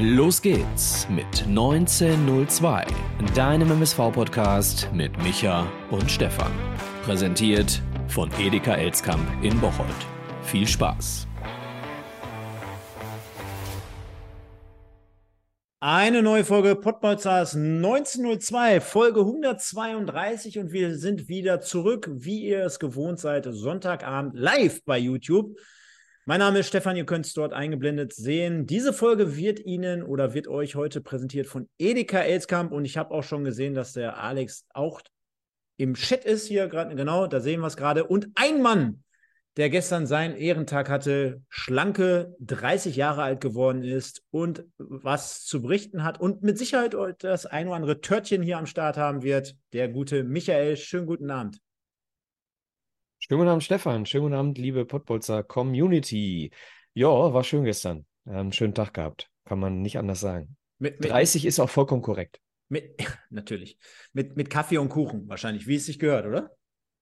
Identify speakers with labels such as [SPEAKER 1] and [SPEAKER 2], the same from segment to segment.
[SPEAKER 1] Los geht's mit 1902, deinem MSV-Podcast mit Micha und Stefan. Präsentiert von Edeka Elskamp in Bocholt. Viel Spaß!
[SPEAKER 2] Eine neue Folge Podbolzers 1902, Folge 132 und wir sind wieder zurück, wie ihr es gewohnt seid, Sonntagabend live bei YouTube. Mein Name ist Stefan, ihr könnt es dort eingeblendet sehen. Diese Folge wird Ihnen oder wird euch heute präsentiert von Edeka Elskamp und ich habe auch schon gesehen, dass der Alex auch im Chat ist hier gerade, genau, da sehen wir es gerade. Und ein Mann, der gestern seinen Ehrentag hatte, schlanke 30 Jahre alt geworden ist und was zu berichten hat und mit Sicherheit das ein oder andere Törtchen hier am Start haben wird, der gute Michael. Schönen guten Abend.
[SPEAKER 3] Schönen guten Abend, Stefan. Schönen guten Abend, liebe Pottbolzer Community. Ja, war schön gestern. einen schönen Tag gehabt. Kann man nicht anders sagen. Mit, mit, 30 ist auch vollkommen korrekt.
[SPEAKER 2] Mit, natürlich. Mit, mit Kaffee und Kuchen wahrscheinlich, wie es sich gehört, oder?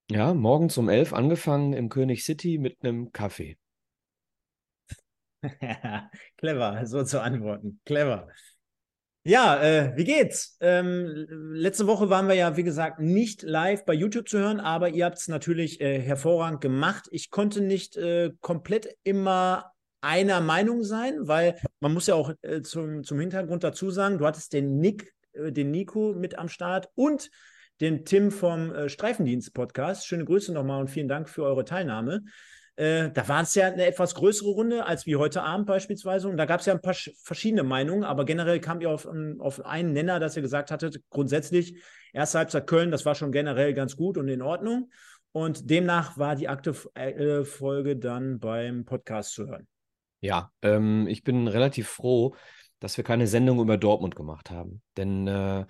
[SPEAKER 3] Ja, morgens um 11 angefangen im König City mit einem Kaffee.
[SPEAKER 2] Clever, so zu antworten. Clever. Ja, äh, wie geht's? Ähm, letzte Woche waren wir ja, wie gesagt, nicht live bei YouTube zu hören, aber ihr habt es natürlich äh, hervorragend gemacht. Ich konnte nicht äh, komplett immer einer Meinung sein, weil man muss ja auch äh, zum, zum Hintergrund dazu sagen, du hattest den Nick, äh, den Nico mit am Start und den Tim vom äh, Streifendienst-Podcast. Schöne Grüße nochmal und vielen Dank für eure Teilnahme. Äh, da war es ja eine etwas größere Runde als wie heute Abend beispielsweise. Und da gab es ja ein paar verschiedene Meinungen, aber generell kam ihr auf, auf einen Nenner, dass ihr gesagt hattet, grundsätzlich, erste Halbzeit Köln, das war schon generell ganz gut und in Ordnung. Und demnach war die aktuelle Folge dann beim Podcast zu hören.
[SPEAKER 3] Ja, ähm, ich bin relativ froh, dass wir keine Sendung über Dortmund gemacht haben. Denn äh,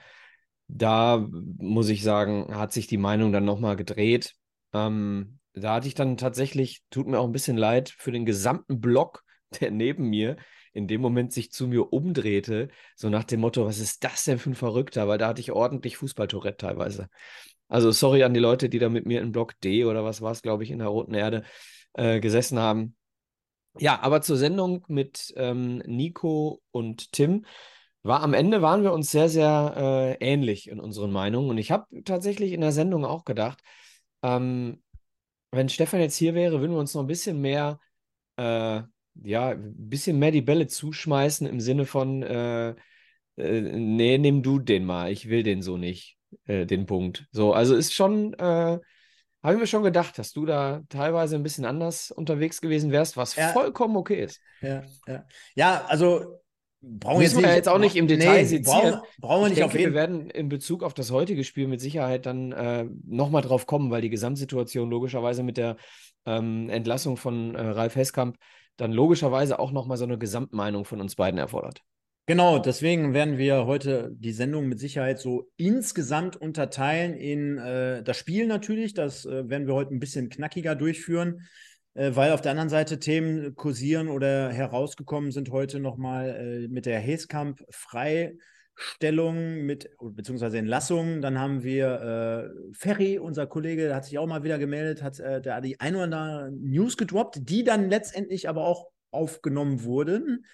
[SPEAKER 3] da muss ich sagen, hat sich die Meinung dann nochmal gedreht. Ähm, da hatte ich dann tatsächlich, tut mir auch ein bisschen leid, für den gesamten Block, der neben mir in dem Moment sich zu mir umdrehte, so nach dem Motto, was ist das denn für ein Verrückter? Weil da hatte ich ordentlich Fußballtourette teilweise. Also sorry an die Leute, die da mit mir in Block D oder was war es, glaube ich, in der Roten Erde äh, gesessen haben. Ja, aber zur Sendung mit ähm, Nico und Tim war am Ende waren wir uns sehr, sehr äh, ähnlich in unseren Meinungen. Und ich habe tatsächlich in der Sendung auch gedacht, ähm, wenn Stefan jetzt hier wäre, würden wir uns noch ein bisschen mehr, äh, ja, ein bisschen mehr die Bälle zuschmeißen im Sinne von, äh, äh, nee, nimm du den mal, ich will den so nicht, äh, den Punkt. So, also ist schon, äh, habe ich mir schon gedacht, dass du da teilweise ein bisschen anders unterwegs gewesen wärst, was ja. vollkommen okay ist.
[SPEAKER 2] Ja, ja. Ja, also
[SPEAKER 3] brauchen Müssen wir jetzt auch nicht im Detail nee, sezieren. Brauchen, brauchen wir nicht denke, auf jeden Wir werden in Bezug auf das heutige Spiel mit Sicherheit dann äh, nochmal drauf kommen, weil die Gesamtsituation logischerweise mit der ähm, Entlassung von äh, Ralf Heskamp dann logischerweise auch nochmal so eine Gesamtmeinung von uns beiden erfordert.
[SPEAKER 2] Genau, deswegen werden wir heute die Sendung mit Sicherheit so insgesamt unterteilen in äh, das Spiel natürlich. Das äh, werden wir heute ein bisschen knackiger durchführen. Äh, weil auf der anderen Seite Themen kursieren oder herausgekommen sind heute nochmal äh, mit der Heskamp Freistellung mit, beziehungsweise Entlassung. Dann haben wir äh, Ferry, unser Kollege, hat sich auch mal wieder gemeldet, hat äh, da die ein oder andere News gedroppt, die dann letztendlich aber auch aufgenommen wurden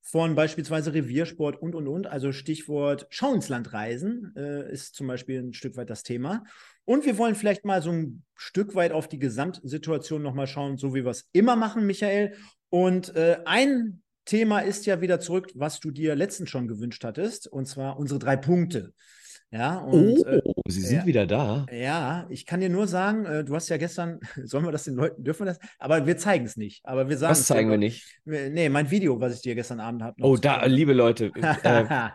[SPEAKER 2] von beispielsweise Reviersport und, und, und. Also Stichwort Schau ins Land reisen äh, ist zum Beispiel ein Stück weit das Thema. Und wir wollen vielleicht mal so ein Stück weit auf die Gesamtsituation nochmal schauen, so wie wir es immer machen, Michael. Und äh, ein Thema ist ja wieder zurück, was du dir letztens schon gewünscht hattest, und zwar unsere drei Punkte. Ja, und,
[SPEAKER 3] äh, oh, äh, sie sind
[SPEAKER 2] ja,
[SPEAKER 3] wieder da.
[SPEAKER 2] Ja, ich kann dir nur sagen, äh, du hast ja gestern, sollen wir das den Leuten, dürfen wir das? Aber wir zeigen es nicht. Aber wir sagen
[SPEAKER 3] Was zeigen wir nicht?
[SPEAKER 2] Nee, mein Video, was ich dir gestern Abend habe.
[SPEAKER 3] Oh, da, liebe Leute, äh,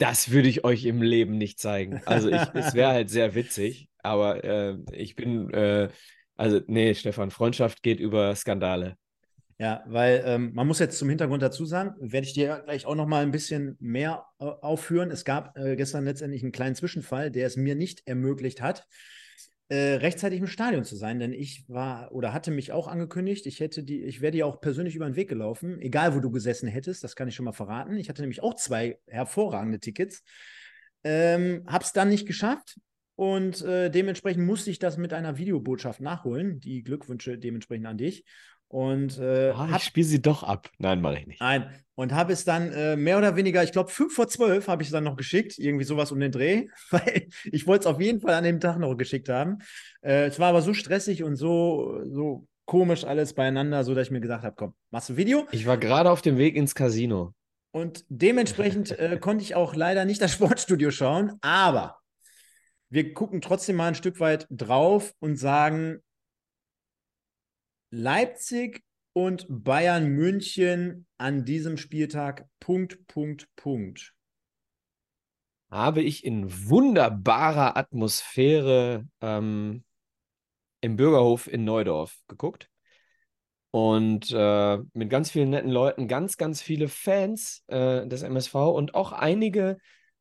[SPEAKER 3] das würde ich euch im Leben nicht zeigen. Also ich, es wäre halt sehr witzig, aber äh, ich bin, äh, also nee, Stefan, Freundschaft geht über Skandale.
[SPEAKER 2] Ja, weil ähm, man muss jetzt zum Hintergrund dazu sagen, werde ich dir gleich auch noch mal ein bisschen mehr äh, aufführen. Es gab äh, gestern letztendlich einen kleinen Zwischenfall, der es mir nicht ermöglicht hat, äh, rechtzeitig im Stadion zu sein, denn ich war oder hatte mich auch angekündigt, ich hätte die, ich wäre dir auch persönlich über den Weg gelaufen, egal wo du gesessen hättest, das kann ich schon mal verraten. Ich hatte nämlich auch zwei hervorragende Tickets, ähm, hab's dann nicht geschafft und äh, dementsprechend musste ich das mit einer Videobotschaft nachholen. Die Glückwünsche dementsprechend an dich. Und äh,
[SPEAKER 3] oh, ich spiele sie doch ab. Nein, mache ich nicht.
[SPEAKER 2] Nein. Und habe es dann äh, mehr oder weniger, ich glaube, fünf vor zwölf habe ich es dann noch geschickt, irgendwie sowas um den Dreh, weil ich wollte es auf jeden Fall an dem Tag noch geschickt haben. Äh, es war aber so stressig und so, so komisch alles beieinander, so dass ich mir gesagt habe, komm, machst du ein Video.
[SPEAKER 3] Ich war gerade auf dem Weg ins Casino.
[SPEAKER 2] Und dementsprechend äh, konnte ich auch leider nicht das Sportstudio schauen, aber wir gucken trotzdem mal ein Stück weit drauf und sagen, Leipzig und Bayern München an diesem Spieltag. Punkt, Punkt, Punkt.
[SPEAKER 3] Habe ich in wunderbarer Atmosphäre ähm, im Bürgerhof in Neudorf geguckt. Und äh, mit ganz vielen netten Leuten, ganz, ganz viele Fans äh, des MSV und auch einige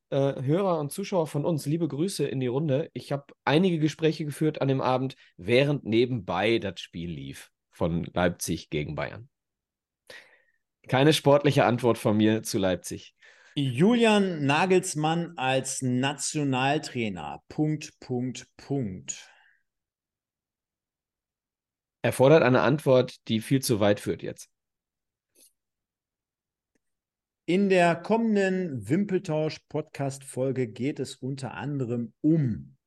[SPEAKER 3] äh, Hörer und Zuschauer von uns. Liebe Grüße in die Runde. Ich habe einige Gespräche geführt an dem Abend, während nebenbei das Spiel lief von Leipzig gegen Bayern. Keine sportliche Antwort von mir zu Leipzig.
[SPEAKER 2] Julian Nagelsmann als Nationaltrainer. Punkt, Punkt, Punkt
[SPEAKER 3] erfordert eine Antwort, die viel zu weit führt jetzt.
[SPEAKER 2] In der kommenden Wimpeltausch-Podcast-Folge geht es unter anderem um.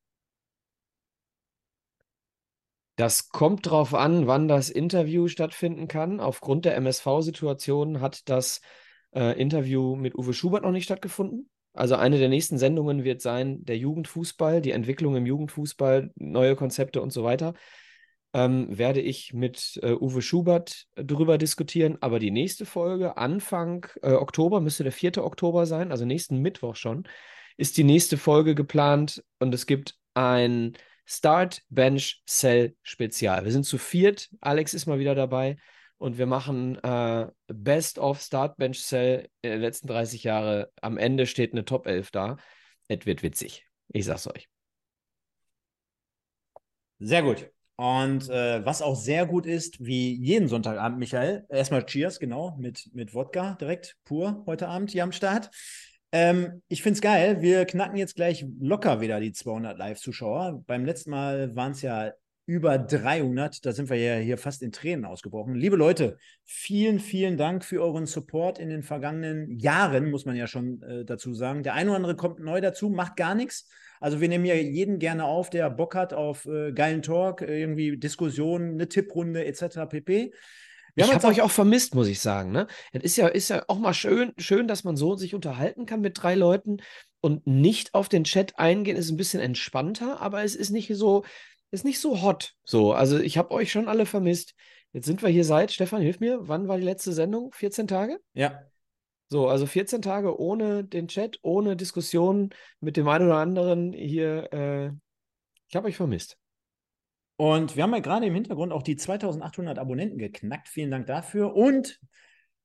[SPEAKER 3] Das kommt darauf an, wann das Interview stattfinden kann. Aufgrund der MSV-Situation hat das äh, Interview mit Uwe Schubert noch nicht stattgefunden. Also eine der nächsten Sendungen wird sein der Jugendfußball, die Entwicklung im Jugendfußball, neue Konzepte und so weiter ähm, werde ich mit äh, Uwe Schubert darüber diskutieren. Aber die nächste Folge, Anfang äh, Oktober, müsste der 4. Oktober sein, also nächsten Mittwoch schon, ist die nächste Folge geplant und es gibt ein Start Bench Cell Spezial. Wir sind zu viert. Alex ist mal wieder dabei und wir machen äh, Best of Start Bench Cell in den letzten 30 Jahre. Am Ende steht eine Top 11 da. Es wird witzig. Ich sag's euch.
[SPEAKER 2] Sehr gut. Und äh, was auch sehr gut ist, wie jeden Sonntagabend, Michael, erstmal Cheers, genau, mit, mit Wodka direkt pur heute Abend hier am Start. Ähm, ich finde es geil. Wir knacken jetzt gleich locker wieder die 200 Live-Zuschauer. Beim letzten Mal waren es ja über 300. Da sind wir ja hier fast in Tränen ausgebrochen. Liebe Leute, vielen, vielen Dank für euren Support in den vergangenen Jahren, muss man ja schon äh, dazu sagen. Der eine oder andere kommt neu dazu, macht gar nichts. Also wir nehmen ja jeden gerne auf, der Bock hat auf äh, geilen Talk, äh, irgendwie Diskussionen, eine Tipprunde etc. pp.
[SPEAKER 3] Wir ich habe euch auch vermisst, muss ich sagen. Ne? Es ist ja, ist ja auch mal schön, schön, dass man so sich unterhalten kann mit drei Leuten und nicht auf den Chat eingehen, ist ein bisschen entspannter, aber es ist nicht so, ist nicht so hot. So, also ich habe euch schon alle vermisst. Jetzt sind wir hier seit, Stefan, hilf mir, wann war die letzte Sendung? 14 Tage?
[SPEAKER 2] Ja.
[SPEAKER 3] So, also 14 Tage ohne den Chat, ohne Diskussion mit dem einen oder anderen hier. Äh, ich habe euch vermisst.
[SPEAKER 2] Und wir haben ja gerade im Hintergrund auch die 2800 Abonnenten geknackt. Vielen Dank dafür. Und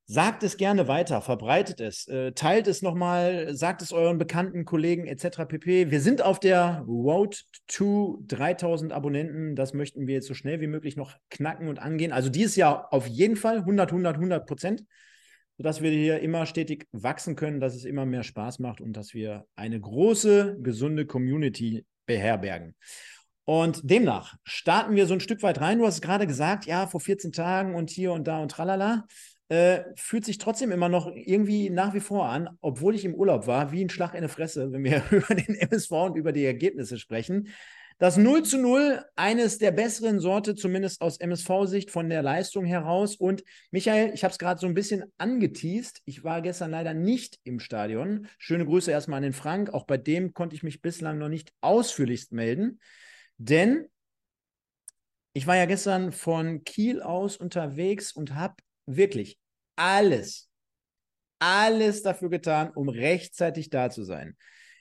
[SPEAKER 2] sagt es gerne weiter, verbreitet es, äh, teilt es nochmal, sagt es euren Bekannten, Kollegen etc. pp. Wir sind auf der Road to 3000 Abonnenten. Das möchten wir jetzt so schnell wie möglich noch knacken und angehen. Also dieses Jahr auf jeden Fall 100, 100, 100 Prozent sodass wir hier immer stetig wachsen können, dass es immer mehr Spaß macht und dass wir eine große, gesunde Community beherbergen. Und demnach starten wir so ein Stück weit rein. Du hast gerade gesagt, ja, vor 14 Tagen und hier und da und tralala. Äh, fühlt sich trotzdem immer noch irgendwie nach wie vor an, obwohl ich im Urlaub war, wie ein Schlag in die Fresse, wenn wir über den MSV und über die Ergebnisse sprechen. Das 0 zu 0, eines der besseren Sorte, zumindest aus MSV-Sicht von der Leistung heraus. Und Michael, ich habe es gerade so ein bisschen angeteased. Ich war gestern leider nicht im Stadion. Schöne Grüße erstmal an den Frank. Auch bei dem konnte ich mich bislang noch nicht ausführlichst melden. Denn ich war ja gestern von Kiel aus unterwegs und habe wirklich alles, alles dafür getan, um rechtzeitig da zu sein.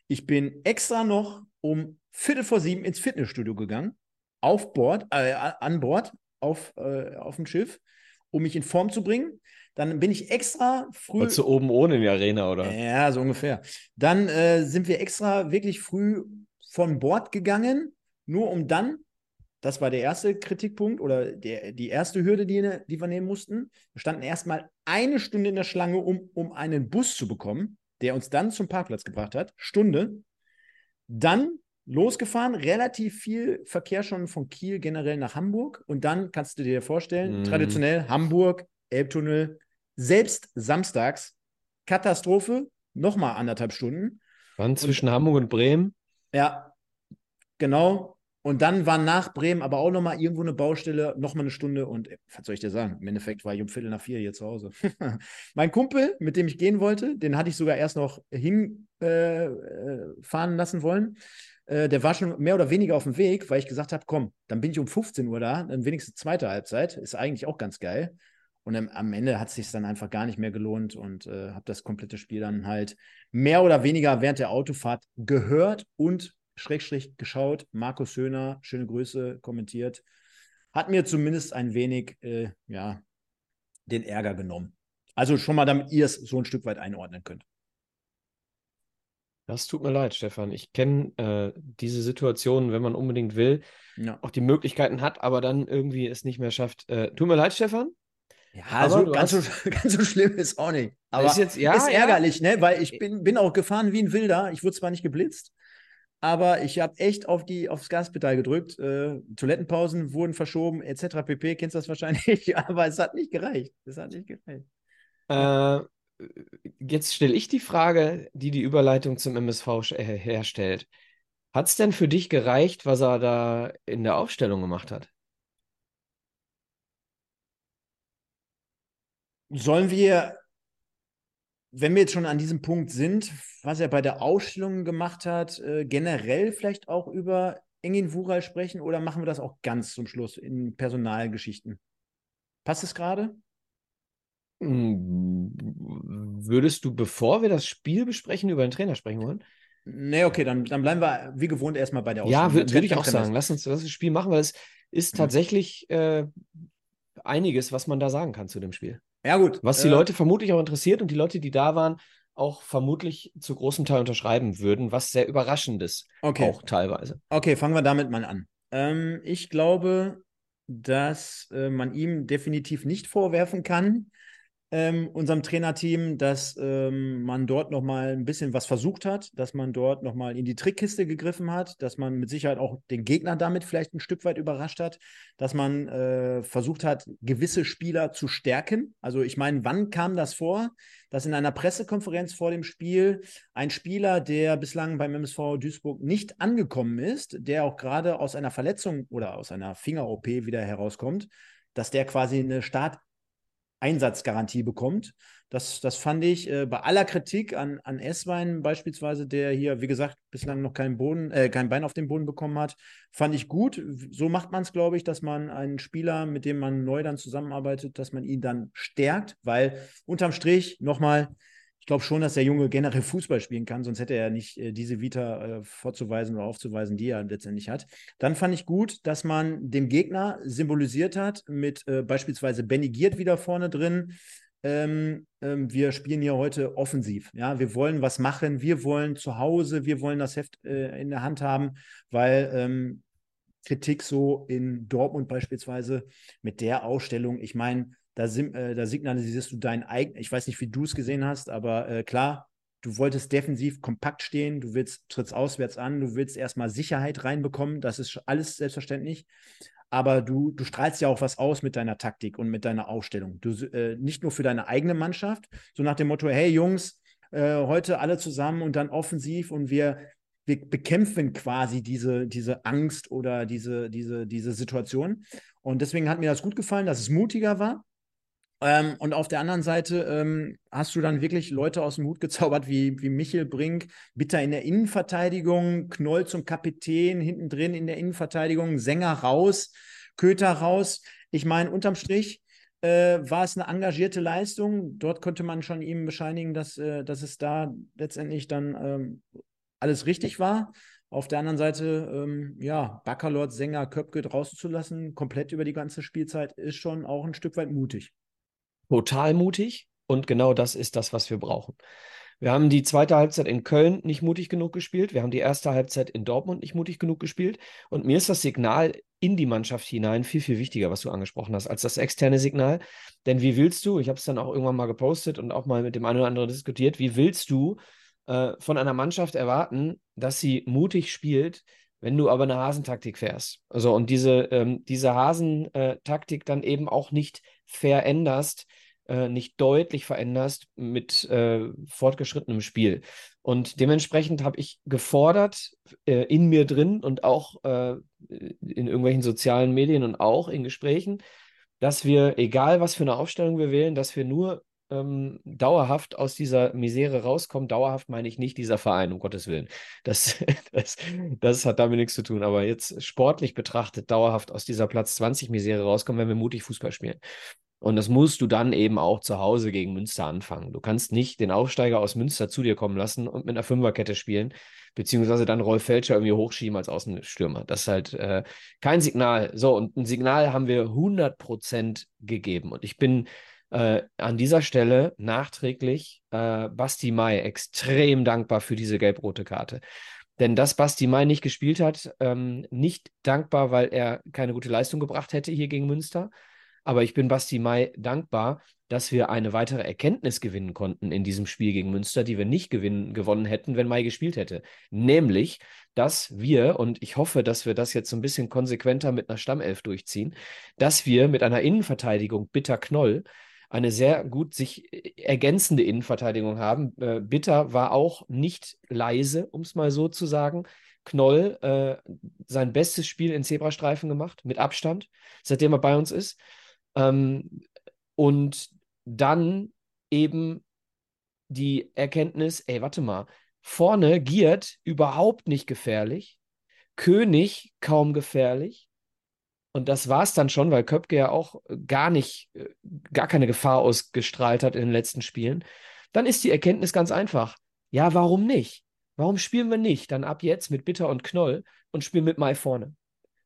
[SPEAKER 2] Ich bin extra noch um Viertel vor sieben ins Fitnessstudio gegangen, auf Bord, äh, an Bord, auf, äh, auf dem Schiff, um mich in Form zu bringen. Dann bin ich extra früh.
[SPEAKER 3] Warst du oben ohne in die Arena, oder?
[SPEAKER 2] Ja, so ungefähr. Dann äh, sind wir extra wirklich früh von Bord gegangen, nur um dann, das war der erste Kritikpunkt oder der, die erste Hürde, die, die wir nehmen mussten. Wir standen erstmal eine Stunde in der Schlange, um, um einen Bus zu bekommen, der uns dann zum Parkplatz gebracht hat. Stunde. Dann losgefahren, relativ viel Verkehr schon von Kiel generell nach Hamburg. Und dann kannst du dir vorstellen, mm. traditionell Hamburg, Elbtunnel, selbst samstags, Katastrophe, nochmal anderthalb Stunden.
[SPEAKER 3] Wann zwischen und, Hamburg und Bremen?
[SPEAKER 2] Ja, genau. Und dann war nach Bremen aber auch nochmal irgendwo eine Baustelle, nochmal eine Stunde. Und was soll ich dir sagen? Im Endeffekt war ich um Viertel nach vier hier zu Hause. mein Kumpel, mit dem ich gehen wollte, den hatte ich sogar erst noch hinfahren äh, äh lassen wollen. Äh, der war schon mehr oder weniger auf dem Weg, weil ich gesagt habe: komm, dann bin ich um 15 Uhr da, dann wenigstens zweite Halbzeit. Ist eigentlich auch ganz geil. Und am, am Ende hat es sich dann einfach gar nicht mehr gelohnt und äh, habe das komplette Spiel dann halt mehr oder weniger während der Autofahrt gehört und Schrägstrich geschaut. Markus Höhner, schöne Grüße, kommentiert. Hat mir zumindest ein wenig, äh, ja, den Ärger genommen. Also schon mal, damit ihr es so ein Stück weit einordnen könnt.
[SPEAKER 3] Das tut mir leid, Stefan. Ich kenne äh, diese Situation, wenn man unbedingt will, ja. auch die Möglichkeiten hat, aber dann irgendwie es nicht mehr schafft. Äh, tut mir leid, Stefan.
[SPEAKER 2] Ja, also ganz, so, ganz so schlimm ist auch nicht. Aber ist, jetzt, ja, ist ärgerlich, ja. ne? Weil ich bin, bin auch gefahren wie ein Wilder. Ich wurde zwar nicht geblitzt, aber ich habe echt auf die, aufs Gaspedal gedrückt. Äh, Toilettenpausen wurden verschoben, etc. pp. Kennst du das wahrscheinlich? aber es hat nicht gereicht. Es hat nicht gereicht.
[SPEAKER 3] Äh, jetzt stelle ich die Frage, die die Überleitung zum MSV äh, herstellt. Hat es denn für dich gereicht, was er da in der Aufstellung gemacht hat?
[SPEAKER 2] Sollen wir wenn wir jetzt schon an diesem Punkt sind, was er bei der Ausstellung gemacht hat, äh, generell vielleicht auch über Engin Wural sprechen oder machen wir das auch ganz zum Schluss in Personalgeschichten? Passt es gerade?
[SPEAKER 3] Hm, würdest du, bevor wir das Spiel besprechen, über den Trainer sprechen wollen?
[SPEAKER 2] Nee, okay, dann, dann bleiben wir wie gewohnt erstmal bei der
[SPEAKER 3] Ausstellung. Ja, würde würd ich auch sagen. Lass uns, lass das Spiel machen, weil es ist mhm. tatsächlich äh, einiges, was man da sagen kann zu dem Spiel.
[SPEAKER 2] Ja, gut.
[SPEAKER 3] Was die äh, Leute vermutlich auch interessiert und die Leute, die da waren, auch vermutlich zu großem Teil unterschreiben würden, was sehr überraschend ist.
[SPEAKER 2] Okay.
[SPEAKER 3] Auch teilweise.
[SPEAKER 2] Okay, fangen wir damit mal an. Ähm, ich glaube, dass äh, man ihm definitiv nicht vorwerfen kann, ähm, unserem Trainerteam, dass ähm, man dort nochmal ein bisschen was versucht hat, dass man dort nochmal in die Trickkiste gegriffen hat, dass man mit Sicherheit auch den Gegner damit vielleicht ein Stück weit überrascht hat, dass man äh, versucht hat, gewisse Spieler zu stärken. Also ich meine, wann kam das vor, dass in einer Pressekonferenz vor dem Spiel ein Spieler, der bislang beim MSV Duisburg nicht angekommen ist, der auch gerade aus einer Verletzung oder aus einer Finger-OP wieder herauskommt, dass der quasi eine Start Einsatzgarantie bekommt. Das, das fand ich äh, bei aller Kritik an, an Esswein beispielsweise, der hier, wie gesagt, bislang noch keinen Boden, äh, kein Bein auf den Boden bekommen hat, fand ich gut. So macht man es, glaube ich, dass man einen Spieler, mit dem man neu dann zusammenarbeitet, dass man ihn dann stärkt, weil unterm Strich nochmal, ich glaube schon, dass der Junge generell Fußball spielen kann, sonst hätte er nicht äh, diese Vita äh, vorzuweisen oder aufzuweisen, die er letztendlich hat. Dann fand ich gut, dass man dem Gegner symbolisiert hat mit äh, beispielsweise Benny Giert wieder vorne drin. Ähm, ähm, wir spielen hier heute offensiv. Ja, wir wollen was machen, wir wollen zu Hause, wir wollen das Heft äh, in der Hand haben, weil ähm, Kritik so in Dortmund beispielsweise mit der Ausstellung, ich meine, da, äh, da signalisierst du dein eigen, ich weiß nicht, wie du es gesehen hast, aber äh, klar, du wolltest defensiv kompakt stehen, du willst, trittst auswärts an, du willst erstmal Sicherheit reinbekommen, das ist alles selbstverständlich. Aber du, du strahlst ja auch was aus mit deiner Taktik und mit deiner Ausstellung. Du, äh, nicht nur für deine eigene Mannschaft, so nach dem Motto, hey Jungs, äh, heute alle zusammen und dann offensiv und wir, wir bekämpfen quasi diese, diese Angst oder diese, diese, diese Situation. Und deswegen hat mir das gut gefallen, dass es mutiger war. Ähm, und auf der anderen Seite ähm, hast du dann wirklich Leute aus dem Hut gezaubert wie, wie Michel Brink, Bitter in der Innenverteidigung, Knoll zum Kapitän, hinten drin in der Innenverteidigung, Sänger raus, Köter raus. Ich meine, unterm Strich äh, war es eine engagierte Leistung. Dort konnte man schon ihm bescheinigen, dass, äh, dass es da letztendlich dann ähm, alles richtig war. Auf der anderen Seite, ähm, ja, Baccalord, Sänger, Köpke draußen zu lassen, komplett über die ganze Spielzeit, ist schon auch ein Stück weit mutig
[SPEAKER 3] total mutig und genau das ist das, was wir brauchen. Wir haben die zweite Halbzeit in Köln nicht mutig genug gespielt. Wir haben die erste Halbzeit in Dortmund nicht mutig genug gespielt. Und mir ist das Signal in die Mannschaft hinein viel, viel wichtiger, was du angesprochen hast, als das externe Signal. Denn wie willst du, ich habe es dann auch irgendwann mal gepostet und auch mal mit dem einen oder anderen diskutiert, wie willst du äh, von einer Mannschaft erwarten, dass sie mutig spielt, wenn du aber eine Hasentaktik fährst. Also und diese, ähm, diese Hasentaktik dann eben auch nicht veränderst, äh, nicht deutlich veränderst mit äh, fortgeschrittenem Spiel. Und dementsprechend habe ich gefordert, äh, in mir drin und auch äh, in irgendwelchen sozialen Medien und auch in Gesprächen, dass wir, egal was für eine Aufstellung wir wählen, dass wir nur ähm, dauerhaft aus dieser Misere rauskommen. Dauerhaft meine ich nicht dieser Verein, um Gottes Willen. Das, das, das hat damit nichts zu tun. Aber jetzt sportlich betrachtet, dauerhaft aus dieser Platz 20 Misere rauskommen, wenn wir mutig Fußball spielen. Und das musst du dann eben auch zu Hause gegen Münster anfangen. Du kannst nicht den Aufsteiger aus Münster zu dir kommen lassen und mit einer Fünferkette spielen, beziehungsweise dann Rolf Felscher irgendwie hochschieben als Außenstürmer. Das ist halt äh, kein Signal. So, und ein Signal haben wir 100% gegeben. Und ich bin äh, an dieser Stelle nachträglich äh, Basti Mai extrem dankbar für diese gelb-rote Karte. Denn dass Basti Mai nicht gespielt hat, ähm, nicht dankbar, weil er keine gute Leistung gebracht hätte hier gegen Münster, aber ich bin Basti Mai dankbar, dass wir eine weitere Erkenntnis gewinnen konnten in diesem Spiel gegen Münster, die wir nicht gewinnen, gewonnen hätten, wenn Mai gespielt hätte. Nämlich, dass wir, und ich hoffe, dass wir das jetzt so ein bisschen konsequenter mit einer Stammelf durchziehen, dass wir mit einer Innenverteidigung Bitter Knoll eine sehr gut sich ergänzende Innenverteidigung haben. Äh, Bitter war auch nicht leise, um es mal so zu sagen. Knoll äh, sein bestes Spiel in Zebrastreifen gemacht, mit Abstand, seitdem er bei uns ist. Ähm, und dann eben die Erkenntnis, ey, warte mal, vorne Giert überhaupt nicht gefährlich, König kaum gefährlich. Und das war es dann schon, weil Köpke ja auch gar nicht, äh, gar keine Gefahr ausgestrahlt hat in den letzten Spielen. Dann ist die Erkenntnis ganz einfach. Ja, warum nicht? Warum spielen wir nicht dann ab jetzt mit Bitter und Knoll und spielen mit Mai vorne?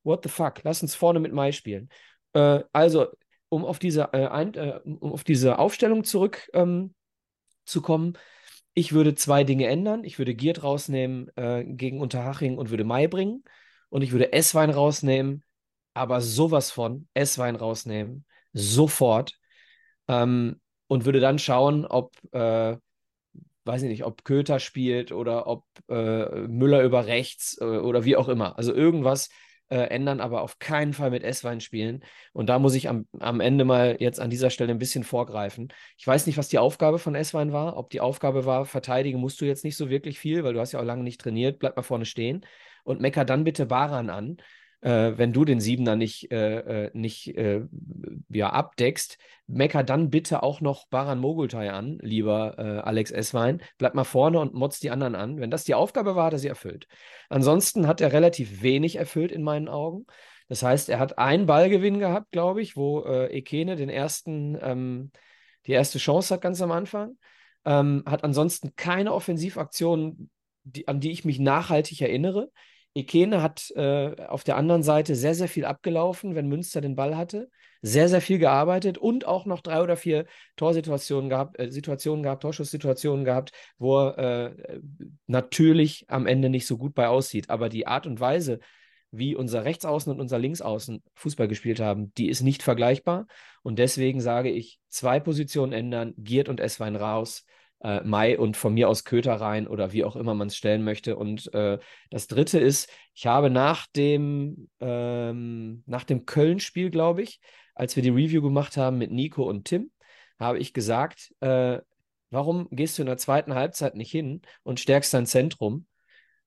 [SPEAKER 3] What the fuck? Lass uns vorne mit Mai spielen. Äh, also, um auf diese, äh, ein, äh, um auf diese Aufstellung zurückzukommen, ähm, ich würde zwei Dinge ändern. Ich würde Giert rausnehmen äh, gegen Unterhaching und würde Mai bringen. Und ich würde Esswein rausnehmen, aber sowas von Esswein rausnehmen, sofort. Ähm, und würde dann schauen, ob, äh, weiß ich nicht, ob Köter spielt oder ob äh, Müller über rechts äh, oder wie auch immer. Also irgendwas, äh, ändern, aber auf keinen Fall mit S-Wein spielen. Und da muss ich am, am Ende mal jetzt an dieser Stelle ein bisschen vorgreifen. Ich weiß nicht, was die Aufgabe von S-Wein war. Ob die Aufgabe war, verteidigen musst du jetzt nicht so wirklich viel, weil du hast ja auch lange nicht trainiert. Bleib mal vorne stehen und mecker dann bitte Baran an äh, wenn du den Siebener nicht, äh, äh, nicht äh, ja, abdeckst, mecker dann bitte auch noch Baran Mogultai an, lieber äh, Alex Esswein. Bleib mal vorne und motz die anderen an. Wenn das die Aufgabe war, hat er sie erfüllt. Ansonsten hat er relativ wenig erfüllt in meinen Augen. Das heißt, er hat einen Ballgewinn gehabt, glaube ich, wo äh, Ekene den ersten, ähm, die erste Chance hat ganz am Anfang. Ähm, hat ansonsten keine Offensivaktion, die, an die ich mich nachhaltig erinnere. Ikene hat äh, auf der anderen Seite sehr, sehr viel abgelaufen, wenn Münster den Ball hatte. Sehr, sehr viel gearbeitet und auch noch drei oder vier Torsituationen gehabt, äh, Situationen gehabt, Torschusssituationen gehabt, wo er äh, natürlich am Ende nicht so gut bei aussieht. Aber die Art und Weise, wie unser Rechtsaußen und unser Linksaußen Fußball gespielt haben, die ist nicht vergleichbar. Und deswegen sage ich, zwei Positionen ändern, Giert und Esswein raus äh, Mai und von mir aus Köter rein oder wie auch immer man es stellen möchte. Und äh, das dritte ist, ich habe nach dem, ähm, nach dem Köln-Spiel, glaube ich, als wir die Review gemacht haben mit Nico und Tim, habe ich gesagt, äh, warum gehst du in der zweiten Halbzeit nicht hin und stärkst dein Zentrum?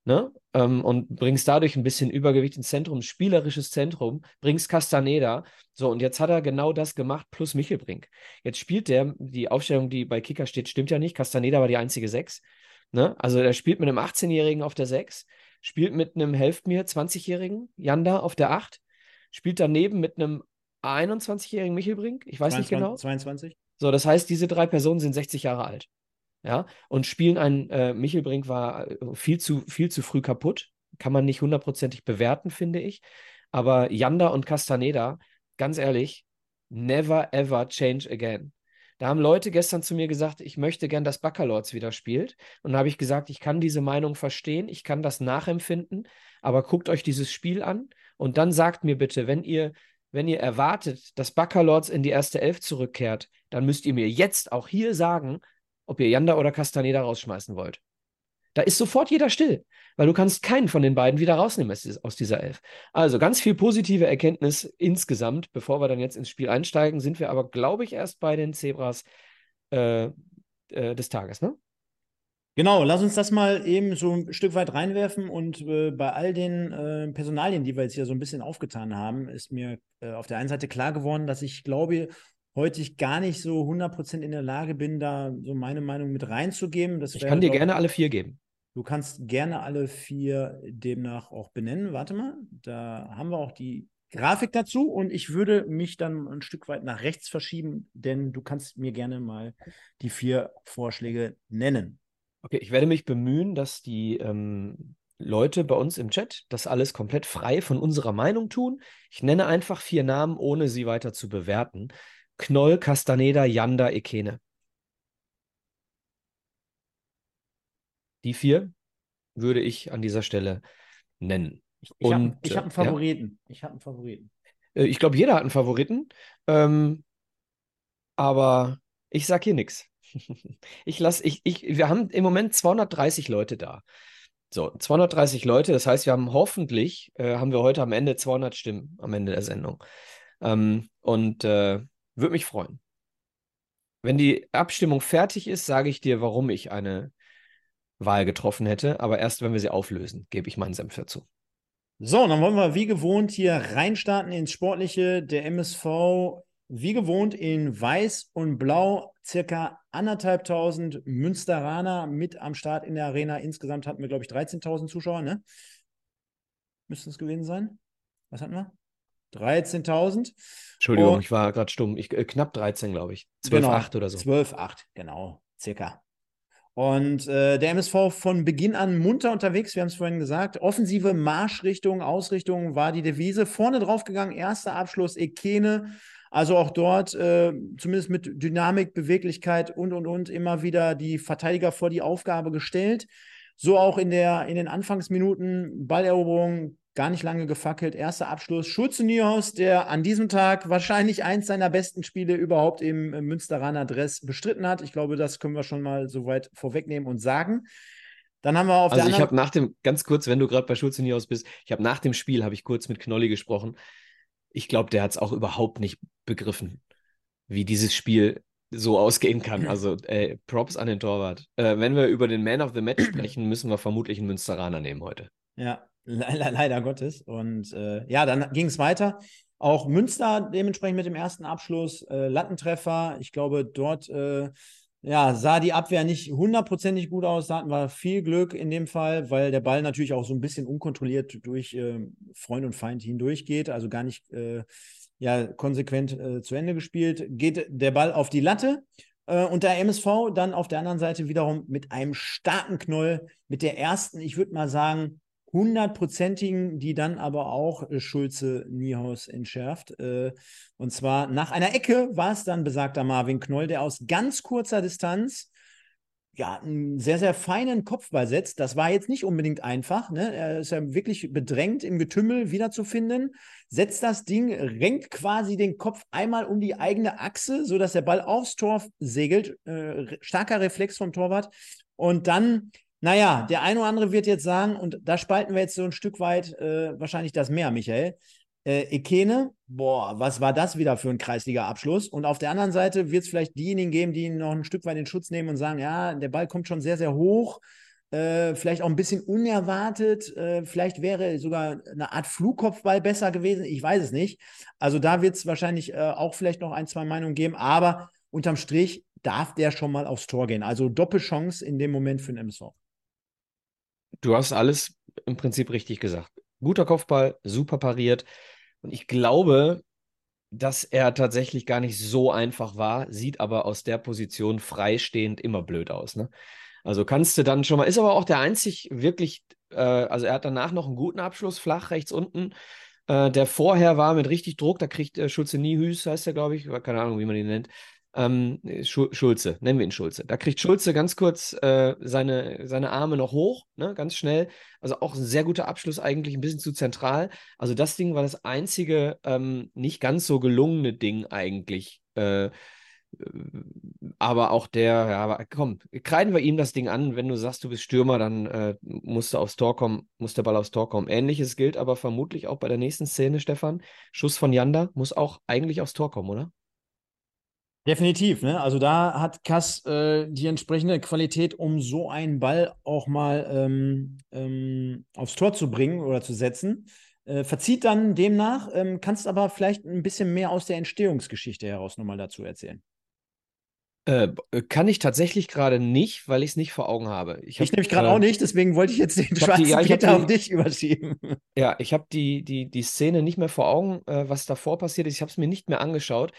[SPEAKER 3] Ne? Ähm, und bringst dadurch ein bisschen Übergewicht ins Zentrum, spielerisches Zentrum, bringst Castaneda. So, und jetzt hat er genau das gemacht, plus Michelbrink. Jetzt spielt der, die Aufstellung, die bei Kicker steht, stimmt ja nicht. Castaneda war die einzige Sechs. Ne? Also er spielt mit einem 18-Jährigen auf der 6, spielt mit einem, helft mir, 20-Jährigen, Janda auf der 8, spielt daneben mit einem 21-jährigen Michelbrink, ich weiß
[SPEAKER 2] 22,
[SPEAKER 3] nicht genau.
[SPEAKER 2] 22.
[SPEAKER 3] So, das heißt, diese drei Personen sind 60 Jahre alt ja, und spielen ein, äh, Michelbrink war äh, viel zu, viel zu früh kaputt. Kann man nicht hundertprozentig bewerten, finde ich. Aber Yanda und Castaneda, ganz ehrlich, never ever change again. Da haben Leute gestern zu mir gesagt, ich möchte gern, dass Baccalords wieder spielt. Und da habe ich gesagt, ich kann diese Meinung verstehen, ich kann das nachempfinden, aber guckt euch dieses Spiel an und dann sagt mir bitte, wenn ihr, wenn ihr erwartet, dass Baccalords in die erste Elf zurückkehrt, dann müsst ihr mir jetzt auch hier sagen, ob ihr Janda oder Castaneda rausschmeißen wollt. Da ist sofort jeder still, weil du kannst keinen von den beiden wieder rausnehmen aus dieser Elf. Also ganz viel positive Erkenntnis insgesamt. Bevor wir dann jetzt ins Spiel einsteigen, sind wir aber, glaube ich, erst bei den Zebras äh, äh, des Tages, ne?
[SPEAKER 2] Genau, lass uns das mal eben so ein Stück weit reinwerfen und äh, bei all den äh, Personalien, die wir jetzt hier so ein bisschen aufgetan haben, ist mir äh, auf der einen Seite klar geworden, dass ich glaube, heute ich gar nicht so 100% in der Lage bin, da so meine Meinung mit reinzugeben. Das
[SPEAKER 3] ich kann dir gerne alle vier geben.
[SPEAKER 2] Du kannst gerne alle vier demnach auch benennen. Warte mal, da haben wir auch die Grafik dazu und ich würde mich dann ein Stück weit nach rechts verschieben, denn du kannst mir gerne mal die vier Vorschläge nennen.
[SPEAKER 3] Okay, ich werde mich bemühen, dass die ähm, Leute bei uns im Chat das alles komplett frei von unserer Meinung tun. Ich nenne einfach vier Namen, ohne sie weiter zu bewerten. Knoll, Castaneda, Yanda, Ekene. Die vier würde ich an dieser Stelle nennen.
[SPEAKER 2] Ich, ich habe hab einen Favoriten. Ja? Ich habe einen Favoriten.
[SPEAKER 3] Äh, ich glaube, jeder hat einen Favoriten. Ähm, aber ich sage hier nichts. Ich lasse, ich, ich, wir haben im Moment 230 Leute da. So, 230 Leute, das heißt, wir haben hoffentlich, äh, haben wir heute am Ende 200 Stimmen am Ende der Sendung. Ähm, und äh, würde mich freuen. Wenn die Abstimmung fertig ist, sage ich dir, warum ich eine Wahl getroffen hätte. Aber erst, wenn wir sie auflösen, gebe ich meinen Senf dazu.
[SPEAKER 2] So, dann wollen wir wie gewohnt hier reinstarten ins Sportliche. Der MSV wie gewohnt in Weiß und Blau, circa anderthalbtausend Münsteraner mit am Start in der Arena. Insgesamt hatten wir, glaube ich, 13.000 Zuschauer, ne? Müssten es gewesen sein? Was hatten wir? 13.000.
[SPEAKER 3] Entschuldigung, und, ich war gerade stumm. Ich, äh, knapp 13, glaube ich. 12,8 genau, oder so.
[SPEAKER 2] 12,8, genau, circa. Und äh, der MSV von Beginn an munter unterwegs, wir haben es vorhin gesagt. Offensive Marschrichtung, Ausrichtung war die Devise. Vorne drauf gegangen, erster Abschluss, Ekene also auch dort, äh, zumindest mit Dynamik, Beweglichkeit und, und, und, immer wieder die Verteidiger vor die Aufgabe gestellt. So auch in, der, in den Anfangsminuten Balleroberung, gar nicht lange gefackelt. Erster Abschluss. Schulze Niehaus, der an diesem Tag wahrscheinlich eins seiner besten Spiele überhaupt im Münsteraner Dress bestritten hat. Ich glaube, das können wir schon mal soweit vorwegnehmen und sagen. Dann haben wir auf
[SPEAKER 3] also der ich habe nach dem, ganz kurz, wenn du gerade bei Schulze Niehaus bist, ich habe nach dem Spiel, habe ich kurz mit Knolli gesprochen ich glaube, der hat es auch überhaupt nicht begriffen, wie dieses Spiel so ausgehen kann. Also ey, Props an den Torwart. Äh, wenn wir über den Man of the Match sprechen, müssen wir vermutlich einen Münsteraner nehmen heute.
[SPEAKER 2] Ja, le leider Gottes. Und äh, ja, dann ging es weiter. Auch Münster dementsprechend mit dem ersten Abschluss, äh, Lattentreffer. Ich glaube, dort äh, ja, sah die Abwehr nicht hundertprozentig gut aus. Da hatten wir viel Glück in dem Fall, weil der Ball natürlich auch so ein bisschen unkontrolliert durch äh, Freund und Feind hindurchgeht, also gar nicht äh, ja, konsequent äh, zu Ende gespielt. Geht der Ball auf die Latte und der MSV dann auf der anderen Seite wiederum mit einem starken Knoll, mit der ersten, ich würde mal sagen, hundertprozentigen, die dann aber auch äh, Schulze Niehaus entschärft. Äh, und zwar nach einer Ecke war es dann besagter Marvin Knoll, der aus ganz kurzer Distanz ja, einen sehr, sehr feinen Kopfball setzt. Das war jetzt nicht unbedingt einfach. Ne? Er ist ja wirklich bedrängt, im Getümmel wiederzufinden. Setzt das Ding, renkt quasi den Kopf einmal um die eigene Achse, sodass der Ball aufs Tor segelt. Äh, starker Reflex vom Torwart. Und dann naja, der eine oder andere wird jetzt sagen, und da spalten wir jetzt so ein Stück weit äh, wahrscheinlich das Meer, Michael. Äh, Ekene, boah, was war das wieder für ein Kreisliga-Abschluss? Und auf der anderen Seite wird es vielleicht diejenigen geben, die ihn noch ein Stück weit in Schutz nehmen und sagen, ja, der Ball kommt schon sehr, sehr hoch. Äh, vielleicht auch ein bisschen unerwartet. Äh, vielleicht wäre sogar eine Art Flugkopfball besser gewesen. Ich weiß es nicht. Also da wird es wahrscheinlich äh, auch vielleicht noch ein, zwei Meinungen geben. Aber unterm Strich darf der schon mal aufs Tor gehen. Also Doppelchance in dem Moment für den MSV.
[SPEAKER 3] Du hast alles im Prinzip richtig gesagt. Guter Kopfball, super pariert. Und ich glaube, dass er tatsächlich gar nicht so einfach war, sieht aber aus der Position freistehend immer blöd aus. Ne? Also kannst du dann schon mal, ist aber auch der einzig wirklich, äh, also er hat danach noch einen guten Abschluss, flach rechts unten. Äh, der vorher war mit richtig Druck, da kriegt äh, Schulze Niehüß, heißt er, glaube ich, keine Ahnung, wie man ihn nennt, ähm, Schulze, nennen wir ihn Schulze. Da kriegt Schulze ganz kurz äh, seine, seine Arme noch hoch, ne, ganz schnell. Also auch ein sehr guter Abschluss, eigentlich ein bisschen zu zentral. Also das Ding war das einzige ähm, nicht ganz so gelungene Ding eigentlich. Äh, aber auch der, ja, aber komm, kreiden wir ihm das Ding an. Wenn du sagst, du bist Stürmer, dann äh, musst du aufs Tor kommen, muss der Ball aufs Tor kommen. Ähnliches gilt aber vermutlich auch bei der nächsten Szene, Stefan. Schuss von Janda muss auch eigentlich aufs Tor kommen, oder?
[SPEAKER 2] Definitiv, ne? Also da hat Kass äh, die entsprechende Qualität, um so einen Ball auch mal ähm, ähm, aufs Tor zu bringen oder zu setzen. Äh, verzieht dann demnach, ähm, kannst aber vielleicht ein bisschen mehr aus der Entstehungsgeschichte heraus nochmal dazu erzählen.
[SPEAKER 3] Äh, kann ich tatsächlich gerade nicht, weil ich es nicht vor Augen habe.
[SPEAKER 2] Ich, ich nämlich gerade äh, auch nicht, deswegen wollte ich jetzt den schwarzen die, ja, Peter die, auf dich überschieben.
[SPEAKER 3] Ja, ich habe die, die, die Szene nicht mehr vor Augen, äh, was davor passiert ist. Ich habe es mir nicht mehr angeschaut.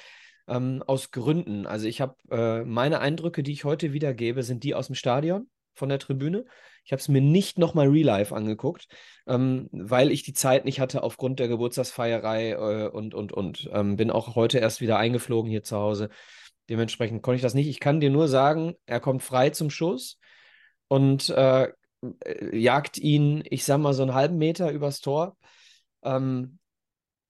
[SPEAKER 3] Ähm, aus Gründen. Also ich habe äh, meine Eindrücke, die ich heute wiedergebe, sind die aus dem Stadion von der Tribüne. Ich habe es mir nicht nochmal real life angeguckt, ähm, weil ich die Zeit nicht hatte aufgrund der Geburtstagsfeierei äh, und, und, und. Ähm, bin auch heute erst wieder eingeflogen hier zu Hause. Dementsprechend konnte ich das nicht. Ich kann dir nur sagen, er kommt frei zum Schuss und äh, äh jagt ihn, ich sag mal, so einen halben Meter übers Tor. Ähm,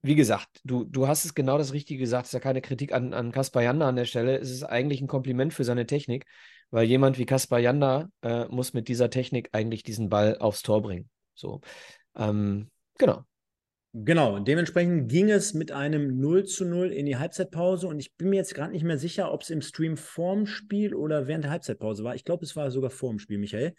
[SPEAKER 3] wie gesagt, du, du hast es genau das Richtige gesagt. Es ist ja keine Kritik an, an Kaspar Janda an der Stelle. Es ist eigentlich ein Kompliment für seine Technik, weil jemand wie Kaspar Janda äh, muss mit dieser Technik eigentlich diesen Ball aufs Tor bringen. So, ähm, genau.
[SPEAKER 2] Genau, dementsprechend ging es mit einem 0 zu 0 in die Halbzeitpause und ich bin mir jetzt gerade nicht mehr sicher, ob es im Stream vorm Spiel oder während der Halbzeitpause war. Ich glaube, es war sogar vorm Spiel, Michael.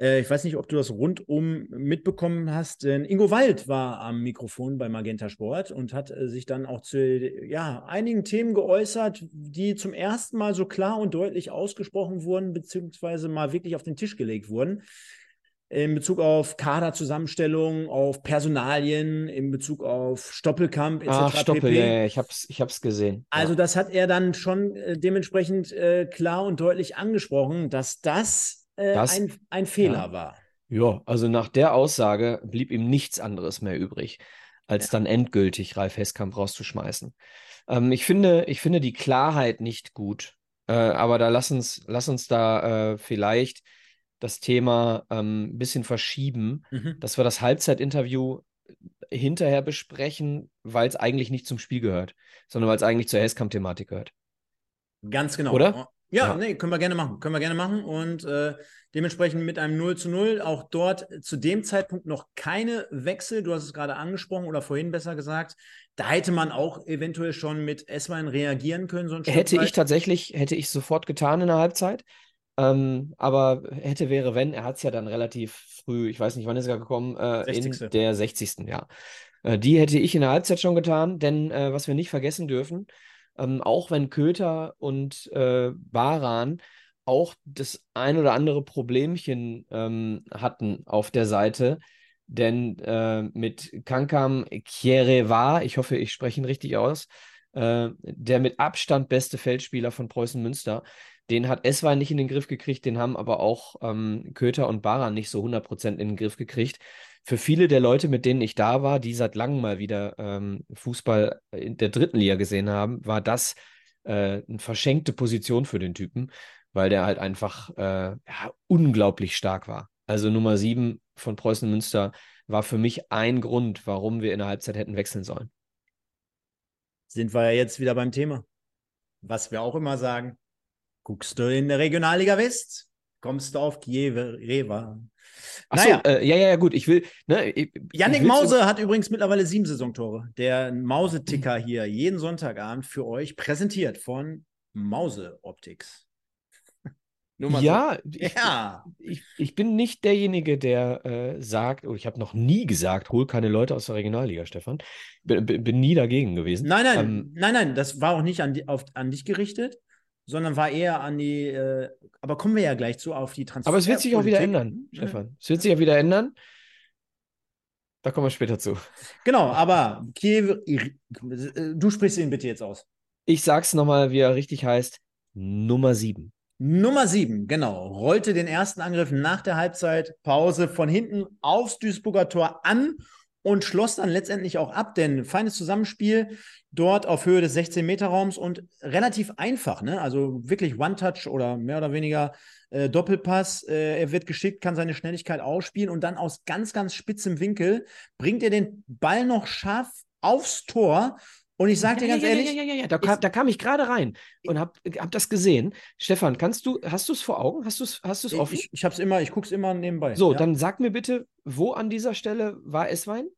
[SPEAKER 2] Äh, ich weiß nicht, ob du das rundum mitbekommen hast. Denn Ingo Wald war am Mikrofon bei Magenta Sport und hat äh, sich dann auch zu ja, einigen Themen geäußert, die zum ersten Mal so klar und deutlich ausgesprochen wurden, beziehungsweise mal wirklich auf den Tisch gelegt wurden in Bezug auf Kaderzusammenstellung, auf Personalien, in Bezug auf Stoppelkamp etc.
[SPEAKER 3] Ach, Stoppel, pp. ja, ja, ich hab's, ich hab's gesehen.
[SPEAKER 2] Also
[SPEAKER 3] ja.
[SPEAKER 2] das hat er dann schon äh, dementsprechend äh, klar und deutlich angesprochen, dass das äh, das, ein, ein Fehler
[SPEAKER 3] ja.
[SPEAKER 2] war.
[SPEAKER 3] Ja, also nach der Aussage blieb ihm nichts anderes mehr übrig, als ja. dann endgültig Ralf Heskamp rauszuschmeißen. Ähm, ich, finde, ich finde die Klarheit nicht gut, äh, aber da lass uns, lass uns da äh, vielleicht das Thema ein ähm, bisschen verschieben, mhm. dass wir das Halbzeitinterview hinterher besprechen, weil es eigentlich nicht zum Spiel gehört, sondern weil es eigentlich zur Heskamp-Thematik gehört.
[SPEAKER 2] Ganz genau.
[SPEAKER 3] Oder?
[SPEAKER 2] Ja, ja, nee, können wir gerne machen. Können wir gerne machen. Und äh, dementsprechend mit einem 0 zu 0 auch dort zu dem Zeitpunkt noch keine Wechsel. Du hast es gerade angesprochen oder vorhin besser gesagt. Da hätte man auch eventuell schon mit Esswein reagieren können. So
[SPEAKER 3] hätte ich tatsächlich, hätte ich sofort getan in der Halbzeit. Ähm, aber hätte, wäre, wenn, er hat es ja dann relativ früh, ich weiß nicht, wann ist er gekommen, äh, in der 60. Ja. Äh, die hätte ich in der Halbzeit schon getan, denn äh, was wir nicht vergessen dürfen, ähm, auch wenn Köter und äh, Baran auch das ein oder andere Problemchen ähm, hatten auf der Seite, denn äh, mit Kankam Kiereva, ich hoffe, ich spreche ihn richtig aus, äh, der mit Abstand beste Feldspieler von Preußen Münster, den hat Eswein nicht in den Griff gekriegt, den haben aber auch ähm, Köter und Baran nicht so 100% in den Griff gekriegt für viele der Leute, mit denen ich da war, die seit langem mal wieder ähm, Fußball in der dritten Liga gesehen haben, war das äh, eine verschenkte Position für den Typen, weil der halt einfach äh, ja, unglaublich stark war. Also Nummer sieben von Preußen Münster war für mich ein Grund, warum wir in der Halbzeit hätten wechseln sollen.
[SPEAKER 2] Sind wir ja jetzt wieder beim Thema. Was wir auch immer sagen, guckst du in der Regionalliga West, kommst du auf Kiew Reva.
[SPEAKER 3] Achso, naja. äh, ja, ja, gut. Ich will. Ne,
[SPEAKER 2] ich, Yannick ich Mause hat übrigens mittlerweile sieben Saisontore. Der Mauseticker hier jeden Sonntagabend für euch präsentiert von Mause Optics.
[SPEAKER 3] ja, so. ich, ja. Ich, ich, bin nicht derjenige, der äh, sagt, oder ich habe noch nie gesagt, hol keine Leute aus der Regionalliga, Stefan. Bin, bin nie dagegen gewesen.
[SPEAKER 2] Nein, nein, ähm, nein, nein, das war auch nicht an, die, auf, an dich gerichtet sondern war eher an die, äh, aber kommen wir ja gleich zu, auf die
[SPEAKER 3] Transfer. Aber es wird sich auch wieder ändern, mhm. Stefan. Es wird sich ja wieder ändern. Da kommen wir später zu.
[SPEAKER 2] Genau, aber Kiew, du sprichst ihn bitte jetzt aus.
[SPEAKER 3] Ich sag's nochmal, wie er richtig heißt. Nummer 7.
[SPEAKER 2] Nummer 7, genau. Rollte den ersten Angriff nach der Halbzeitpause von hinten aufs Duisburger Tor an und schloss dann letztendlich auch ab, denn feines Zusammenspiel dort auf Höhe des 16-Meter-Raums und relativ einfach, ne? Also wirklich One-Touch oder mehr oder weniger äh, Doppelpass. Äh, er wird geschickt, kann seine Schnelligkeit ausspielen und dann aus ganz, ganz spitzem Winkel bringt er den Ball noch scharf aufs Tor Und ich sage dir ganz
[SPEAKER 3] ja,
[SPEAKER 2] ehrlich,
[SPEAKER 3] ja, ja, ja, ja. Da, kam, da kam ich gerade rein und habe hab das gesehen. Stefan, kannst du, hast du es vor Augen? Hast du es hast du's offen?
[SPEAKER 2] ich, ich habe es immer, ich gucke es immer nebenbei.
[SPEAKER 3] so,
[SPEAKER 2] ja.
[SPEAKER 3] dann sag mir bitte, wo an dieser Stelle war Esswein?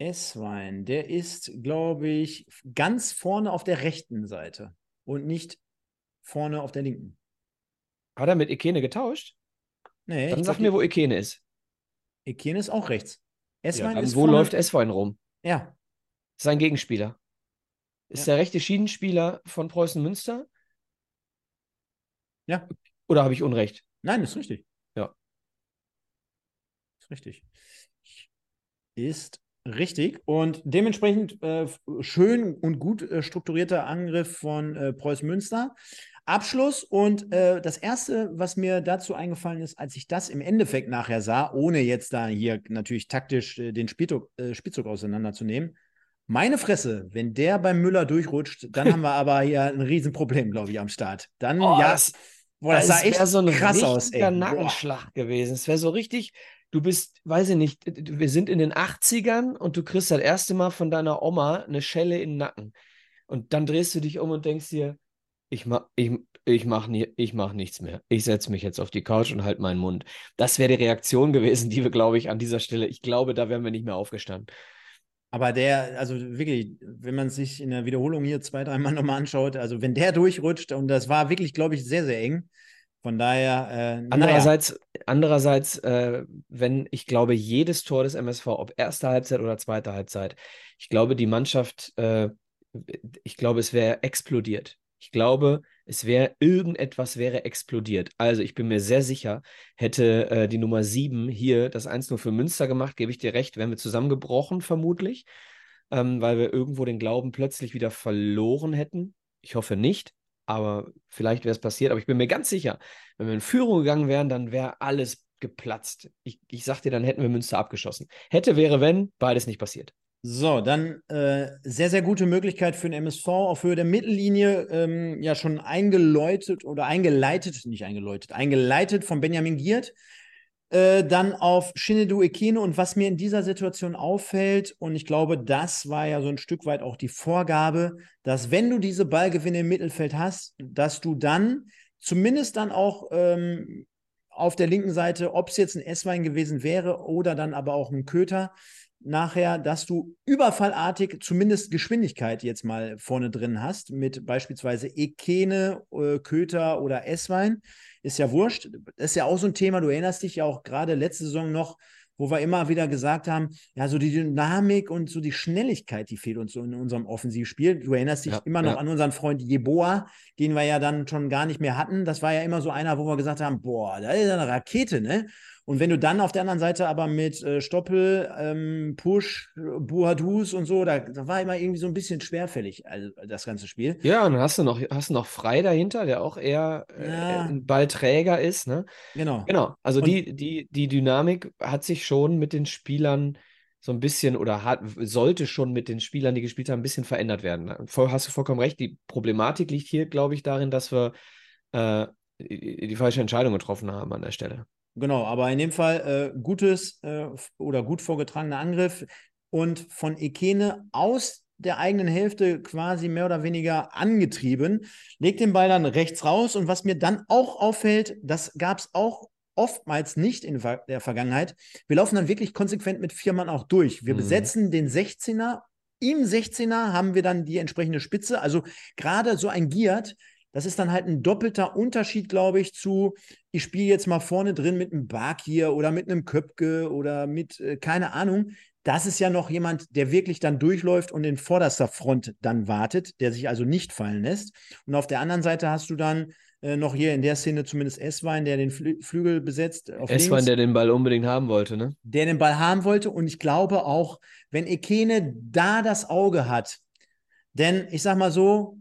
[SPEAKER 2] Esswein, der ist, glaube ich, ganz vorne auf der rechten Seite und nicht vorne auf der linken.
[SPEAKER 3] Hat er mit Ekene getauscht?
[SPEAKER 2] Nee,
[SPEAKER 3] Dann sag
[SPEAKER 2] glaub,
[SPEAKER 3] mir, wo Ekene ist.
[SPEAKER 2] Ekene ist auch rechts.
[SPEAKER 3] Ja,
[SPEAKER 2] Esswein
[SPEAKER 3] dann
[SPEAKER 2] ist
[SPEAKER 3] wo
[SPEAKER 2] vorne,
[SPEAKER 3] läuft Esswein rum?
[SPEAKER 2] Ja,
[SPEAKER 3] Sein Gegenspieler. Ist
[SPEAKER 2] Ja.
[SPEAKER 3] der rechte Schienenspieler von Preußen Münster?
[SPEAKER 2] Ja.
[SPEAKER 3] Oder habe ich Unrecht?
[SPEAKER 2] nein, ist richtig.
[SPEAKER 3] Ja.
[SPEAKER 2] Ist richtig. Ist richtig. Und dementsprechend äh, schön und gut äh, strukturierter Angriff von äh, Preußen Münster. Abschluss und äh, das erste, was mir dazu eingefallen ist, als ich das im Endeffekt nachher sah, ohne jetzt da hier natürlich taktisch äh, den Spielzug, äh, Spielzug auseinanderzunehmen, meine Fresse, wenn der beim Müller durchrutscht, dann haben wir aber hier ein Riesenproblem, glaube ich, am Start. Dann,
[SPEAKER 3] Oh,
[SPEAKER 2] ja,
[SPEAKER 3] das-
[SPEAKER 2] boah, das sah
[SPEAKER 3] Es
[SPEAKER 2] echt
[SPEAKER 3] so ein
[SPEAKER 2] krass aus, ey.
[SPEAKER 3] Nackenschlag gewesen. Es wäre so richtig, du bist, weiß ich nicht, wir sind in den 80ern und du kriegst das erste Mal von deiner Oma eine Schelle in den Nacken. Und dann drehst du dich um und denkst dir, ich mach, ich, ich mach, nie, ich mach nichts mehr. Ich setze mich jetzt auf die Couch und halte meinen Mund. Das wäre die Reaktion gewesen, die wir, glaube ich, an dieser Stelle, ich glaube, da wären wir nicht mehr aufgestanden.
[SPEAKER 2] Aber der, also wirklich, wenn man sich in der Wiederholung hier zwei, dreimal nochmal anschaut, also wenn der durchrutscht, und das war wirklich, glaube ich, sehr, sehr eng. Von daher, äh, naja,
[SPEAKER 3] Andererseits, andererseits äh, wenn ich glaube, jedes Tor des MSV, ob erste Halbzeit oder zweite Halbzeit, ich glaube, die Mannschaft, äh, ich glaube, es wäre explodiert. Ich glaube, es wäre, irgendetwas wäre explodiert. Also ich bin mir sehr sicher, hätte äh, die Nummer 7 hier das 1-0 für Münster gemacht, gebe ich dir recht, wären wir zusammengebrochen vermutlich, ähm, weil wir irgendwo den Glauben plötzlich wieder verloren hätten. Ich hoffe nicht, aber vielleicht wäre es passiert. Aber ich bin mir ganz sicher, wenn wir in Führung gegangen wären, dann wäre alles geplatzt. Ich, ich sag dir, dann hätten wir Münster abgeschossen. Hätte, wäre, wenn, beides nicht passiert.
[SPEAKER 2] So, dann äh, sehr, sehr gute Möglichkeit für den MSV auf Höhe der Mittellinie, ähm, ja schon eingeläutet oder eingeleitet, nicht eingeläutet, eingeleitet von Benjamin Giert. Äh, dann auf Shinedu Ekene und was mir in dieser Situation auffällt, und ich glaube, das war ja so ein Stück weit auch die Vorgabe, dass wenn du diese Ballgewinne im Mittelfeld hast, dass du dann zumindest dann auch ähm, auf der linken Seite, ob es jetzt ein Esswein gewesen wäre oder dann aber auch ein Köter, nachher, dass du überfallartig zumindest Geschwindigkeit jetzt mal vorne drin hast, mit beispielsweise Ekene, äh, Köter oder Esswein. Ist ja wurscht. Das ist ja auch so ein Thema. Du erinnerst dich ja auch gerade letzte Saison noch, wo wir immer wieder gesagt haben, ja, so die Dynamik und so die Schnelligkeit, die fehlt uns so in unserem Offensivspiel. Du erinnerst dich
[SPEAKER 3] Ja,
[SPEAKER 2] immer noch
[SPEAKER 3] ja.
[SPEAKER 2] an unseren Freund Jeboa, den wir ja dann schon gar nicht mehr hatten. Das war ja immer so einer, wo wir gesagt haben, boah, da ist eine Rakete, ne? Und wenn du dann auf der anderen Seite aber mit äh, Stoppel, ähm, Push, Buhadus und so, da, da war immer irgendwie so ein bisschen schwerfällig, also das ganze Spiel.
[SPEAKER 3] Ja, und dann hast du noch, hast du noch Frei dahinter, der auch eher äh,
[SPEAKER 2] Ja.
[SPEAKER 3] ein Ballträger ist, ne?
[SPEAKER 2] Genau.
[SPEAKER 3] Genau, also
[SPEAKER 2] Und-
[SPEAKER 3] die, die, die Dynamik hat sich schon mit den Spielern so ein bisschen oder hat, sollte schon mit den Spielern, die gespielt haben, ein bisschen verändert werden. Voll, hast du vollkommen recht. Die Problematik liegt hier, glaube ich, darin, dass wir äh, die falsche Entscheidung getroffen haben an der Stelle.
[SPEAKER 2] Genau, aber in dem Fall äh, gutes äh, oder gut vorgetragener Angriff und von Ekene aus der eigenen Hälfte quasi mehr oder weniger angetrieben, legt den Ball dann rechts raus und was mir dann auch auffällt, das gab es auch oftmals nicht in der Vergangenheit. Wir laufen dann wirklich konsequent mit vier Mann auch durch. Wir
[SPEAKER 3] Mhm.
[SPEAKER 2] besetzen den 16er. Im 16er haben wir dann die entsprechende Spitze. Also gerade so ein Giert, das ist dann halt ein doppelter Unterschied, glaube ich, zu, ich spiele jetzt mal vorne drin mit einem Bakir oder mit einem Köpke oder mit, äh, keine Ahnung. Das ist ja noch jemand, der wirklich dann durchläuft und in vorderster Front dann wartet, der sich also nicht fallen lässt. Und auf der anderen Seite hast du dann äh, noch hier in der Szene zumindest Esswein, der den Flü Flügel besetzt. Auf
[SPEAKER 3] Es war,
[SPEAKER 2] links
[SPEAKER 3] der den Ball unbedingt haben wollte, ne?
[SPEAKER 2] der den Ball haben wollte. Und ich glaube auch, wenn Ekene da das Auge hat, denn ich sag mal so,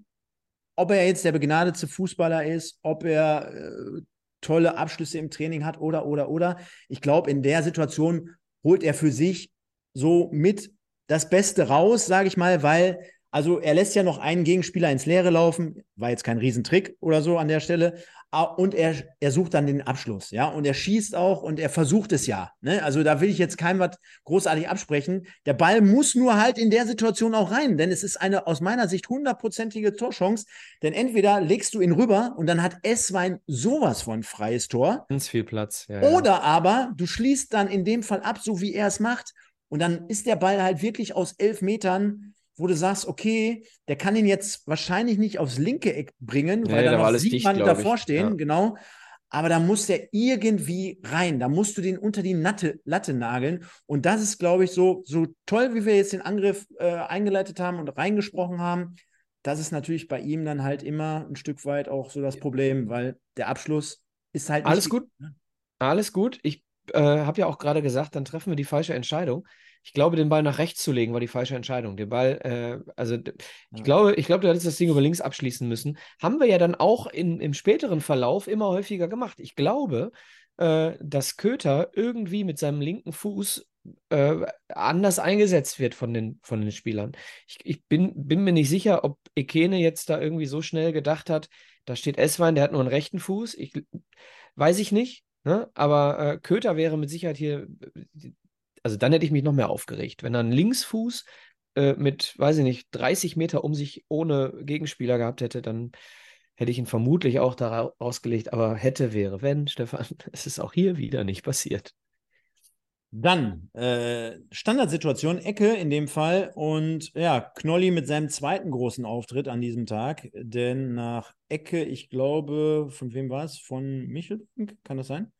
[SPEAKER 2] ob er jetzt der begnadete Fußballer ist, ob er äh, tolle Abschlüsse im Training hat oder, oder, oder, ich glaube, in der Situation holt er für sich so mit das Beste raus, sage ich mal, weil, also er lässt ja noch einen Gegenspieler ins Leere laufen, war jetzt kein Riesentrick oder so an der Stelle, und er, er sucht dann den Abschluss, ja, und er schießt auch und er versucht es ja. Ne? Also da will ich jetzt keinem was großartig absprechen. Der Ball muss nur halt in der Situation auch rein, denn es ist eine aus meiner Sicht hundertprozentige Torchance. Denn entweder legst du ihn rüber und dann hat Esswein sowas von freies Tor.
[SPEAKER 3] Ganz viel Platz.
[SPEAKER 2] Ja, oder ja. aber du schließt dann in dem Fall ab, so wie er es macht. Und dann ist der Ball halt wirklich aus elf Metern wo du sagst, okay, der kann ihn jetzt wahrscheinlich nicht aufs linke Eck bringen, weil ja, da noch sieben Mann davor stehen, ja. genau. Aber da muss der irgendwie rein. Da musst du den unter die Latte, Latte nageln. Und das ist, glaube ich, so, so toll, wie wir jetzt den Angriff äh, eingeleitet haben und reingesprochen haben. Das ist natürlich bei ihm dann halt immer ein Stück weit auch so das Problem, weil der Abschluss ist halt.
[SPEAKER 3] Alles gut. Ne? Alles gut. Ich äh, habe ja auch gerade gesagt, dann treffen wir die falsche Entscheidung ich glaube, den Ball nach rechts zu legen, war die falsche Entscheidung. Den Ball, äh, also ich ja. glaube, ich glaube, du hättest das Ding über links abschließen müssen. Haben wir ja dann auch in, im späteren Verlauf immer häufiger gemacht. Ich glaube, äh, dass Köter irgendwie mit seinem linken Fuß äh, anders eingesetzt wird von den, von den Spielern. Ich, ich bin, bin mir nicht sicher, ob Ekene jetzt da irgendwie so schnell gedacht hat, da steht Esswein, der hat nur einen rechten Fuß. Ich, weiß ich nicht. Ne? Aber äh, Köter wäre mit Sicherheit hier also dann hätte ich mich noch mehr aufgeregt. Wenn er einen Linksfuß äh, mit, weiß ich nicht, 30 Meter um sich ohne Gegenspieler gehabt hätte, dann hätte ich ihn vermutlich auch da rausgelegt. Aber hätte, wäre, wenn, Stefan, es ist auch hier wieder nicht passiert.
[SPEAKER 2] Dann äh, Standardsituation, Ecke in dem Fall und ja, Knolli mit seinem zweiten großen Auftritt an diesem Tag, denn nach Ecke, ich glaube, von wem war es? Von Michel, kann das sein?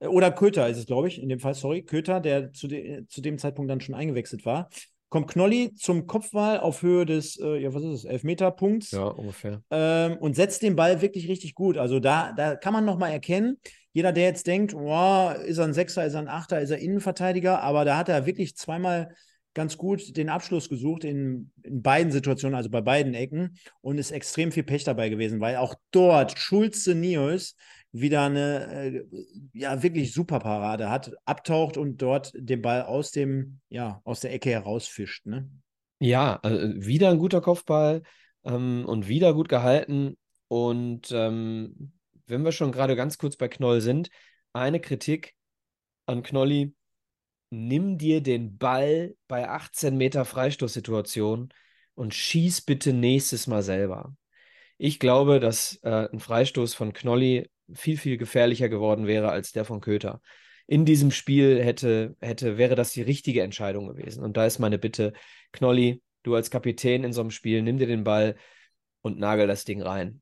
[SPEAKER 2] Äh, oder Köter ist es, glaube ich, in dem Fall, sorry. Köter, der zu, de zu dem Zeitpunkt dann schon eingewechselt war. Kommt Knolli zum Kopfball auf Höhe des, äh, ja, was ist es, Elfmeterpunkts.
[SPEAKER 3] Ja, ungefähr.
[SPEAKER 2] Ähm, und setzt den Ball wirklich richtig gut. Also da, da kann man nochmal erkennen, jeder, der jetzt denkt, oh, ist er ein Sechser, ist er ein Achter, ist er Innenverteidiger, aber da hat er wirklich zweimal ganz gut den Abschluss gesucht in, in beiden Situationen, also bei beiden Ecken und ist extrem viel Pech dabei gewesen, weil auch dort Schulze Nios wieder eine äh, ja wirklich super Parade hat, abtaucht und dort den Ball aus dem ja aus der Ecke herausfischt, ne?
[SPEAKER 3] Ja, also wieder ein guter Kopfball ähm, und wieder gut gehalten und ähm, wenn wir schon gerade ganz kurz bei Knoll sind, eine Kritik an Knolli, nimm dir den Ball bei 18 Meter Freistoßsituation und schieß bitte nächstes Mal selber. Ich glaube, dass äh, ein Freistoß von Knolli viel, viel gefährlicher geworden wäre als der von Köter. In diesem Spiel hätte, hätte, wäre das die richtige Entscheidung gewesen. Und da ist meine Bitte, Knolli, du als Kapitän in so einem Spiel, nimm dir den Ball und nagel das Ding rein.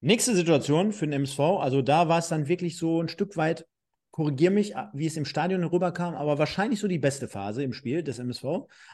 [SPEAKER 2] Nächste Situation für den MSV, also da war es dann wirklich so ein Stück weit korrigiere mich, wie es im Stadion rüberkam, aber wahrscheinlich so die beste Phase im Spiel des MSV.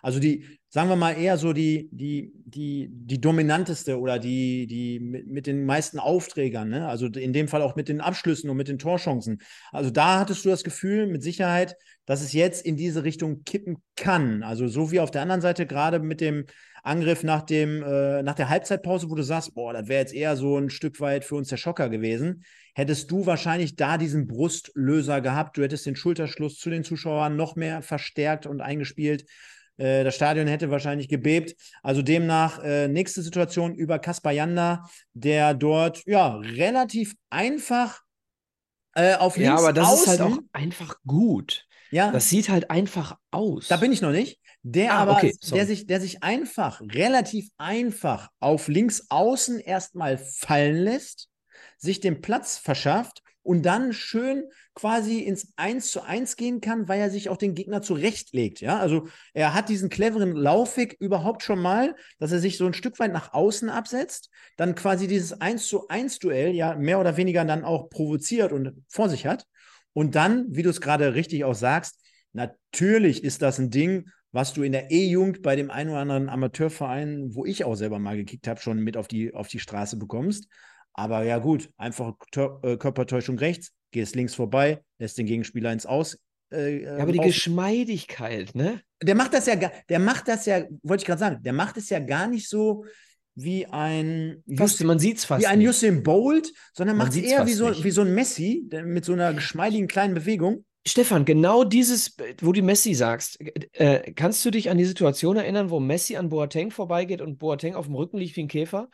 [SPEAKER 2] Also die, sagen wir mal eher so die, die, die, die dominanteste oder die, die mit, mit den meisten Aufträgern, ne? Also in dem Fall auch mit den Abschlüssen und mit den Torchancen. Also da hattest du das Gefühl mit Sicherheit, dass es jetzt in diese Richtung kippen kann. Also so wie auf der anderen Seite gerade mit dem Angriff nach, dem, äh, nach der Halbzeitpause, wo du sagst, boah, das wäre jetzt eher so ein Stück weit für uns der Schocker gewesen, hättest du wahrscheinlich da diesen Brustlöser gehabt. Du hättest den Schulterschluss zu den Zuschauern noch mehr verstärkt und eingespielt. Äh, das Stadion hätte wahrscheinlich gebebt. Also demnach äh, nächste Situation über Kaspar Janda, der dort ja relativ einfach äh, auf links
[SPEAKER 3] Ja, aber das außen, ist halt auch einfach gut.
[SPEAKER 2] Ja.
[SPEAKER 3] Das sieht halt einfach aus.
[SPEAKER 2] Da bin ich noch nicht. Der ah, aber, okay, der sich, der sich einfach, relativ einfach auf links außen erstmal fallen lässt, sich den Platz verschafft und dann schön quasi ins 1 zu 1 gehen kann, weil er sich auch den Gegner zurechtlegt. Ja, also er hat diesen cleveren Laufweg überhaupt schon mal, dass er sich so ein Stück weit nach außen absetzt, dann quasi dieses 1 zu 1 Duell ja mehr oder weniger dann auch provoziert und vor sich hat. Und dann, wie du es gerade richtig auch sagst, natürlich ist das ein Ding, was du in der E-Jugend bei dem einen oder anderen Amateurverein, wo ich auch selber mal gekickt habe, schon mit auf die, auf die Straße bekommst. Aber ja, gut, einfach äh, Körpertäuschung rechts, gehst links vorbei, lässt den Gegenspieler ins Aus.
[SPEAKER 3] Äh, ja, aber die auf. Geschmeidigkeit, ne?
[SPEAKER 2] Der macht das ja, der macht das ja, wollte ich gerade sagen, der macht es ja gar nicht so wie ein
[SPEAKER 3] fast, man sieht's fast
[SPEAKER 2] wie ein Usain Bolt, sondern macht es eher wie so, wie so ein Messi mit so einer geschmeidigen kleinen Bewegung.
[SPEAKER 3] Stefan, genau dieses, wo du Messi sagst, äh, kannst du dich an die Situation erinnern, wo Messi an Boateng vorbeigeht und Boateng auf dem Rücken liegt wie ein Käfer?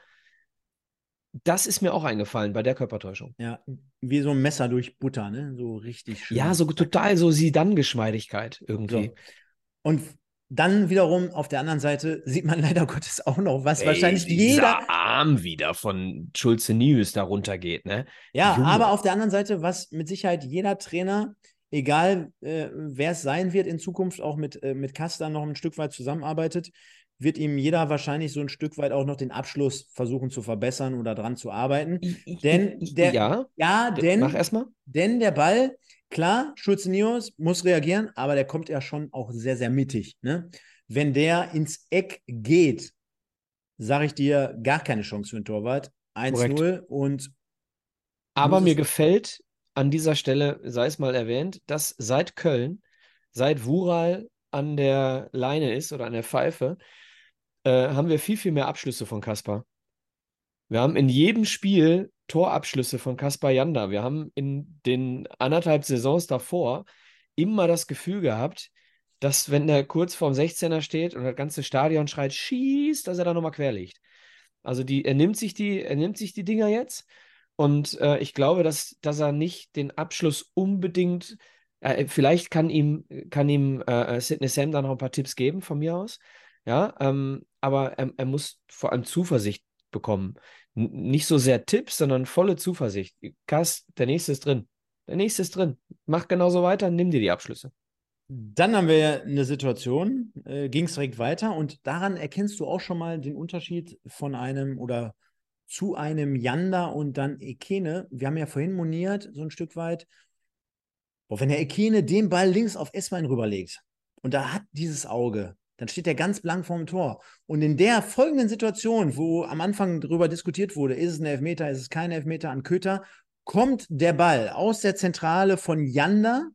[SPEAKER 3] das ist mir auch eingefallen bei der Körpertäuschung.
[SPEAKER 2] Ja, wie so ein Messer durch Butter, ne? So richtig schön.
[SPEAKER 3] Ja, so total so sie dann Geschmeidigkeit irgendwie.
[SPEAKER 2] So. Und dann wiederum auf der anderen Seite sieht man leider Gottes auch noch, was Ey, wahrscheinlich jeder
[SPEAKER 3] Arm wieder von Schulze News darunter geht, ne?
[SPEAKER 2] Ja, Junge. aber auf der anderen Seite, was mit Sicherheit jeder Trainer, egal äh, wer es sein wird in Zukunft, auch mit, äh, mit Kastan noch ein Stück weit zusammenarbeitet, wird ihm jeder wahrscheinlich so ein Stück weit auch noch den Abschluss versuchen zu verbessern oder dran zu arbeiten. Ich, denn der,
[SPEAKER 3] ja,
[SPEAKER 2] ja, denn,
[SPEAKER 3] mach erstmal.
[SPEAKER 2] Denn der Ball, klar, Schulze Nios muss reagieren, aber der kommt ja schon auch sehr, sehr mittig. Ne? Wenn der ins Eck geht, sage ich dir, gar keine Chance für den Torwart. 1-0 und.
[SPEAKER 3] Aber mir gefällt an dieser Stelle, sei es mal erwähnt, dass seit Köln, seit Wural an der Leine ist oder an der Pfeife, äh, haben wir viel, viel mehr Abschlüsse von Kaspar. Wir haben in jedem Spiel Torabschlüsse von Kaspar Janda. Wir haben in den anderthalb Saisons davor immer das Gefühl gehabt, dass wenn er kurz vorm 16er steht und das ganze Stadion schreit, schießt, dass er da nochmal quer liegt. Also die, er nimmt sich die, er nimmt sich die Dinger jetzt und äh, ich glaube, dass, dass er nicht den Abschluss unbedingt, äh, vielleicht kann ihm, kann ihm äh, Sidney Sam da noch ein paar Tipps geben von mir aus. Ja, ähm, aber er, er, muss vor allem Zuversicht bekommen. N nicht so sehr Tipps, sondern volle Zuversicht. Kass, der nächste ist drin. Der nächste ist drin. Mach genauso weiter, nimm dir die Abschlüsse.
[SPEAKER 2] Dann haben wir eine Situation, äh, ging es direkt weiter und daran erkennst du auch schon mal den Unterschied von einem oder zu einem Yanda und dann Ekene. Wir haben ja vorhin moniert, so ein Stück weit, boah, wenn der Ekene den Ball links auf Eswein rüberlegt und da hat dieses Auge, dann steht er ganz blank vorm Tor. Und in der folgenden Situation, wo am Anfang darüber diskutiert wurde, ist es ein Elfmeter, ist es kein Elfmeter an Köter, kommt der Ball aus der Zentrale von Janda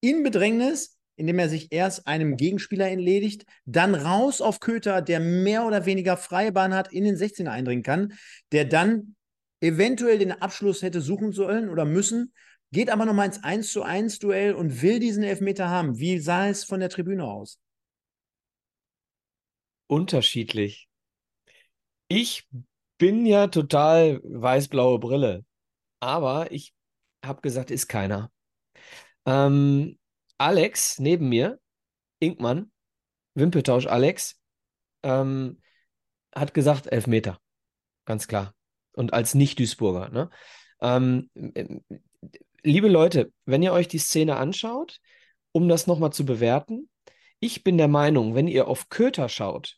[SPEAKER 2] in Bedrängnis, indem er sich erst einem Gegenspieler entledigt, dann raus auf Köter, der mehr oder weniger freie Bahn hat, in den 16er eindringen kann, der dann eventuell den Abschluss hätte suchen sollen oder müssen, geht aber nochmal ins 1 zu 1 Duell und will diesen Elfmeter haben. Wie sah es von der Tribüne aus?
[SPEAKER 3] unterschiedlich. Ich bin ja total weiß-blaue Brille, aber ich habe gesagt, ist keiner. Ähm, Alex neben mir, Inkmann, Wimpeltausch Alex, ähm, hat gesagt, Elfmeter. Ganz klar. Und als Nicht-Duisburger. Ne? Ähm, liebe Leute, wenn ihr euch die Szene anschaut, um das nochmal zu bewerten, ich bin der Meinung, wenn ihr auf Köter schaut,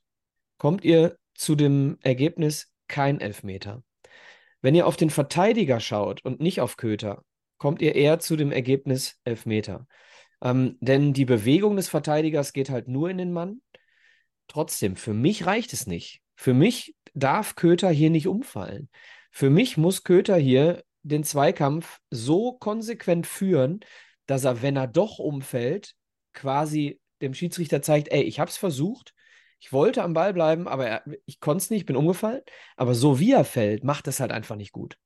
[SPEAKER 3] kommt ihr zu dem Ergebnis kein Elfmeter. Wenn ihr auf den Verteidiger schaut und nicht auf Köter, kommt ihr eher zu dem Ergebnis Elfmeter. Ähm, denn die Bewegung des Verteidigers geht halt nur in den Mann. Trotzdem, für mich reicht es nicht. Für mich darf Köter hier nicht umfallen. Für mich muss Köter hier den Zweikampf so konsequent führen, dass er, wenn er doch umfällt, quasi dem Schiedsrichter zeigt, ey, ich habe es versucht, ich wollte am Ball bleiben, aber er, ich konnte es nicht, bin umgefallen. Aber so wie er fällt, macht es halt einfach nicht gut.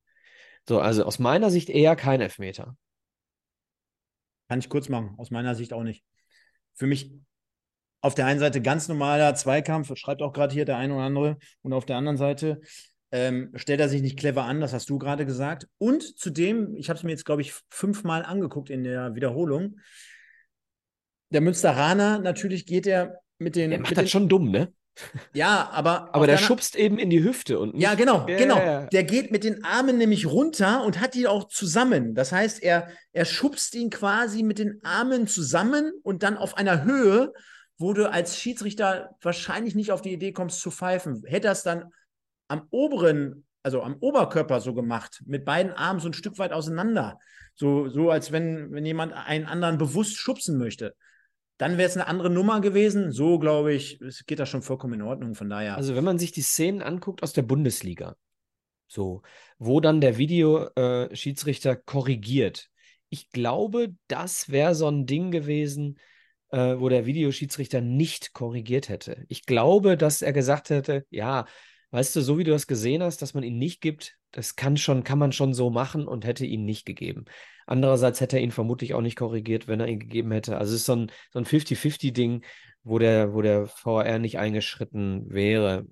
[SPEAKER 3] So, also aus meiner Sicht eher kein Elfmeter.
[SPEAKER 2] Kann ich kurz machen, aus meiner Sicht auch nicht. Für mich auf der einen Seite ganz normaler Zweikampf, schreibt auch gerade hier der eine oder andere, und auf der anderen Seite ähm, stellt er sich nicht clever an, das hast du gerade gesagt. Und zudem, ich habe es mir jetzt, glaube ich, fünfmal angeguckt in der Wiederholung, der Münsteraner, natürlich geht er mit den.
[SPEAKER 3] Der macht das
[SPEAKER 2] den,
[SPEAKER 3] schon dumm, ne?
[SPEAKER 2] Ja, aber.
[SPEAKER 3] Aber der schubst eben in die Hüfte und.
[SPEAKER 2] Nicht, ja, genau, yeah. genau. Der geht mit den Armen nämlich runter und hat die auch zusammen. Das heißt, er, er schubst ihn quasi mit den Armen zusammen und dann auf einer Höhe, wo du als Schiedsrichter wahrscheinlich nicht auf die Idee kommst zu pfeifen. Hätte er es dann am oberen, also am Oberkörper so gemacht, mit beiden Armen so ein Stück weit auseinander. So, so als wenn, wenn jemand einen anderen bewusst schubsen möchte dann wäre es eine andere Nummer gewesen. So, glaube ich, geht das schon vollkommen in Ordnung. Von daher.
[SPEAKER 3] Also, wenn man sich die Szenen anguckt aus der Bundesliga, so, wo dann der Videoschiedsrichter äh, korrigiert. Ich glaube, das wäre so ein Ding gewesen, äh, wo der Videoschiedsrichter nicht korrigiert hätte. Ich glaube, dass er gesagt hätte, ja, weißt du, so wie du das gesehen hast, dass man ihn nicht gibt, das kann schon, kann man schon so machen und hätte ihn nicht gegeben. Andererseits hätte er ihn vermutlich auch nicht korrigiert, wenn er ihn gegeben hätte. Also es ist so ein, so ein 50-50-Ding, wo der, wo der VR nicht eingeschritten wäre.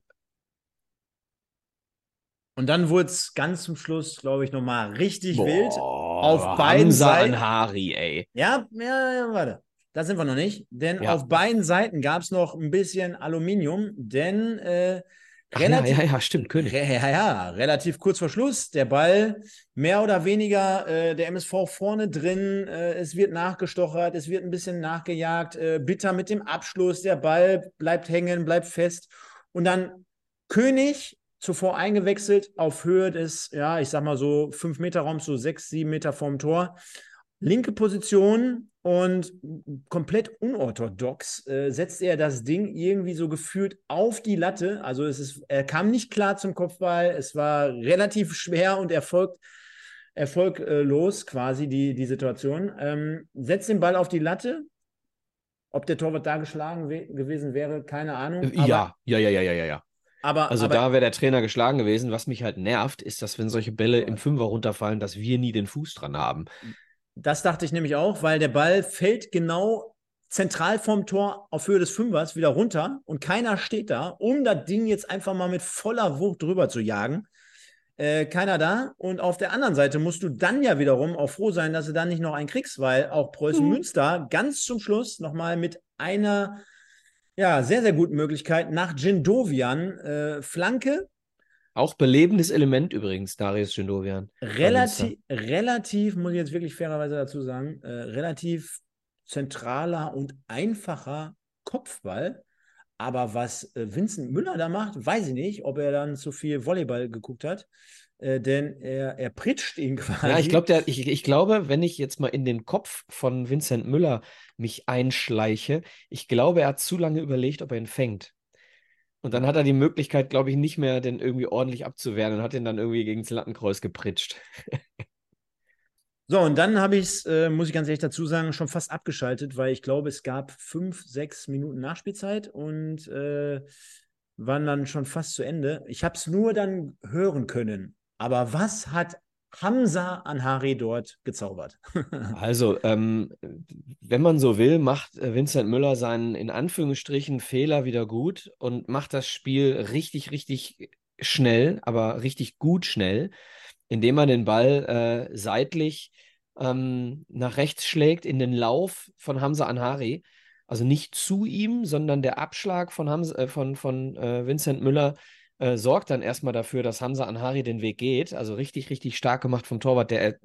[SPEAKER 2] Und dann wurde es ganz zum Schluss, glaube ich, nochmal richtig
[SPEAKER 3] Boah,
[SPEAKER 2] wild. Auf beiden Seiten.
[SPEAKER 3] Anhari, ey.
[SPEAKER 2] Ja, ja, ja, warte. Da sind wir noch nicht. Denn
[SPEAKER 3] Ja.
[SPEAKER 2] auf beiden Seiten gab es noch ein bisschen Aluminium, denn äh,
[SPEAKER 3] Ach, ja,
[SPEAKER 2] relativ,
[SPEAKER 3] ja, ja, stimmt, König.
[SPEAKER 2] Re- Ja, ja, relativ kurz vor Schluss. Der Ball mehr oder weniger äh, der MSV vorne drin. Äh, es wird nachgestochert, es wird ein bisschen nachgejagt. Äh, bitter mit dem Abschluss. Der Ball bleibt hängen, bleibt fest. Und dann König zuvor eingewechselt auf Höhe des, ja, ich sag mal so 5 Meter Raums, so 6, 7 Meter vorm Tor. Linke Position und komplett unorthodox äh, setzt er das Ding irgendwie so gefühlt auf die Latte. Also es ist, er kam nicht klar zum Kopfball. Es war relativ schwer und erfolgt, erfolglos quasi die, die Situation. Ähm, setzt den Ball auf die Latte. Ob der Torwart da geschlagen we gewesen wäre, keine Ahnung.
[SPEAKER 3] Ja, ja, ja, ja, ja, ja, ja.
[SPEAKER 2] aber,
[SPEAKER 3] Also
[SPEAKER 2] aber,
[SPEAKER 3] da wäre der Trainer geschlagen gewesen. Was mich halt nervt, ist, dass wenn solche Bälle im Fünfer runterfallen, dass wir nie den Fuß dran haben.
[SPEAKER 2] Das dachte ich nämlich auch, weil der Ball fällt genau zentral vom Tor auf Höhe des Fünfers wieder runter und keiner steht da, um das Ding jetzt einfach mal mit voller Wucht drüber zu jagen. Äh, keiner da. Und auf der anderen Seite musst du dann ja wiederum auch froh sein, dass du dann nicht noch einen kriegst, weil auch Preußen
[SPEAKER 3] Mhm.
[SPEAKER 2] Münster ganz zum Schluss nochmal mit einer ja, sehr, sehr guten Möglichkeit nach Jindovian äh, Flanke
[SPEAKER 3] Auch belebendes Element übrigens, Darius Gindovian.
[SPEAKER 2] relativ, relativ, muss ich jetzt wirklich fairerweise dazu sagen, äh, relativ zentraler und einfacher Kopfball. Aber was äh, Vincent Müller da macht, weiß ich nicht, ob er dann zu viel Volleyball geguckt hat. Äh, denn er, er pritscht ihn quasi.
[SPEAKER 3] Ja, ich, glaub, ich, ich glaube, wenn ich jetzt mal in den Kopf von Vincent Müller mich einschleiche, ich glaube, er hat zu lange überlegt, ob er ihn fängt. Und dann hat er die Möglichkeit, glaube ich, nicht mehr, den irgendwie ordentlich abzuwehren und hat ihn dann irgendwie gegen das Lattenkreuz gepritscht.
[SPEAKER 2] So, und dann habe ich es, äh, muss ich ganz ehrlich dazu sagen, schon fast abgeschaltet, weil ich glaube, es gab fünf, sechs Minuten Nachspielzeit und äh, waren dann schon fast zu Ende. Ich habe es nur dann hören können. Aber was hat Hamza Anhari dort gezaubert?
[SPEAKER 3] Also, ähm, wenn man so will, macht äh, Vincent Müller seinen in Anführungsstrichen Fehler wieder gut und macht das Spiel richtig, richtig schnell, aber richtig gut schnell, indem er den Ball äh, seitlich ähm, nach rechts schlägt in den Lauf von Hamza Anhari. Also nicht zu ihm, sondern der Abschlag von, Hamza, äh, von, von äh, Vincent Müller äh, sorgt dann erstmal dafür, dass Hamza Anhari den Weg geht. Also richtig, richtig stark gemacht vom Torwart. Der,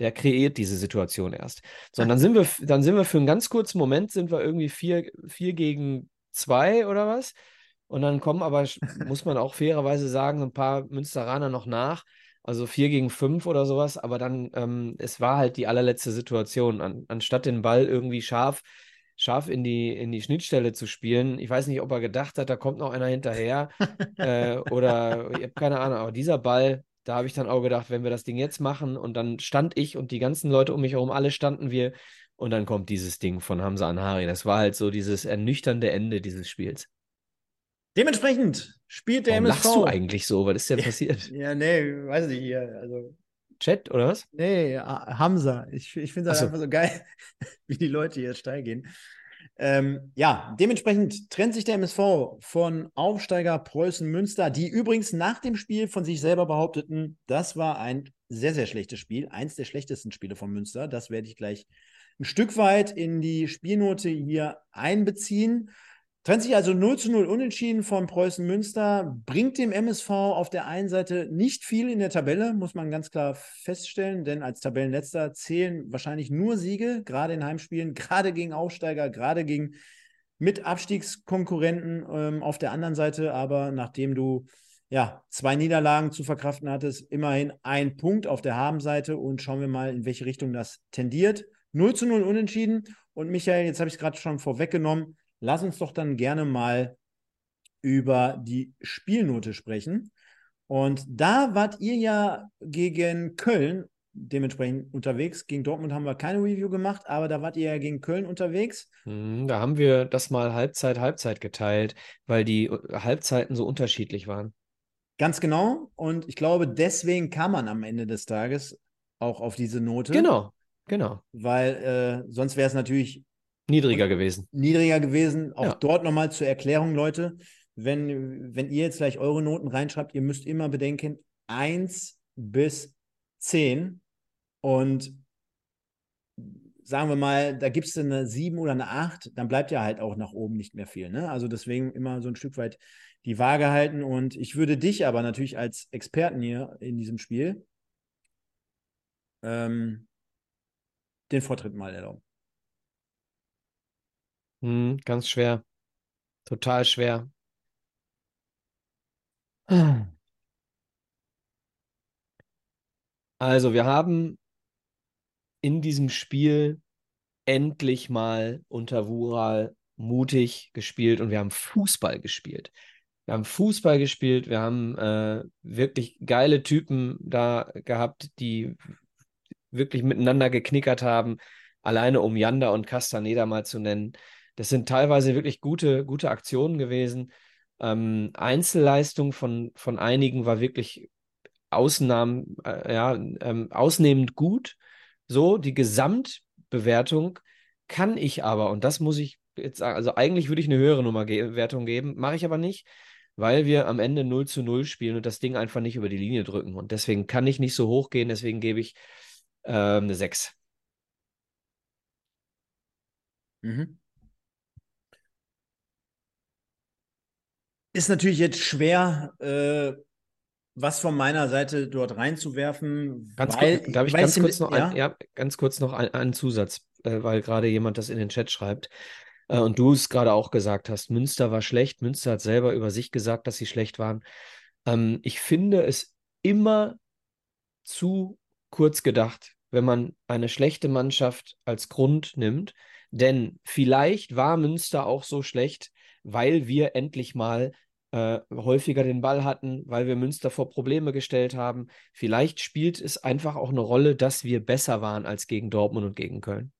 [SPEAKER 3] der kreiert diese Situation erst. So, und dann sind wir, dann sind wir für einen ganz kurzen Moment, sind wir irgendwie vier, vier gegen zwei oder was. Und dann kommen aber, muss man auch fairerweise sagen, ein paar Münsteraner noch nach. Also vier gegen fünf oder sowas. Aber dann, ähm, es war halt die allerletzte Situation. An, anstatt den Ball irgendwie scharf, scharf in die, in die Schnittstelle zu spielen. Ich weiß nicht, ob er gedacht hat, da kommt noch einer hinterher. äh, oder ich habe keine Ahnung. Aber dieser Ball, da habe ich dann auch gedacht, wenn wir das Ding jetzt machen und dann stand ich und die ganzen Leute um mich herum, alle standen wir. Und dann kommt dieses Ding von Hamza Anhari. Das war halt so dieses ernüchternde Ende dieses Spiels.
[SPEAKER 2] Dementsprechend spielt der
[SPEAKER 3] Warum
[SPEAKER 2] MSV.
[SPEAKER 3] lachst du eigentlich so? Was ist denn passiert?
[SPEAKER 2] Ja, nee, weiß nicht hier. Also,
[SPEAKER 3] Chat oder was?
[SPEAKER 2] nee, Ha- Hamza. Ich, ich finde das
[SPEAKER 3] Ach so.
[SPEAKER 2] einfach so geil, wie die Leute hier steil gehen. Ähm, ja, dementsprechend trennt sich der MSV von Aufsteiger Preußen Münster, die übrigens nach dem Spiel von sich selber behaupteten, das war ein sehr, sehr schlechtes Spiel. Eins der schlechtesten Spiele von Münster. Das werde ich gleich ein Stück weit in die Spielnote hier einbeziehen. Trennt sich also 0 zu 0 unentschieden von Preußen Münster, bringt dem MSV auf der einen Seite nicht viel in der Tabelle, muss man ganz klar feststellen, denn als Tabellenletzter zählen wahrscheinlich nur Siege, gerade in Heimspielen, gerade gegen Aufsteiger, gerade gegen Mitabstiegskonkurrenten. Ähm, auf der anderen Seite aber, nachdem du ja zwei Niederlagen zu verkraften hattest, immerhin ein Punkt auf der Habenseite und schauen wir mal, in welche Richtung das tendiert. 0 zu 0 unentschieden. Und Michael, jetzt habe ich es gerade schon vorweggenommen. Lass uns doch dann gerne mal über die Spielnote sprechen. Und da wart ihr ja gegen Köln dementsprechend unterwegs. Gegen Dortmund haben wir keine Review gemacht, aber da wart ihr ja gegen Köln unterwegs.
[SPEAKER 3] Hm, Da haben wir das mal Halbzeit, Halbzeit geteilt, weil die äh, Halbzeiten so unterschiedlich waren.
[SPEAKER 2] Ganz genau. Und ich glaube, deswegen kam man am Ende des Tages auch auf diese Note.
[SPEAKER 3] Genau, genau.
[SPEAKER 2] Weil äh, sonst wäre es natürlich
[SPEAKER 3] Niedriger gewesen.
[SPEAKER 2] niedriger gewesen. Auch
[SPEAKER 3] Ja.
[SPEAKER 2] dort nochmal zur Erklärung, Leute. Wenn, wenn ihr jetzt gleich eure Noten reinschreibt, ihr müsst immer bedenken, 1 bis 10 und sagen wir mal, da gibt es eine 7 oder eine 8, dann bleibt ja halt auch nach oben nicht mehr viel. Ne? Also deswegen immer so ein Stück weit die Waage halten. Und ich würde dich aber natürlich als Experten hier in diesem Spiel ähm, den Vortritt mal erlauben.
[SPEAKER 3] Hm, ganz schwer. Total schwer. Also, wir haben in diesem Spiel endlich mal unter Wural mutig gespielt und wir haben Fußball gespielt. Wir haben Fußball gespielt, wir haben äh, wirklich geile Typen da gehabt, die wirklich miteinander geknickert haben, alleine um Janda und Castaneda mal zu nennen. Das sind teilweise wirklich gute, gute Aktionen gewesen. Ähm, Einzelleistung von, von einigen war wirklich Ausnahmen, äh, ja, ähm, ausnehmend gut. So, die Gesamtbewertung kann ich aber, und das muss ich jetzt sagen, also eigentlich würde ich eine höhere Nummerwertung geben, mache ich aber nicht, weil wir am Ende 0 zu 0 spielen und das Ding einfach nicht über die Linie drücken. Und deswegen kann ich nicht so hoch gehen, deswegen gebe ich äh, eine 6.
[SPEAKER 2] Mhm. Ist natürlich jetzt schwer, äh, was von meiner Seite dort reinzuwerfen.
[SPEAKER 3] Ganz
[SPEAKER 2] weil,
[SPEAKER 3] kurz, darf ich ganz kurz noch, ja? Ein, ja, ganz kurz noch ein, einen Zusatz, äh, weil gerade jemand das in den Chat schreibt. Äh, und du es gerade auch gesagt hast, Münster war schlecht. Münster hat selber über sich gesagt, dass sie schlecht waren. Ähm, ich finde es immer zu kurz gedacht, wenn man eine schlechte Mannschaft als Grund nimmt. Denn vielleicht war Münster auch so schlecht, weil wir endlich mal äh, häufiger den Ball hatten, weil wir Münster vor Probleme gestellt haben. Vielleicht spielt es einfach auch eine Rolle, dass wir besser waren als gegen Dortmund und gegen Köln.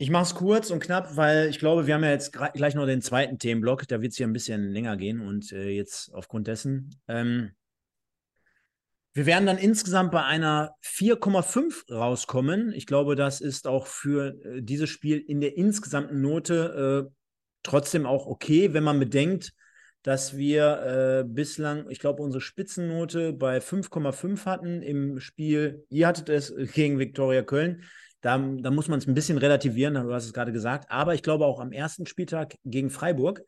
[SPEAKER 2] Ich mache es kurz und knapp, weil ich glaube, wir haben ja jetzt gleich noch den zweiten Themenblock. Da wird es hier ein bisschen länger gehen und äh, jetzt aufgrund dessen. Ähm, wir werden dann insgesamt bei einer 4,5 rauskommen. Ich glaube, das ist auch für äh, dieses Spiel in der insgesamten Note äh, trotzdem auch okay, wenn man bedenkt, dass wir äh, bislang, ich glaube, unsere Spitzennote bei 5,5 hatten im Spiel. Ihr hattet es gegen Viktoria Köln. Da, da muss man es ein bisschen relativieren, du hast es gerade gesagt. Aber ich glaube auch am ersten Spieltag gegen Freiburg,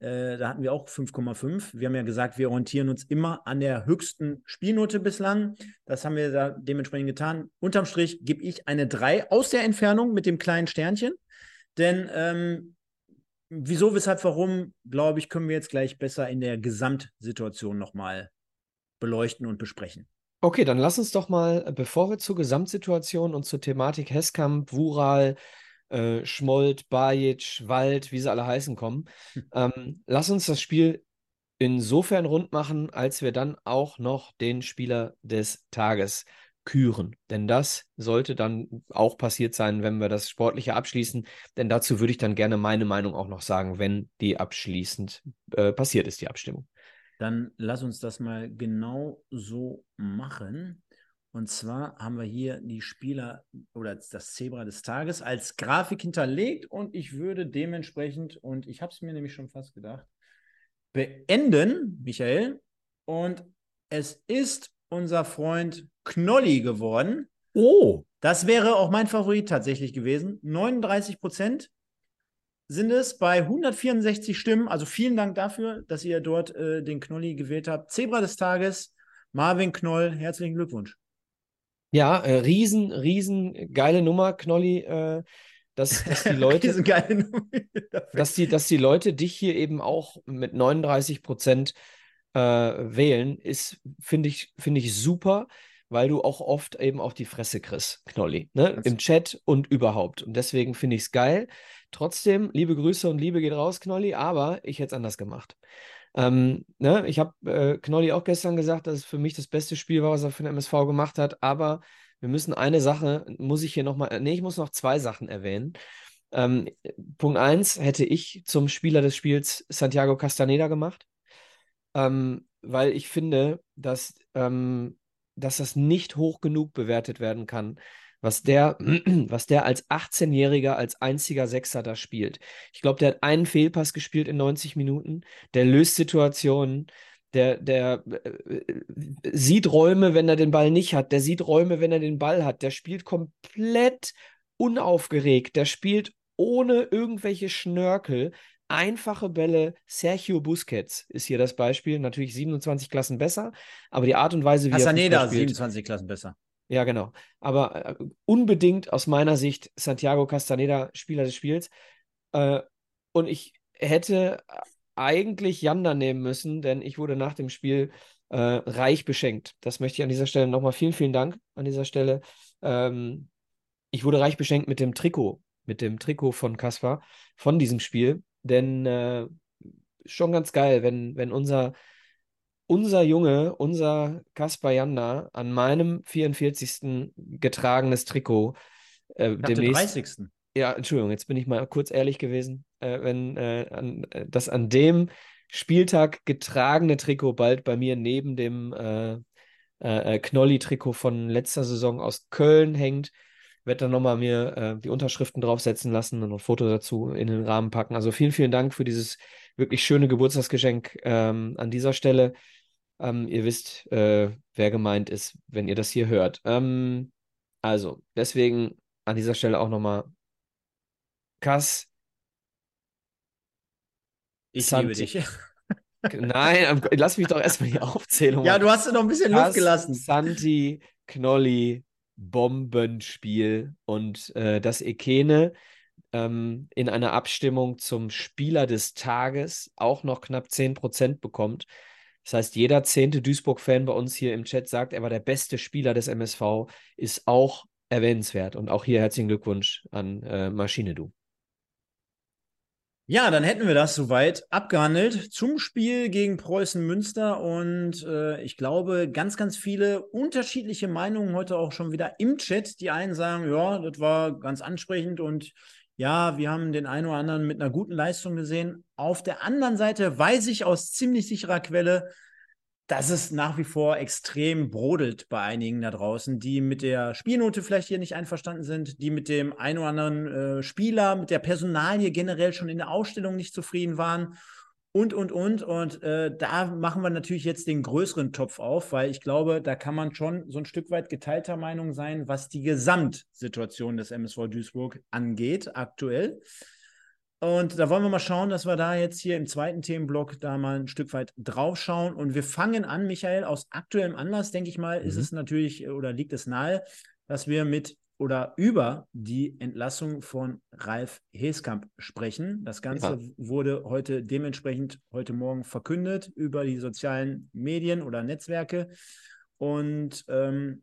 [SPEAKER 2] äh, da hatten wir auch 5,5. Wir haben ja gesagt, wir orientieren uns immer an der höchsten Spielnote bislang. Das haben wir da dementsprechend getan. Unterm Strich gebe ich eine 3 aus der Entfernung mit dem kleinen Sternchen. Denn ähm, wieso, weshalb, warum, glaube ich, können wir jetzt gleich besser in der Gesamtsituation nochmal beleuchten und besprechen.
[SPEAKER 3] Okay, dann lass uns doch mal, bevor wir zur Gesamtsituation und zur Thematik Heskamp, Wural, äh, Schmold, Bajic, Wald, wie sie alle heißen, kommen, hm. ähm, lass uns das Spiel insofern rund machen, als wir dann auch noch den Spieler des Tages küren. Denn das sollte dann auch passiert sein, wenn wir das Sportliche abschließen. Denn dazu würde ich dann gerne meine Meinung auch noch sagen, wenn die abschließend äh, passiert ist, die Abstimmung.
[SPEAKER 2] Dann lass uns das mal genau so machen. Und zwar haben wir hier die Spieler oder das Zebra des Tages als Grafik hinterlegt und ich würde dementsprechend, und ich habe es mir nämlich schon fast gedacht, beenden, Michael. Und es ist unser Freund Knolli geworden.
[SPEAKER 3] Oh.
[SPEAKER 2] Das wäre auch mein Favorit tatsächlich gewesen. 39 Prozent sind es bei 164 Stimmen. Also vielen Dank dafür, dass ihr dort äh, den Knolli gewählt habt. Zebra des Tages, Marvin Knoll, herzlichen Glückwunsch.
[SPEAKER 3] Ja, äh, riesen, riesen geile Nummer, Knolli. Äh, dass, dass die Leute, dass die, dass die Leute dich hier eben auch mit 39 Prozent äh, wählen, ist, finde ich, finde ich super, weil du auch oft eben auf die Fresse kriegst, Knolli, ne? Im Chat und überhaupt. Und deswegen finde ich es geil. Trotzdem, liebe Grüße und Liebe geht raus, Knolli, aber ich hätte es anders gemacht. Ähm, ne? Ich habe äh, Knolli auch gestern gesagt, dass es für mich das beste Spiel war, was er für den MSV gemacht hat, aber wir müssen eine Sache, muss ich hier nochmal, nee, ich muss noch zwei Sachen erwähnen. Ähm, Punkt eins hätte ich zum Spieler des Spiels Santiago Castaneda gemacht ähm, weil ich finde, dass, ähm, dass das nicht hoch genug bewertet werden kann, was der, was der als 18-Jähriger, als einziger Sechser da spielt. Ich glaube, der hat einen Fehlpass gespielt in 90 Minuten, der löst Situationen, Der, der äh, sieht Räume, wenn er den Ball nicht hat. Der sieht Räume, wenn er den Ball hat. Der spielt komplett unaufgeregt. Der spielt ohne irgendwelche Schnörkel. Einfache Bälle. Sergio Busquets ist hier das Beispiel. Natürlich 27 Klassen besser, aber die Art und Weise, wie
[SPEAKER 2] Casaneda, er spielt, 27 Klassen besser.
[SPEAKER 3] Ja, genau. Aber äh, unbedingt aus meiner Sicht Santiago Castaneda Spieler des Spiels. Äh, und ich hätte eigentlich Janda nehmen müssen, denn ich wurde nach dem Spiel äh, reich beschenkt. Das möchte ich an dieser Stelle nochmal vielen, vielen Dank an dieser Stelle. Ähm, ich wurde reich beschenkt mit dem Trikot, mit dem Trikot von Kaspar von diesem Spiel, denn äh, schon ganz geil, wenn, wenn unser, unser Junge, unser Kaspar Janda an meinem 44. getragenes Trikot
[SPEAKER 2] äh, demnächst. 30
[SPEAKER 3] ja, Entschuldigung, jetzt bin ich mal kurz ehrlich gewesen, äh, wenn äh, an, äh, das an dem Spieltag getragene Trikot bald bei mir neben dem äh, äh, Knolli-Trikot von letzter Saison aus Köln hängt, werde dann nochmal mir die Unterschriften draufsetzen lassen und ein Foto dazu in den Rahmen packen. Also vielen, vielen Dank für dieses wirklich schöne Geburtstagsgeschenk ähm, an dieser Stelle. Ähm, ihr wisst, wer gemeint ist, wenn ihr das hier hört. Ähm, also, deswegen an dieser Stelle auch nochmal Kass.
[SPEAKER 2] Ich Santi. liebe dich.
[SPEAKER 3] Nein, lass mich doch erstmal die Aufzählung.
[SPEAKER 2] Ja, du hast noch ein bisschen Kass, Luft gelassen.
[SPEAKER 3] Santi, Knolli, Bombenspiel und äh, das Ekene ähm, in einer Abstimmung zum Spieler des Tages auch noch knapp 10% bekommt. Das heißt, jeder zehnte Duisburg-Fan bei uns hier im Chat sagt, er war der beste Spieler des MSV, ist auch erwähnenswert. Und auch hier herzlichen Glückwunsch an äh, Maschine Du.
[SPEAKER 2] Ja, dann hätten wir das soweit abgehandelt zum Spiel gegen Preußen Münster und äh, ich glaube, ganz, ganz viele unterschiedliche Meinungen heute auch schon wieder im Chat. Die einen sagen, ja, das war ganz ansprechend und ja, wir haben den einen oder anderen mit einer guten Leistung gesehen. Auf der anderen Seite weiß ich aus ziemlich sicherer Quelle, dass es nach wie vor extrem brodelt bei einigen da draußen, die mit der Spielnote vielleicht hier nicht einverstanden sind, die mit dem einen oder anderen äh, Spieler, mit der Personalie generell schon in der Ausstellung nicht zufrieden waren und, und, und. Und äh, da machen wir natürlich jetzt den größeren Topf auf, weil ich glaube, da kann man schon so ein Stück weit geteilter Meinung sein, was die Gesamtsituation des MSV Duisburg angeht, aktuell. Und da wollen wir mal schauen, dass wir da jetzt hier im zweiten Themenblock da mal ein Stück weit drauf schauen. Und wir fangen an, Michael, aus aktuellem Anlass, denke ich mal, mhm. ist es natürlich oder liegt es nahe, dass wir mit oder über die Entlassung von Ralf Heskamp sprechen. Das Ganze ja. wurde heute dementsprechend heute Morgen verkündet über die sozialen Medien oder Netzwerke. Und ähm,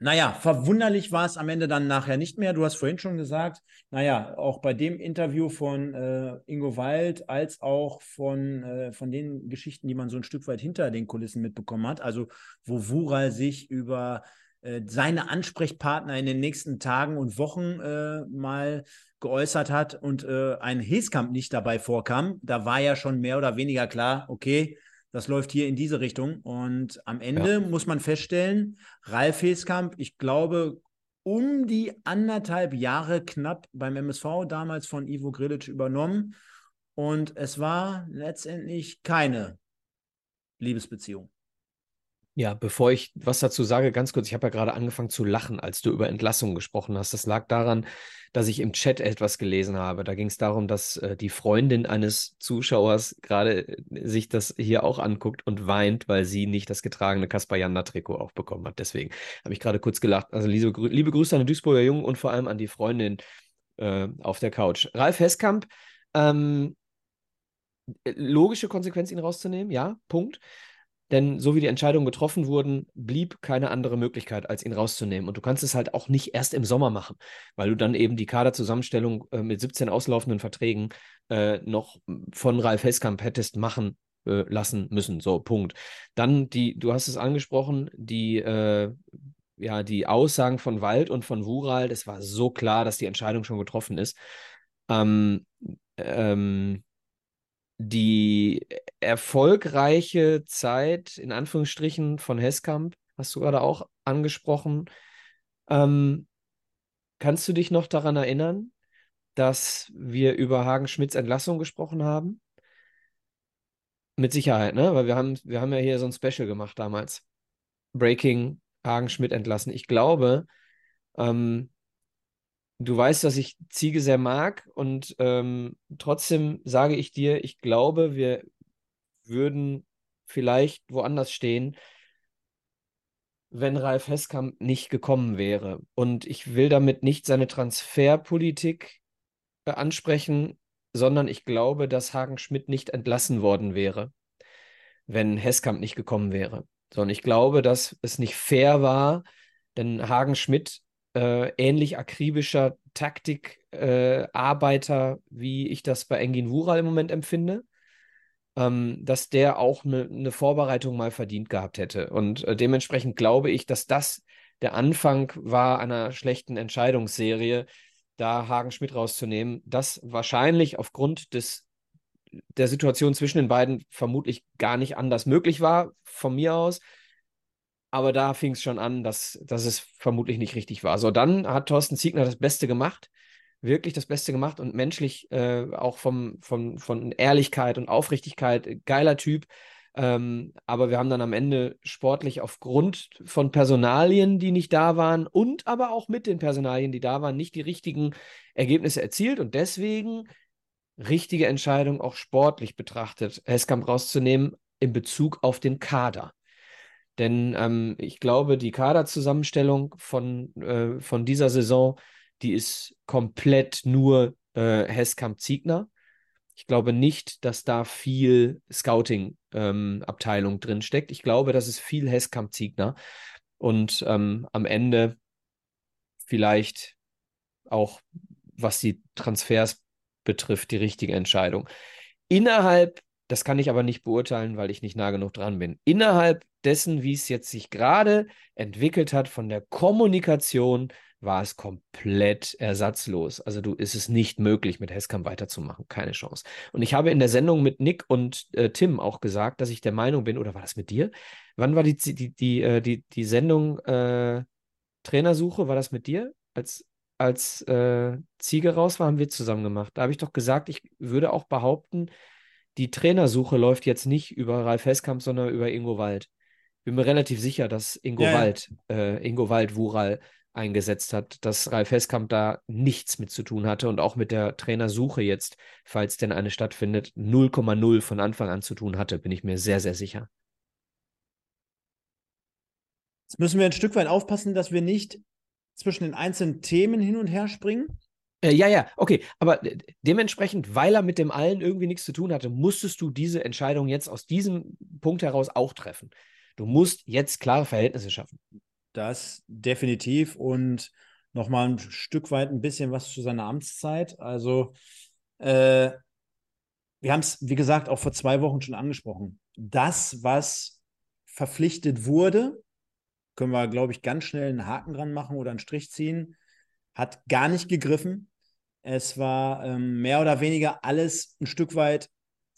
[SPEAKER 2] naja, verwunderlich war es am Ende dann nachher nicht mehr. Du hast vorhin schon gesagt, naja, auch bei dem Interview von äh, Ingo Wald als auch von, äh, von den Geschichten, die man so ein Stück weit hinter den Kulissen mitbekommen hat, also wo Wural sich über äh, seine Ansprechpartner in den nächsten Tagen und Wochen äh, mal geäußert hat und äh, ein Heskamp nicht dabei vorkam, da war ja schon mehr oder weniger klar, okay, das läuft hier in diese Richtung. Und am Ende ja. muss man feststellen, Ralf Heskamp, ich glaube, um die anderthalb Jahre knapp beim MSV damals von Ivo Grilic übernommen. Und es war letztendlich keine Liebesbeziehung.
[SPEAKER 3] Ja, bevor ich was dazu sage, ganz kurz, ich habe ja gerade angefangen zu lachen, als du über Entlassungen gesprochen hast. Das lag daran, dass ich im Chat etwas gelesen habe. Da ging es darum, dass äh, die Freundin eines Zuschauers gerade äh, sich das hier auch anguckt und weint, weil sie nicht das getragene Kaspar Janda-Trikot auch bekommen hat. Deswegen habe ich gerade kurz gelacht. Also liebe, liebe Grüße an den Duisburger Jungen und vor allem an die Freundin äh, auf der Couch. Ralf Heskamp, ähm, äh, logische Konsequenz, ihn rauszunehmen, ja, Punkt. Denn so wie die Entscheidungen getroffen wurden, blieb keine andere Möglichkeit, als ihn rauszunehmen. Und du kannst es halt auch nicht erst im Sommer machen, weil du dann eben die Kaderzusammenstellung äh, mit 17 auslaufenden Verträgen äh, noch von Ralf Heskamp hättest machen äh, lassen müssen. So, Punkt. Dann die, du hast es angesprochen, die, äh, ja, die Aussagen von Wald und von Wural, das war so klar, dass die Entscheidung schon getroffen ist. Ähm, ähm, die erfolgreiche Zeit, in Anführungsstrichen, von Heskamp, hast du gerade auch angesprochen. Ähm, kannst du dich noch daran erinnern, dass wir über Hagen Schmidts Entlassung gesprochen haben? Mit Sicherheit, ne? Weil wir haben, wir haben ja hier so ein Special gemacht damals. Breaking Hagen Schmidt entlassen. Ich glaube, ähm, du weißt, dass ich Ziege sehr mag und ähm, trotzdem sage ich dir, ich glaube, wir würden vielleicht woanders stehen, wenn Ralf Heskamp nicht gekommen wäre. Und ich will damit nicht seine Transferpolitik ansprechen, sondern ich glaube, dass Hagen Schmidt nicht entlassen worden wäre, wenn Heskamp nicht gekommen wäre. Sondern ich glaube, dass es nicht fair war, denn Hagen Schmidt, äh, ähnlich akribischer Taktikarbeiter, äh, wie ich das bei Engin Wural im Moment empfinde, ähm, dass der auch eine ne Vorbereitung mal verdient gehabt hätte. Und äh, dementsprechend glaube ich, dass das der Anfang war einer schlechten Entscheidungsserie, da Hagen Schmidt rauszunehmen, das wahrscheinlich aufgrund des, der Situation zwischen den beiden vermutlich gar nicht anders möglich war, von mir aus. Aber da fing es schon an, dass, dass es vermutlich nicht richtig war. So, dann hat Thorsten Ziegner das Beste gemacht, wirklich das Beste gemacht und menschlich äh, auch vom, vom, von Ehrlichkeit und Aufrichtigkeit, geiler Typ. Ähm, aber wir haben dann am Ende sportlich aufgrund von Personalien, die nicht da waren und aber auch mit den Personalien, die da waren, nicht die richtigen Ergebnisse erzielt und deswegen richtige Entscheidung auch sportlich betrachtet, Heskamp rauszunehmen in Bezug auf den Kader. Denn ähm, ich glaube, die Kaderzusammenstellung von, äh, von dieser Saison, die ist komplett nur äh, Heskamp-Ziegner. Ich glaube nicht, dass da viel Scouting-Abteilung ähm, drin steckt. Ich glaube, das ist viel Heskamp-Ziegner. Und ähm, am Ende vielleicht auch, was die Transfers betrifft, die richtige Entscheidung. Innerhalb, das kann ich aber nicht beurteilen, weil ich nicht nah genug dran bin, innerhalb dessen, wie es jetzt sich gerade entwickelt hat von der Kommunikation war es komplett ersatzlos. Also du ist es nicht möglich, mit Heskamp weiterzumachen. Keine Chance. Und ich habe in der Sendung mit Nick und äh, Tim auch gesagt, dass ich der Meinung bin, oder war das mit dir? Wann war die, die, die, äh, die, die Sendung äh, Trainersuche? War das mit dir? Als, als äh, Ziege raus war, haben wir zusammen gemacht. Da habe ich doch gesagt, ich würde auch behaupten, die Trainersuche läuft jetzt nicht über Ralf Heskamp, sondern über Ingo Wald. Bin mir relativ sicher, dass Ingo ja, Wald, äh, Ingo Wald Wural eingesetzt hat, dass Ralf Heskamp da nichts mit zu tun hatte und auch mit der Trainersuche jetzt, falls denn eine stattfindet, 0,0 von Anfang an zu tun hatte, bin ich mir sehr, sehr sicher.
[SPEAKER 2] Jetzt müssen wir ein Stück weit aufpassen, dass wir nicht zwischen den einzelnen Themen hin und her springen.
[SPEAKER 3] Äh, ja, ja, okay. Aber dementsprechend, weil er mit dem allen irgendwie nichts zu tun hatte, musstest du diese Entscheidung jetzt aus diesem Punkt heraus auch treffen. Du musst jetzt klare Verhältnisse schaffen.
[SPEAKER 2] Das definitiv und nochmal ein Stück weit ein bisschen was zu seiner Amtszeit. Also, äh, wir haben es, wie gesagt, auch vor zwei Wochen schon angesprochen. Das, was verpflichtet wurde, können wir, glaube ich, ganz schnell einen Haken dran machen oder einen Strich ziehen, hat gar nicht gegriffen. Es war ähm, mehr oder weniger alles ein Stück weit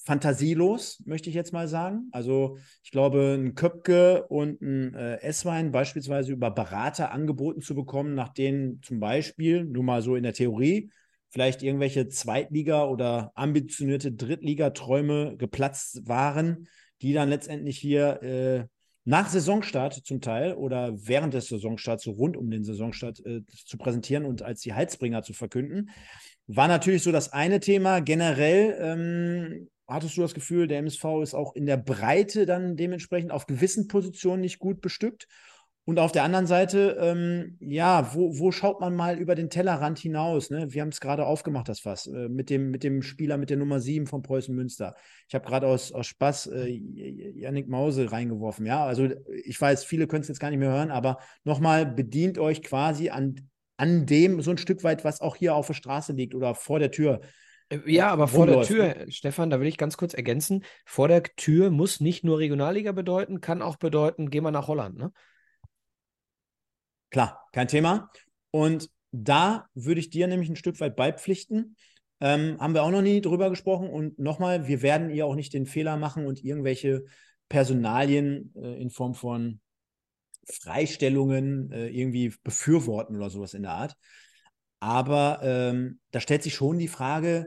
[SPEAKER 2] fantasielos, möchte ich jetzt mal sagen. Also ich glaube, ein Köpke und ein äh, Esswein beispielsweise über Berater angeboten zu bekommen, nach denen zum Beispiel, nur mal so in der Theorie, vielleicht irgendwelche Zweitliga- oder ambitionierte Drittligaträume geplatzt waren, die dann letztendlich hier äh, nach Saisonstart zum Teil oder während des Saisonstarts, so rund um den Saisonstart äh, zu präsentieren und als die Heizbringer zu verkünden. War natürlich so das eine Thema. Generell ähm, hattest du das Gefühl, der MSV ist auch in der Breite dann dementsprechend auf gewissen Positionen nicht gut bestückt? Und auf der anderen Seite, ähm, ja, wo, wo schaut man mal über den Tellerrand hinaus? Ne? Wir haben es gerade aufgemacht, das Fass, äh, mit, dem, mit dem Spieler mit der Nummer 7 von Preußen Münster. Ich habe gerade aus, aus Spaß äh, Yannick Mause reingeworfen. Ja, also ich weiß, viele können es jetzt gar nicht mehr hören, aber nochmal, bedient euch quasi an, an dem so ein Stück weit, was auch hier auf der Straße liegt oder vor der Tür.
[SPEAKER 3] Äh, ja, aber vor der Tür, Stefan, da will ich ganz kurz ergänzen, vor der Tür muss nicht nur Regionalliga bedeuten, kann auch bedeuten, geh mal nach Holland, ne?
[SPEAKER 2] Klar, kein Thema. Und da würde ich dir nämlich ein Stück weit beipflichten. Ähm, haben wir auch noch nie drüber gesprochen. Und nochmal, wir werden ihr auch nicht den Fehler machen und irgendwelche Personalien äh, in Form von Freistellungen äh, irgendwie befürworten oder sowas in der Art. Aber ähm, da stellt sich schon die Frage,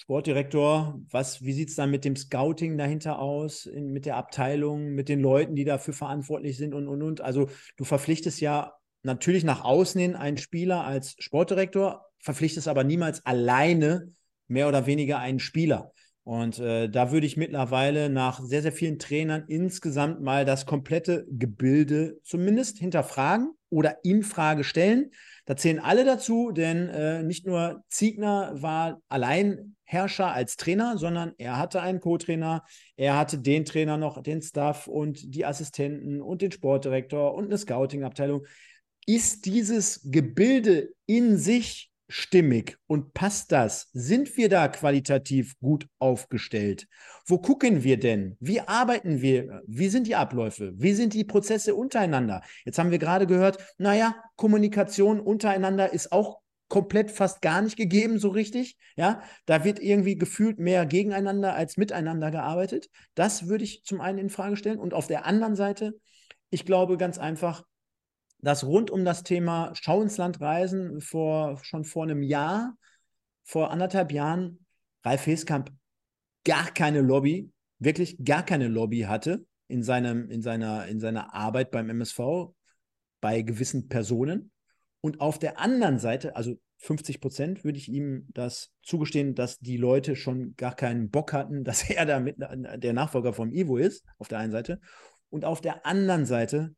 [SPEAKER 2] Sportdirektor, was, wie sieht es dann mit dem Scouting dahinter aus, in, mit der Abteilung, mit den Leuten, die dafür verantwortlich sind und, und, und. Also du verpflichtest ja natürlich nach außen hin einen Spieler als Sportdirektor, verpflichtest aber niemals alleine mehr oder weniger einen Spieler. Und äh, da würde ich mittlerweile nach sehr, sehr vielen Trainern insgesamt mal das komplette Gebilde zumindest hinterfragen oder in Frage stellen. Da zählen alle dazu, denn äh, nicht nur Ziegner war Alleinherrscher als Trainer, sondern er hatte einen Co-Trainer, er hatte den Trainer noch, den Staff und die Assistenten und den Sportdirektor und eine Scouting-Abteilung. Ist dieses Gebilde in sich stimmig und passt das? Sind wir da qualitativ gut aufgestellt? Wo gucken wir denn? Wie arbeiten wir? Wie sind die Abläufe? Wie sind die Prozesse untereinander? Jetzt haben wir gerade gehört, naja, Kommunikation untereinander ist auch komplett fast gar nicht gegeben, so richtig. Ja, da wird irgendwie gefühlt mehr gegeneinander als miteinander gearbeitet. Das würde ich zum einen in Frage stellen. Und auf der anderen Seite, ich glaube ganz einfach, dass rund um das Thema Schau ins Land reisen vor, schon vor einem Jahr, vor anderthalb Jahren, Ralf Heskamp gar keine Lobby, wirklich gar keine Lobby hatte in, seinem, in, seiner, in seiner Arbeit beim MSV bei gewissen Personen. Und auf der anderen Seite, also 50 Prozent, würde ich ihm das zugestehen, dass die Leute schon gar keinen Bock hatten, dass er da mit der Nachfolger vom Ivo ist, auf der einen Seite. Und auf der anderen Seite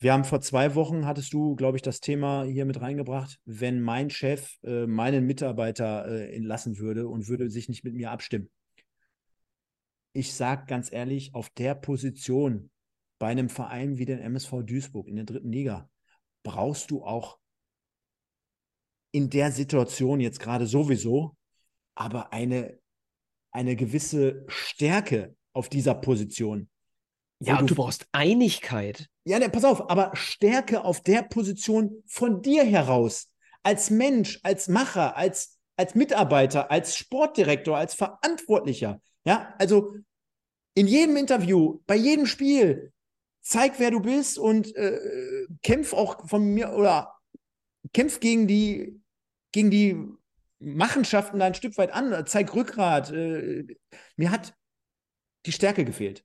[SPEAKER 2] wir haben vor zwei Wochen, hattest du, glaube ich, das Thema hier mit reingebracht, wenn mein Chef äh, meinen Mitarbeiter äh, entlassen würde und würde sich nicht mit mir abstimmen. Ich sage ganz ehrlich, auf der Position bei einem Verein wie den MSV Duisburg in der dritten Liga brauchst du auch in der Situation jetzt gerade sowieso, aber eine, eine gewisse Stärke auf dieser Position.
[SPEAKER 3] Ja, und du, du brauchst Einigkeit.
[SPEAKER 2] Ja, ne, pass auf, aber Stärke auf der Position von dir heraus. Als Mensch, als Macher, als, als Mitarbeiter, als Sportdirektor, als Verantwortlicher. Ja, also in jedem Interview, bei jedem Spiel, zeig, wer du bist und äh, kämpf auch von mir oder kämpf gegen die, gegen die Machenschaften da ein Stück weit an, zeig Rückgrat. Äh, mir hat die Stärke gefehlt.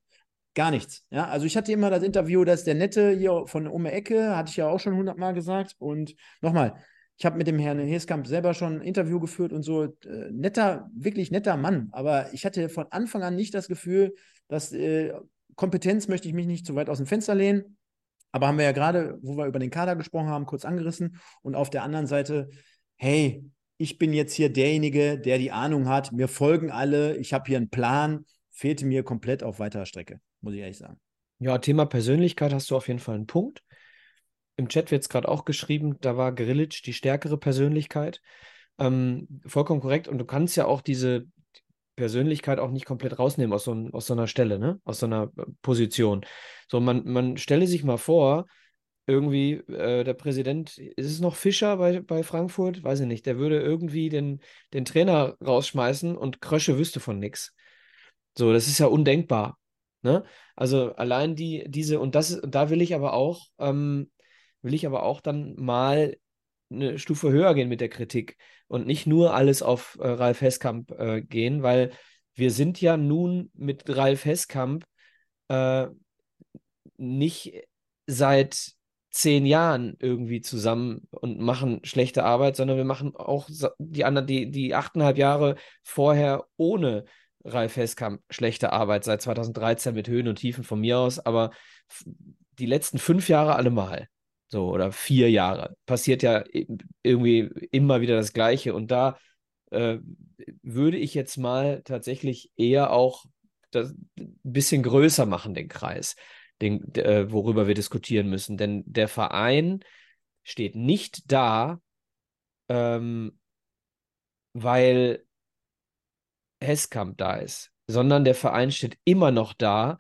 [SPEAKER 2] Gar nichts. Ja, also ich hatte immer das Interview, dass der Nette hier von um Ecke, hatte ich ja auch schon hundertmal gesagt. Und nochmal, ich habe mit dem Herrn Heskamp selber schon ein Interview geführt und so. Äh, netter, wirklich netter Mann. Aber ich hatte von Anfang an nicht das Gefühl, dass äh, Kompetenz möchte ich mich nicht zu weit aus dem Fenster lehnen. Aber haben wir ja gerade, wo wir über den Kader gesprochen haben, kurz angerissen. Und auf der anderen Seite, hey, ich bin jetzt hier derjenige, der die Ahnung hat. Mir folgen alle. Ich habe hier einen Plan. Fehlte mir komplett auf weiterer Strecke muss ich ehrlich sagen.
[SPEAKER 3] Ja, Thema Persönlichkeit hast du auf jeden Fall einen Punkt. Im Chat wird es gerade auch geschrieben, da war Grilic die stärkere Persönlichkeit. Ähm, vollkommen korrekt. Und du kannst ja auch diese Persönlichkeit auch nicht komplett rausnehmen aus so, aus so einer Stelle, ne? aus so einer äh, Position. So, man, man stelle sich mal vor, irgendwie äh, der Präsident, ist es noch Fischer bei, bei Frankfurt? Weiß ich nicht. Der würde irgendwie den, den Trainer rausschmeißen und Krösche wüsste von nichts. So, das ist ja undenkbar. Ne? Also allein die, diese, und das, da will ich aber auch, ähm, will ich aber auch dann mal eine Stufe höher gehen mit der Kritik und nicht nur alles auf äh, Ralf Heskamp äh, gehen, weil wir sind ja nun mit Ralf Heskamp äh, nicht seit zehn Jahren irgendwie zusammen und machen schlechte Arbeit, sondern wir machen auch die anderen, die, die achteinhalb Jahre vorher ohne Ralf Heskamp schlechte Arbeit seit 2013 mit Höhen und Tiefen von mir aus, aber die letzten fünf Jahre allemal, so oder vier Jahre, passiert ja irgendwie immer wieder das Gleiche. Und da äh, würde ich jetzt mal tatsächlich eher auch das ein bisschen größer machen, den Kreis, den, äh, worüber wir diskutieren müssen. Denn der Verein steht nicht da, ähm, weil Heskamp da ist, sondern der Verein steht immer noch da,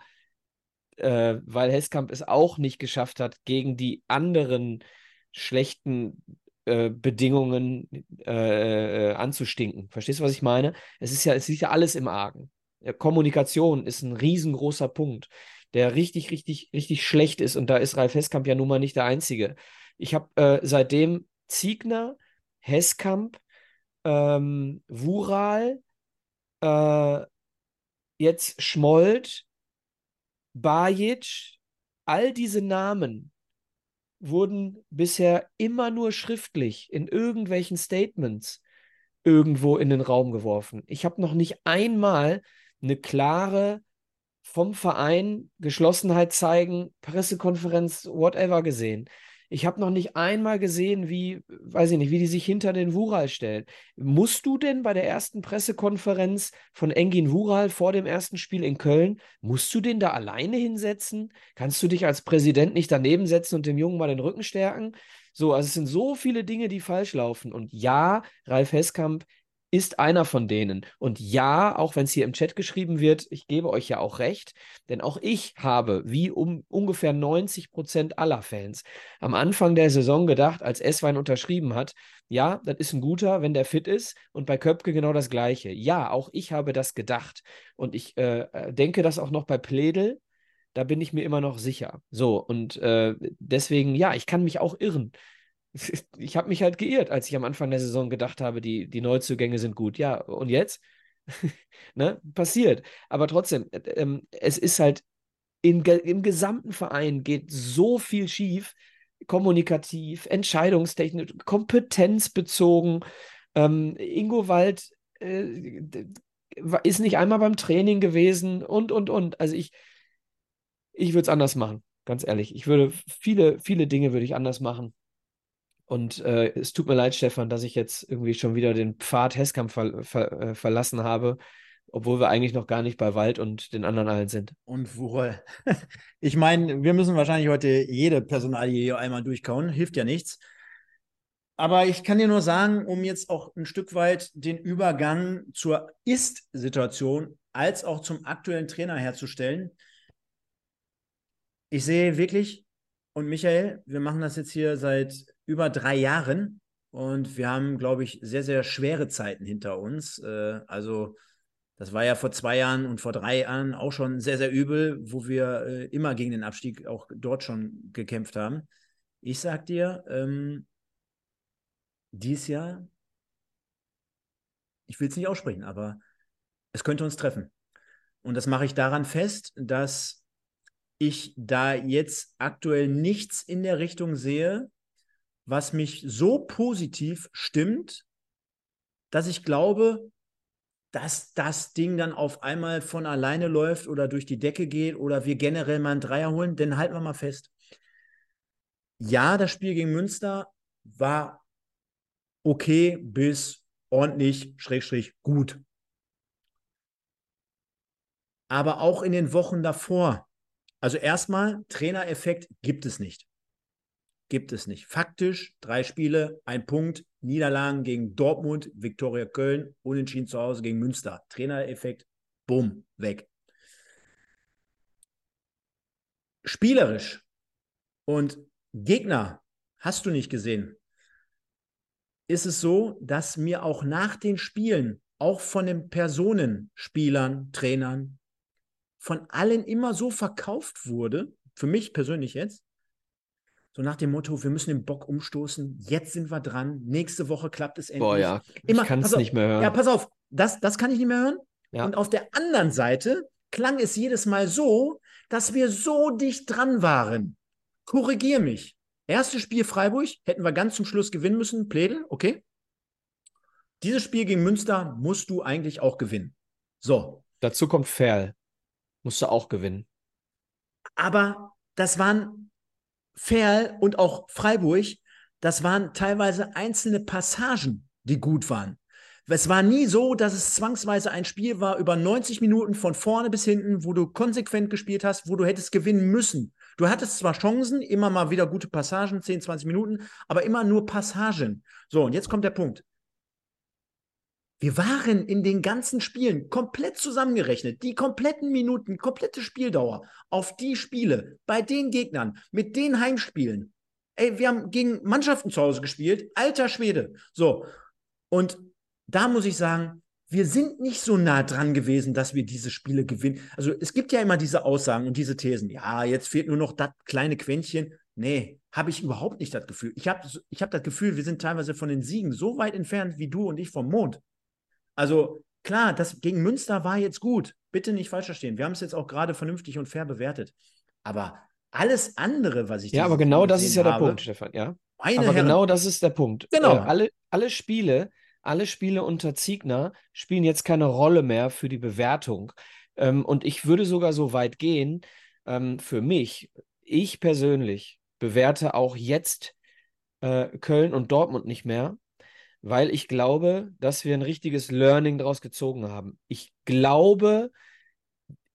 [SPEAKER 3] äh, weil Heskamp es auch nicht geschafft hat, gegen die anderen schlechten äh, Bedingungen äh, äh, anzustinken. Verstehst du, was ich meine? Es ist ja, es liegt ja alles im Argen. Kommunikation ist ein riesengroßer Punkt, der richtig, richtig, richtig schlecht ist. Und da ist Ralf Heskamp ja nun mal nicht der Einzige. Ich habe äh, seitdem Ziegner, Heskamp, ähm, Wural, äh, jetzt Schmold, Bajic, all diese Namen wurden bisher immer nur schriftlich in irgendwelchen Statements irgendwo in den Raum geworfen. Ich habe noch nicht einmal eine klare vom Verein Geschlossenheit zeigen, Pressekonferenz, whatever gesehen. Ich habe noch nicht einmal gesehen, wie, weiß ich nicht, wie die sich hinter den Wural stellen. Musst du denn bei der ersten Pressekonferenz von Engin Wural vor dem ersten Spiel in Köln, musst du den da alleine hinsetzen? Kannst du dich als Präsident nicht daneben setzen und dem Jungen mal den Rücken stärken? So, also es sind so viele Dinge, die falsch laufen. Und ja, Ralf Heskamp ist einer von denen. Und ja, auch wenn es hier im Chat geschrieben wird, ich gebe euch ja auch recht, denn auch ich habe, wie um ungefähr 90 Prozent aller Fans, am Anfang der Saison gedacht, als Esswein unterschrieben hat, ja, das ist ein guter, wenn der fit ist. Und bei Köpke genau das Gleiche. Ja, auch ich habe das gedacht. Und ich äh, äh denke das auch noch bei Pledel. Da bin ich mir immer noch sicher. So, und äh, deswegen, ja, ich kann mich auch irren ich habe mich halt geirrt, als ich am Anfang der Saison gedacht habe, die, die Neuzugänge sind gut. Ja, und jetzt? ne? Passiert. Aber trotzdem, äh, ähm, es ist halt in, im gesamten Verein geht so viel schief, kommunikativ, entscheidungstechnisch, kompetenzbezogen. Ähm, Ingo Wald äh, ist nicht einmal beim Training gewesen und, und, und. Also ich, ich würde es anders machen, ganz ehrlich. Ich würde viele, viele Dinge würde ich anders machen. Und äh, es tut mir leid, Stefan, dass ich jetzt irgendwie schon wieder den Pfad Heskamp ver ver äh, verlassen habe, obwohl wir eigentlich noch gar nicht bei Wald und den anderen allen sind.
[SPEAKER 2] Und wohl. Ich meine, wir müssen wahrscheinlich heute jede Personalie hier einmal durchkauen, hilft ja nichts. Aber ich kann dir nur sagen, um jetzt auch ein Stück weit den Übergang zur Ist-Situation als auch zum aktuellen Trainer herzustellen. Ich sehe wirklich, und Michael, wir machen das jetzt hier seit über drei Jahren und wir haben, glaube ich, sehr, sehr schwere Zeiten hinter uns. Äh, also das war ja vor zwei Jahren und vor drei Jahren auch schon sehr, sehr übel, wo wir äh, immer gegen den Abstieg auch dort schon gekämpft haben. Ich sag dir, ähm, dieses Jahr, ich will es nicht aussprechen, aber es könnte uns treffen. Und das mache ich daran fest, dass ich da jetzt aktuell nichts in der Richtung sehe, was mich so positiv stimmt, dass ich glaube, dass das Ding dann auf einmal von alleine läuft oder durch die Decke geht oder wir generell mal einen Dreier holen, denn halten wir mal fest. Ja, das Spiel gegen Münster war okay bis ordentlich, schrägstrich, gut. Aber auch in den Wochen davor. Also erstmal, Trainereffekt gibt es nicht gibt es nicht. Faktisch drei Spiele, ein Punkt, Niederlagen gegen Dortmund, Viktoria Köln, Unentschieden zu Hause gegen Münster. Trainereffekt, bumm, weg. Spielerisch und Gegner hast du nicht gesehen. Ist es so, dass mir auch nach den Spielen, auch von den Personen, Spielern, Trainern, von allen immer so verkauft wurde, für mich persönlich jetzt, so nach dem Motto, wir müssen den Bock umstoßen, jetzt sind wir dran, nächste Woche klappt es endlich.
[SPEAKER 3] Boah, ja, Immer, ich kann es nicht mehr hören.
[SPEAKER 2] Ja, pass auf, das, das kann ich nicht mehr hören. Ja. Und auf der anderen Seite klang es jedes Mal so, dass wir so dicht dran waren. Korrigier mich. Erstes Spiel Freiburg hätten wir ganz zum Schluss gewinnen müssen. Plädel, okay. Dieses Spiel gegen Münster musst du eigentlich auch gewinnen. So.
[SPEAKER 3] Dazu kommt Ferl. Musst du auch gewinnen.
[SPEAKER 2] Aber das waren Ferl und auch Freiburg, das waren teilweise einzelne Passagen, die gut waren. Es war nie so, dass es zwangsweise ein Spiel war über 90 Minuten von vorne bis hinten, wo du konsequent gespielt hast, wo du hättest gewinnen müssen. Du hattest zwar Chancen, immer mal wieder gute Passagen, 10, 20 Minuten, aber immer nur Passagen. So, und jetzt kommt der Punkt. Wir waren in den ganzen Spielen komplett zusammengerechnet, die kompletten Minuten, komplette Spieldauer auf die Spiele bei den Gegnern mit den Heimspielen. Ey, wir haben gegen Mannschaften zu Hause gespielt, alter Schwede. So. Und da muss ich sagen, wir sind nicht so nah dran gewesen, dass wir diese Spiele gewinnen. Also es gibt ja immer diese Aussagen und diese Thesen. Ja, jetzt fehlt nur noch das kleine Quäntchen. Nee, habe ich überhaupt nicht das Gefühl. Ich habe ich hab das Gefühl, wir sind teilweise von den Siegen so weit entfernt wie du und ich vom Mond. Also klar, das gegen Münster war jetzt gut. Bitte nicht falsch verstehen. Wir haben es jetzt auch gerade vernünftig und fair bewertet. Aber alles andere, was ich
[SPEAKER 3] Ja, aber genau das ist ja der Punkt, Stefan, ja.
[SPEAKER 2] Meine
[SPEAKER 3] aber
[SPEAKER 2] Herren,
[SPEAKER 3] genau das ist der Punkt.
[SPEAKER 2] Genau.
[SPEAKER 3] Äh, alle, alle Spiele, alle Spiele unter Ziegner spielen jetzt keine Rolle mehr für die Bewertung. Ähm, und ich würde sogar so weit gehen, ähm, für mich, ich persönlich bewerte auch jetzt äh, Köln und Dortmund nicht mehr, weil ich glaube, dass wir ein richtiges Learning daraus gezogen haben. Ich glaube,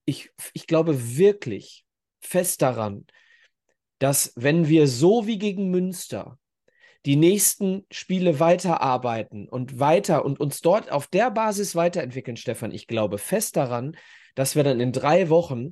[SPEAKER 3] ich, ich glaube wirklich fest daran, dass wenn wir so wie gegen Münster die nächsten Spiele weiterarbeiten und weiter und uns dort auf der Basis weiterentwickeln, Stefan, ich glaube fest daran, dass wir dann in drei Wochen,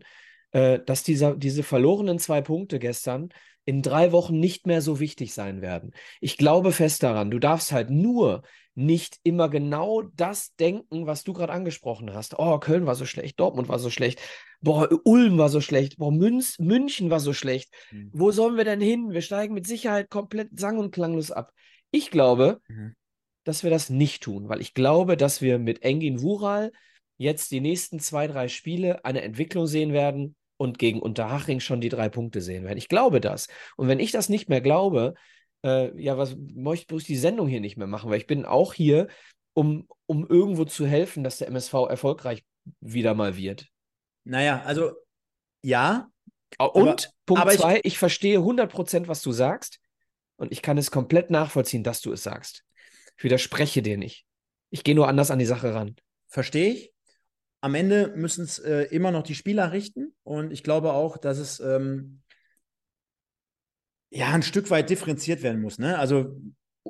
[SPEAKER 3] äh, dass dieser, diese verlorenen zwei Punkte gestern in drei Wochen nicht mehr so wichtig sein werden. Ich glaube fest daran, du darfst halt nur nicht immer genau das denken, was du gerade angesprochen hast. Oh, Köln war so schlecht, Dortmund war so schlecht, boah, Ulm war so schlecht, boah, Münz, München war so schlecht.
[SPEAKER 2] Mhm.
[SPEAKER 3] Wo sollen wir denn hin? Wir steigen mit Sicherheit komplett sang- und klanglos ab. Ich glaube,
[SPEAKER 2] Mhm.
[SPEAKER 3] dass wir das nicht tun, weil ich glaube, dass wir mit Engin Wural jetzt die nächsten zwei, drei Spiele eine Entwicklung sehen werden und gegen Unterhaching schon die drei Punkte sehen werden. Ich glaube das. Und wenn ich das nicht mehr glaube, äh, ja, was möchte ich die Sendung hier nicht mehr machen? Weil ich bin auch hier, um, um irgendwo zu helfen, dass der MSV erfolgreich wieder mal wird.
[SPEAKER 2] Naja, also ja,
[SPEAKER 3] Und
[SPEAKER 2] Aber-
[SPEAKER 3] Punkt
[SPEAKER 2] aber ich-
[SPEAKER 3] zwei, ich, verstehe 100%, was du sagst und ich kann es komplett nachvollziehen, dass du es sagst. Ich widerspreche dir nicht. Ich gehe nur anders an die Sache ran.
[SPEAKER 2] verstehe ich. Am Ende müssen es äh, immer noch die Spieler richten und ich glaube auch, dass es ähm, ja ein Stück weit differenziert werden muss. Ne? Also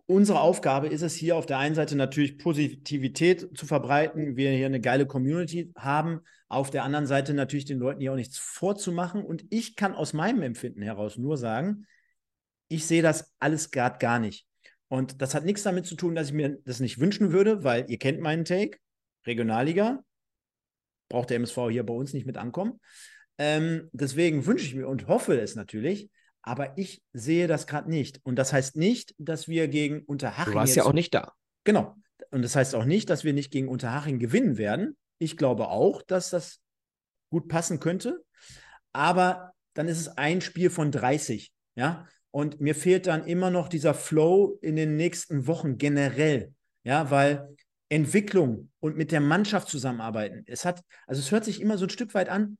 [SPEAKER 2] unsere Aufgabe ist es hier auf der einen Seite natürlich Positivität zu verbreiten, wir hier eine geile Community haben, auf der anderen Seite natürlich den Leuten hier auch nichts vorzumachen und ich kann aus meinem Empfinden heraus nur sagen, ich sehe das alles gerade gar nicht. Und das hat nichts damit zu tun, dass ich mir das nicht wünschen würde, weil ihr kennt meinen Take. Regionalliga braucht der MSV hier bei uns nicht mit ankommen. Ähm, deswegen wünsche ich mir und hoffe es natürlich, aber ich sehe das gerade nicht. Und das heißt nicht, dass wir gegen Unterhaching.
[SPEAKER 3] Du warst ja auch nicht da.
[SPEAKER 2] Genau. Und das heißt auch nicht, dass wir nicht gegen Unterhaching gewinnen werden. Ich glaube auch, dass das gut passen könnte. Aber dann ist es ein Spiel von 30. Ja. Und mir fehlt dann immer noch dieser Flow in den nächsten Wochen generell. Ja, weil Entwicklung und mit der Mannschaft zusammenarbeiten, es hat, also es hört sich immer so ein Stück weit an.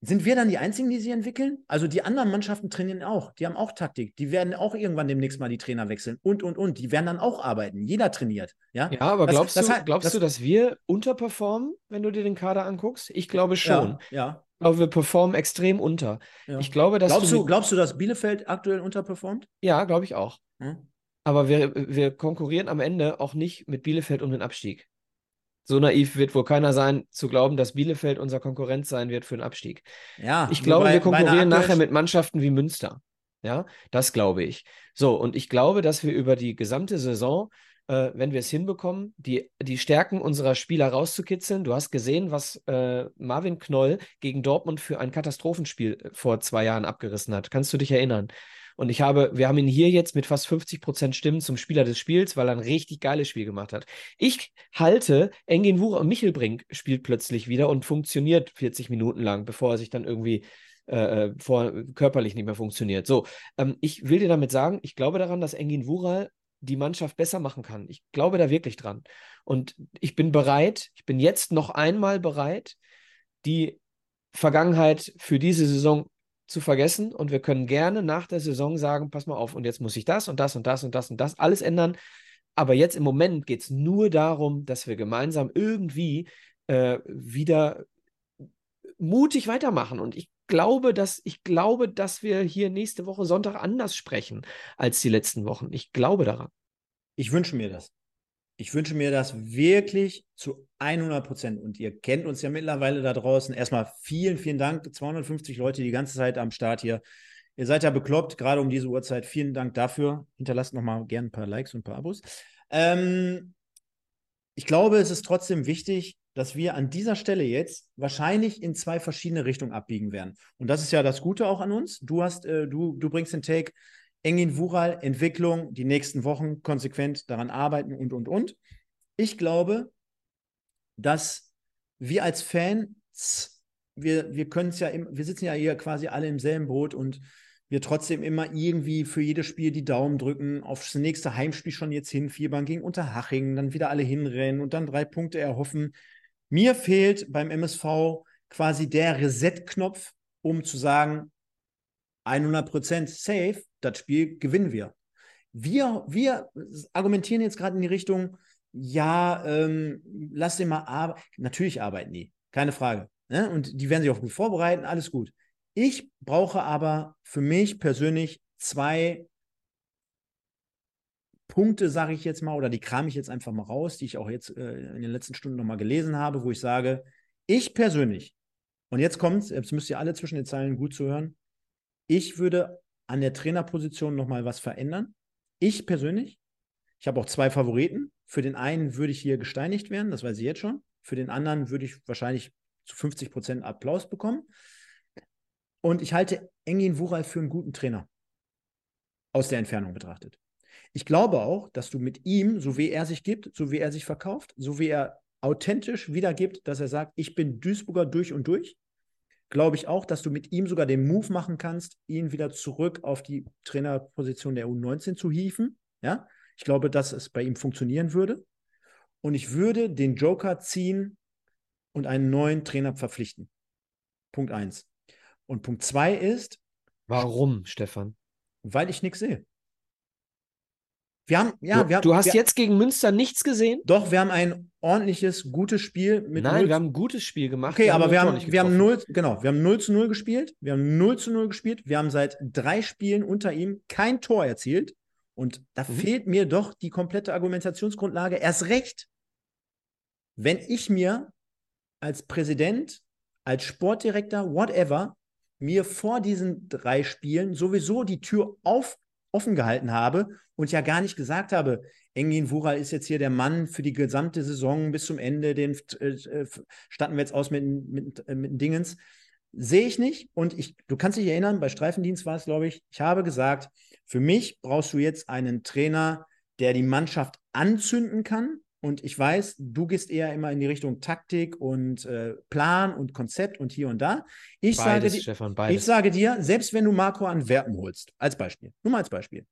[SPEAKER 2] Sind wir dann die Einzigen, die sie entwickeln? Also die anderen Mannschaften trainieren auch. Die haben auch Taktik. Die werden auch irgendwann demnächst mal die Trainer wechseln und, und, und. Die werden dann auch arbeiten. Jeder trainiert. Ja,
[SPEAKER 3] Ja, aber
[SPEAKER 2] Das-
[SPEAKER 3] glaubst,
[SPEAKER 2] das
[SPEAKER 3] du,
[SPEAKER 2] hat-
[SPEAKER 3] glaubst
[SPEAKER 2] das-
[SPEAKER 3] du, dass wir unterperformen, wenn du dir den Kader anguckst? Ich glaube schon.
[SPEAKER 2] Ja, ja.
[SPEAKER 3] Ich glaube, wir performen extrem unter.
[SPEAKER 2] ja.
[SPEAKER 3] Ich glaube, dass
[SPEAKER 2] glaubst,
[SPEAKER 3] du,
[SPEAKER 2] du, glaubst du, dass Bielefeld aktuell unterperformt?
[SPEAKER 3] Ja, glaube ich auch.
[SPEAKER 2] Hm?
[SPEAKER 3] Aber wir, wir konkurrieren am Ende auch nicht mit Bielefeld um den Abstieg. So naiv wird wohl keiner sein, zu glauben, dass Bielefeld unser Konkurrent sein wird für den Abstieg.
[SPEAKER 2] Ja,
[SPEAKER 3] Ich glaube,
[SPEAKER 2] bei-
[SPEAKER 3] wir konkurrieren nachher mit Mannschaften wie Münster. Ja, das glaube ich. So, und ich glaube, dass wir über die gesamte Saison, äh, wenn wir es hinbekommen, die, die Stärken unserer Spieler rauszukitzeln. Du hast gesehen, was äh, Marvin Knoll gegen Dortmund für ein Katastrophenspiel äh, vor zwei Jahren abgerissen hat. Kannst du dich erinnern? Und ich habe, wir haben ihn hier jetzt mit fast 50 Prozent Stimmen zum Spieler des Spiels, weil er ein richtig geiles Spiel gemacht hat. Ich halte, Engin Wura und Michelbrink spielt plötzlich wieder und funktioniert 40 Minuten lang, bevor er sich dann irgendwie äh, vor, körperlich nicht mehr funktioniert. So, ähm, ich will dir damit sagen, ich glaube daran, dass Engin Wural die Mannschaft besser machen kann. Ich glaube da wirklich dran. Und ich bin bereit, ich bin jetzt noch einmal bereit, die Vergangenheit für diese Saison zu vergessen und wir können gerne nach der Saison sagen, pass mal auf, und jetzt muss ich das und das und das und das und das alles ändern. Aber jetzt im Moment geht es nur darum, dass wir gemeinsam irgendwie äh, wieder mutig weitermachen. Und ich glaube, dass ich glaube, dass wir hier nächste Woche Sonntag anders sprechen als die letzten Wochen. Ich glaube daran.
[SPEAKER 2] Ich wünsche mir das. Ich wünsche mir das wirklich zu 100 Prozent. Und ihr kennt uns ja mittlerweile da draußen. Erstmal vielen, vielen Dank. 250 Leute die ganze Zeit am Start hier. Ihr seid ja bekloppt, gerade um diese Uhrzeit. Vielen Dank dafür. Hinterlasst nochmal gerne ein paar Likes und ein paar Abos. Ähm, ich glaube, es ist trotzdem wichtig, dass wir an dieser Stelle jetzt wahrscheinlich in zwei verschiedene Richtungen abbiegen werden. Und das ist ja das Gute auch an uns. Du hast, äh, du, du bringst den Take, Engin Wural, Entwicklung, die nächsten Wochen konsequent daran arbeiten und, und, und. Ich glaube, dass wir als Fans, wir, wir können es ja, im, wir sitzen ja hier quasi alle im selben Boot und wir trotzdem immer irgendwie für jedes Spiel die Daumen drücken, aufs nächste Heimspiel schon jetzt hinfiebern gegen Unterhaching, dann wieder alle hinrennen und dann drei Punkte erhoffen. Mir fehlt beim MSV quasi der Reset-Knopf, um zu sagen, 100% safe, das Spiel gewinnen wir. Wir, wir argumentieren jetzt gerade in die Richtung, ja, ähm, lass den mal arbeiten. Natürlich arbeiten die, keine Frage. Ne? Und die werden sich auch gut vorbereiten, alles gut. Ich brauche aber für mich persönlich zwei Punkte, sage ich jetzt mal, oder die kram ich jetzt einfach mal raus, die ich auch jetzt äh, in den letzten Stunden nochmal gelesen habe, wo ich sage, ich persönlich, und jetzt kommt's, jetzt müsst ihr alle zwischen den Zeilen gut zuhören, ich würde an der Trainerposition nochmal was verändern. Ich persönlich, ich habe auch zwei Favoriten. Für den einen würde ich hier gesteinigt werden, das weiß ich jetzt schon. Für den anderen würde ich wahrscheinlich zu 50 Prozent Applaus bekommen. Und ich halte Engin Wural für einen guten Trainer. Aus der Entfernung betrachtet. Ich glaube auch, dass du mit ihm, so wie er sich gibt, so wie er sich verkauft, so wie er authentisch wiedergibt, dass er sagt, ich bin Duisburger durch und durch, glaube ich auch, dass du mit ihm sogar den Move machen kannst, ihn wieder zurück auf die Trainerposition der U19 zu hieven. Ja, ich glaube, dass es bei ihm funktionieren würde. Und ich würde den Joker ziehen und einen neuen Trainer verpflichten. Punkt eins. Und Punkt zwei ist.
[SPEAKER 3] Warum, Stefan?
[SPEAKER 2] Weil ich nichts sehe. Wir haben, ja,
[SPEAKER 3] du,
[SPEAKER 2] wir haben,
[SPEAKER 3] du hast
[SPEAKER 2] wir,
[SPEAKER 3] jetzt gegen Münster nichts gesehen?
[SPEAKER 2] Doch, wir haben ein ordentliches, gutes Spiel mit
[SPEAKER 3] Nein,
[SPEAKER 2] 0
[SPEAKER 3] wir haben ein gutes Spiel gemacht.
[SPEAKER 2] Okay, aber wir haben, wir haben
[SPEAKER 3] getroffen.
[SPEAKER 2] 0, genau, wir haben 0 zu 0 gespielt. Wir haben 0 zu 0 gespielt. Wir haben seit drei Spielen unter ihm kein Tor erzielt. Und da
[SPEAKER 3] Mhm.
[SPEAKER 2] fehlt mir doch die komplette Argumentationsgrundlage. Erst recht, wenn ich mir als Präsident, als Sportdirektor, whatever, mir vor diesen drei Spielen sowieso die Tür auf, offen gehalten habe und ja gar nicht gesagt habe, Engin Wural ist jetzt hier der Mann für die gesamte Saison bis zum Ende, den äh, statten wir jetzt aus mit, mit, äh, mit Dingens. Sehe ich nicht. Und ich, du kannst dich erinnern, bei Streifendienst war es, glaube ich, ich habe gesagt, für mich brauchst du jetzt einen Trainer, der die Mannschaft anzünden kann. Und ich weiß, du gehst eher immer in die Richtung Taktik und äh, Plan und Konzept und hier und da. Ich
[SPEAKER 3] Beides,
[SPEAKER 2] sage, di-
[SPEAKER 3] Stefan,
[SPEAKER 2] ich sage dir, selbst wenn du Marco Antwerpen holst, als Beispiel, nur mal als Beispiel,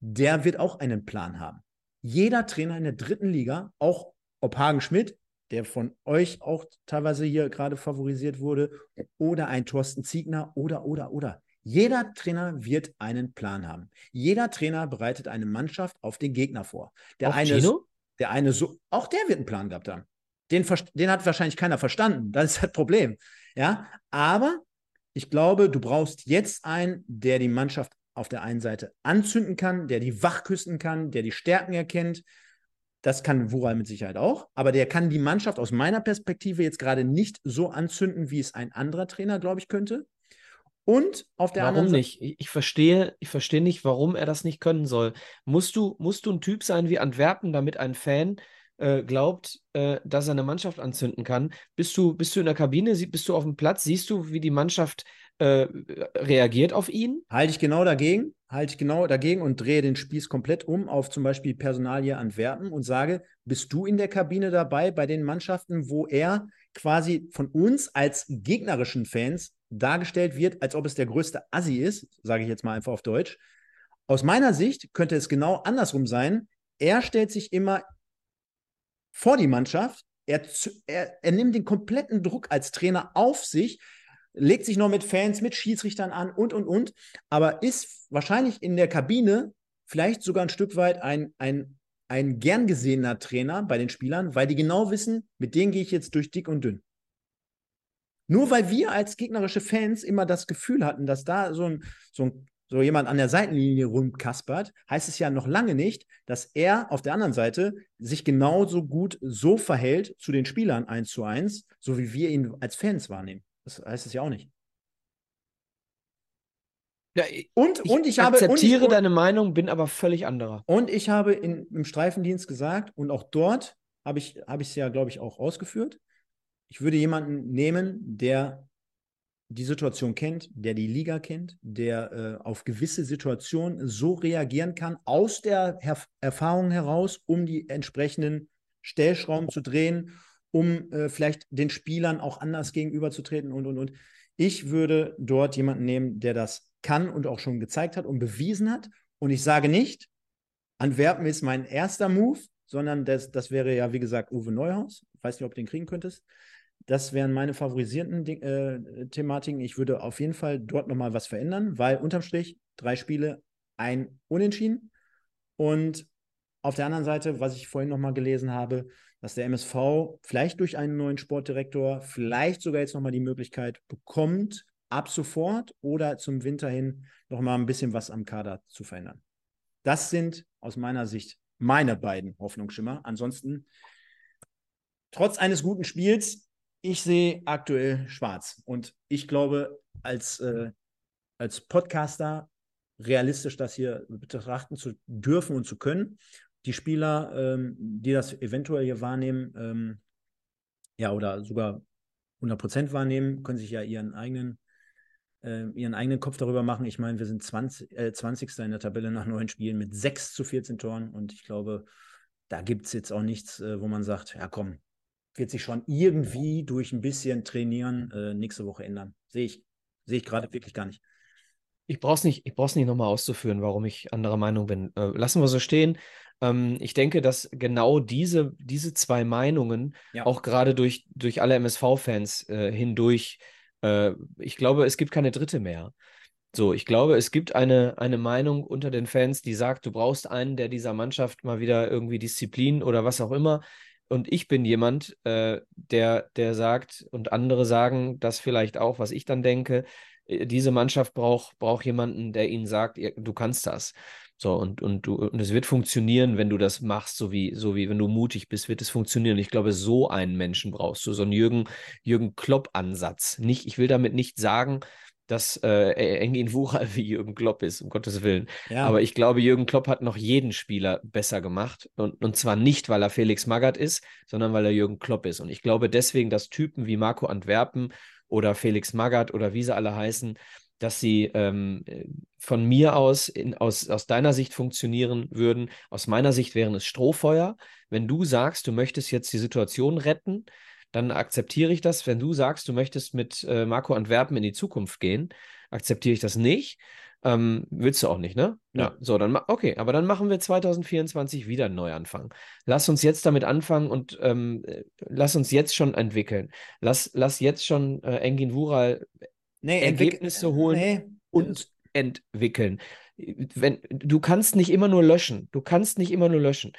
[SPEAKER 2] der wird auch einen Plan haben. Jeder Trainer in der dritten Liga, auch ob Hagen Schmidt, der von euch auch teilweise hier gerade favorisiert wurde, oder ein Thorsten Ziegner oder, oder, oder. Jeder Trainer wird einen Plan haben. Jeder Trainer bereitet eine Mannschaft auf den Gegner vor. Der
[SPEAKER 3] Auch
[SPEAKER 2] eine,
[SPEAKER 3] Gino?
[SPEAKER 2] Der eine so, auch der wird einen Plan gehabt haben. Den, den hat wahrscheinlich keiner verstanden. Das ist das Problem. Ja, aber ich glaube, du brauchst jetzt einen, der die Mannschaft auf der einen Seite anzünden kann, der die wachküssen kann, der die Stärken erkennt. Das kann Wural mit Sicherheit auch, aber der kann die Mannschaft aus meiner Perspektive jetzt gerade nicht so anzünden, wie es ein anderer Trainer, glaube ich, könnte. Und auf der
[SPEAKER 3] Warum
[SPEAKER 2] anderen Seite.
[SPEAKER 3] nicht? Ich, ich verstehe, ich verstehe nicht, warum er das nicht können soll. Musst du, musst du ein Typ sein wie Antwerpen, damit ein Fan äh, glaubt, äh, dass er eine Mannschaft anzünden kann? Bist du, bist du in der Kabine, bist du auf dem Platz, siehst du, wie die Mannschaft äh, reagiert auf ihn?
[SPEAKER 2] Halte ich genau dagegen, halte ich genau dagegen und drehe den Spieß komplett um auf zum Beispiel Personalie Antwerpen und sage, bist du in der Kabine dabei bei den Mannschaften, wo er quasi von uns als gegnerischen Fans dargestellt wird, als ob es der größte Assi ist, sage ich jetzt mal einfach auf Deutsch. Aus meiner Sicht könnte es genau andersrum sein. Er stellt sich immer vor die Mannschaft, er, er, er nimmt den kompletten Druck als Trainer auf sich, legt sich noch mit Fans, mit Schiedsrichtern an und, und, und, aber ist wahrscheinlich in der Kabine vielleicht sogar ein Stück weit ein, ein, ein gern gesehener Trainer bei den Spielern, weil die genau wissen, mit denen gehe ich jetzt durch dick und dünn. Nur weil wir als gegnerische Fans immer das Gefühl hatten, dass da so, ein, so, ein, so jemand an der Seitenlinie rumkaspert, heißt es ja noch lange nicht, dass er auf der anderen Seite sich genauso gut so verhält zu den Spielern eins zu eins, so wie wir ihn als Fans wahrnehmen. Das heißt es ja auch nicht.
[SPEAKER 3] Ja, ich,
[SPEAKER 2] Und,
[SPEAKER 3] ich
[SPEAKER 2] und ich habe.
[SPEAKER 3] akzeptiere
[SPEAKER 2] und ich,
[SPEAKER 3] deine Meinung, bin aber völlig anderer.
[SPEAKER 2] Und ich habe in, im Streifendienst gesagt, und auch dort habe ich es habe ja, glaube ich, auch ausgeführt, ich würde jemanden nehmen, der die Situation kennt, der die Liga kennt, der äh, auf gewisse Situationen so reagieren kann, aus der Her Erfahrung heraus, um die entsprechenden Stellschrauben zu drehen, um äh, vielleicht den Spielern auch anders gegenüberzutreten und, und, und. Ich würde dort jemanden nehmen, der das kann und auch schon gezeigt hat und bewiesen hat. Und ich sage nicht, Antwerpen ist mein erster Move, sondern das, das wäre ja, wie gesagt, Uwe Neuhaus. Ich weiß nicht, ob du den kriegen könntest. Das wären meine favorisierten äh, Thematiken. Ich würde auf jeden Fall dort nochmal was verändern, weil unterm Strich drei Spiele, ein Unentschieden. Und auf der anderen Seite, was ich vorhin nochmal gelesen habe, dass der MSV vielleicht durch einen neuen Sportdirektor vielleicht sogar jetzt nochmal die Möglichkeit bekommt, ab sofort oder zum Winter hin nochmal ein bisschen was am Kader zu verändern. Das sind aus meiner Sicht meine beiden Hoffnungsschimmer. Ansonsten, trotz eines guten Spiels, ich sehe aktuell schwarz. Und ich glaube, als, äh, als Podcaster realistisch das hier betrachten zu dürfen und zu können. Die Spieler, ähm, die das eventuell hier wahrnehmen, ähm, ja, oder sogar 100% wahrnehmen, können sich ja ihren eigenen, äh, ihren eigenen Kopf darüber machen. Ich meine, wir sind 20, äh, 20. in der Tabelle nach neun Spielen mit 6 zu 14 Toren und ich glaube, da gibt es jetzt auch nichts, äh, wo man sagt, ja komm, wird sich schon irgendwie durch ein bisschen Trainieren äh, nächste Woche ändern. Sehe ich, sehe ich gerade wirklich gar nicht.
[SPEAKER 3] Ich brauche es nicht, nicht nochmal auszuführen, warum ich anderer Meinung bin. Äh, lassen wir so stehen. Ähm, ich denke, dass genau diese, diese zwei Meinungen ja. auch gerade durch, durch alle MSV-Fans äh, hindurch, äh, ich glaube, es gibt keine dritte mehr. So, ich glaube, es gibt eine, eine Meinung unter den Fans, die sagt, du brauchst einen, der dieser Mannschaft mal wieder irgendwie Disziplin oder was auch immer und ich bin jemand, äh, der, der sagt, und andere sagen das vielleicht auch, was ich dann denke, äh, diese Mannschaft braucht, braucht jemanden, der ihnen sagt, du kannst das. So, und, und, du, und es wird funktionieren, wenn du das machst, so wie, so wie wenn du mutig bist, wird es funktionieren. Ich glaube, so einen Menschen brauchst du, so einen Jürgen, Jürgen Klopp-Ansatz. Nicht, ich will damit nicht sagen, dass äh, Engin Wuchal wie Jürgen Klopp ist, um Gottes Willen. Ja. Aber ich glaube, Jürgen Klopp hat noch jeden Spieler besser gemacht. Und, und zwar nicht, weil er Felix Magath ist, sondern weil er Jürgen Klopp ist. Und ich glaube deswegen, dass Typen wie Marco Antwerpen oder Felix Magath oder wie sie alle heißen, dass sie ähm, von mir aus, in, aus, aus deiner Sicht funktionieren würden. Aus meiner Sicht wären es Strohfeuer. Wenn du sagst, du möchtest jetzt die Situation retten, dann akzeptiere ich das. Wenn du sagst, du möchtest mit äh, Marco Antwerpen in die Zukunft gehen, akzeptiere ich das nicht. Ähm, willst du auch nicht, ne? Ja. ja. So, dann okay, aber dann machen wir 2024 wieder einen Neuanfang. Lass uns jetzt damit anfangen und ähm, äh, lass uns jetzt schon entwickeln. Lass, lass jetzt schon äh, Engin Wural nee, Ergebnisse holen nee. und entwickeln. Wenn, du kannst nicht immer nur löschen. Du kannst nicht immer nur löschen.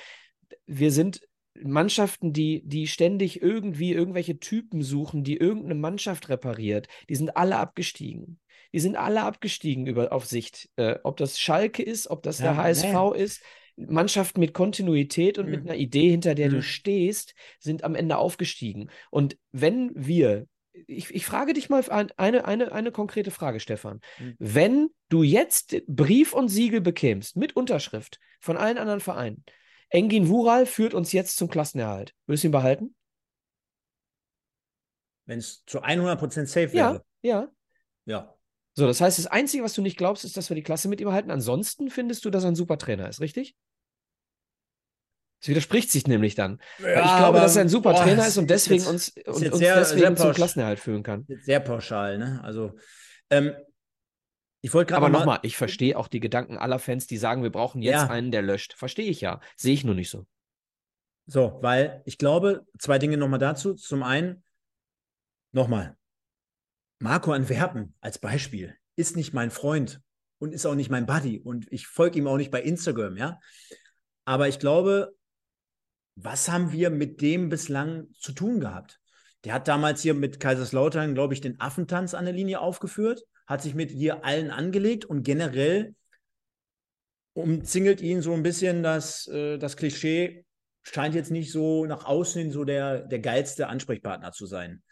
[SPEAKER 3] Wir sind Mannschaften, die, die ständig irgendwie irgendwelche Typen suchen, die irgendeine Mannschaft repariert, die sind alle abgestiegen. Die sind alle abgestiegen über, auf Sicht. Äh, ob das Schalke ist, ob das ja, der HSV nee. ist. Mannschaften mit Kontinuität und mhm. mit einer Idee, hinter der mhm. du stehst, sind am Ende aufgestiegen. Und wenn wir, ich, ich frage dich mal eine, eine, eine konkrete Frage, Stefan. Mhm. Wenn du jetzt Brief und Siegel bekämst mit Unterschrift von allen anderen Vereinen, Engin Wural führt uns jetzt zum Klassenerhalt. Würdest du ihn behalten?
[SPEAKER 2] Wenn es zu 100% safe
[SPEAKER 3] wäre. Ja, ja.
[SPEAKER 2] Ja.
[SPEAKER 3] So, das heißt, das Einzige, was du nicht glaubst, ist, dass wir die Klasse mit ihm halten. Ansonsten findest du, dass er ein super Trainer ist, richtig? Das widerspricht sich nämlich dann. Ja, ich glaube, dass er ein super boah, Trainer ist und deswegen ist uns, und, uns sehr, deswegen sehr zum Klassenerhalt führen kann.
[SPEAKER 2] Sehr pauschal, ne? Also, ähm, ich wollte
[SPEAKER 3] gerade. Aber nochmal, ich verstehe auch die Gedanken aller Fans, die sagen, wir brauchen jetzt ja. einen, der löscht. Verstehe ich ja. Sehe ich nur nicht so.
[SPEAKER 2] So, weil ich glaube, zwei Dinge nochmal dazu. Zum einen, nochmal, Marco Antwerpen als Beispiel ist nicht mein Freund und ist auch nicht mein Buddy und ich folge ihm auch nicht bei Instagram, ja. Aber ich glaube, was haben wir mit dem bislang zu tun gehabt? Der hat damals hier mit Kaiserslautern, glaube ich, den Affentanz an der Linie aufgeführt hat sich mit dir allen angelegt und generell umzingelt ihn so ein bisschen das, äh, das Klischee, scheint jetzt nicht so nach außen hin so der, der geilste Ansprechpartner zu sein.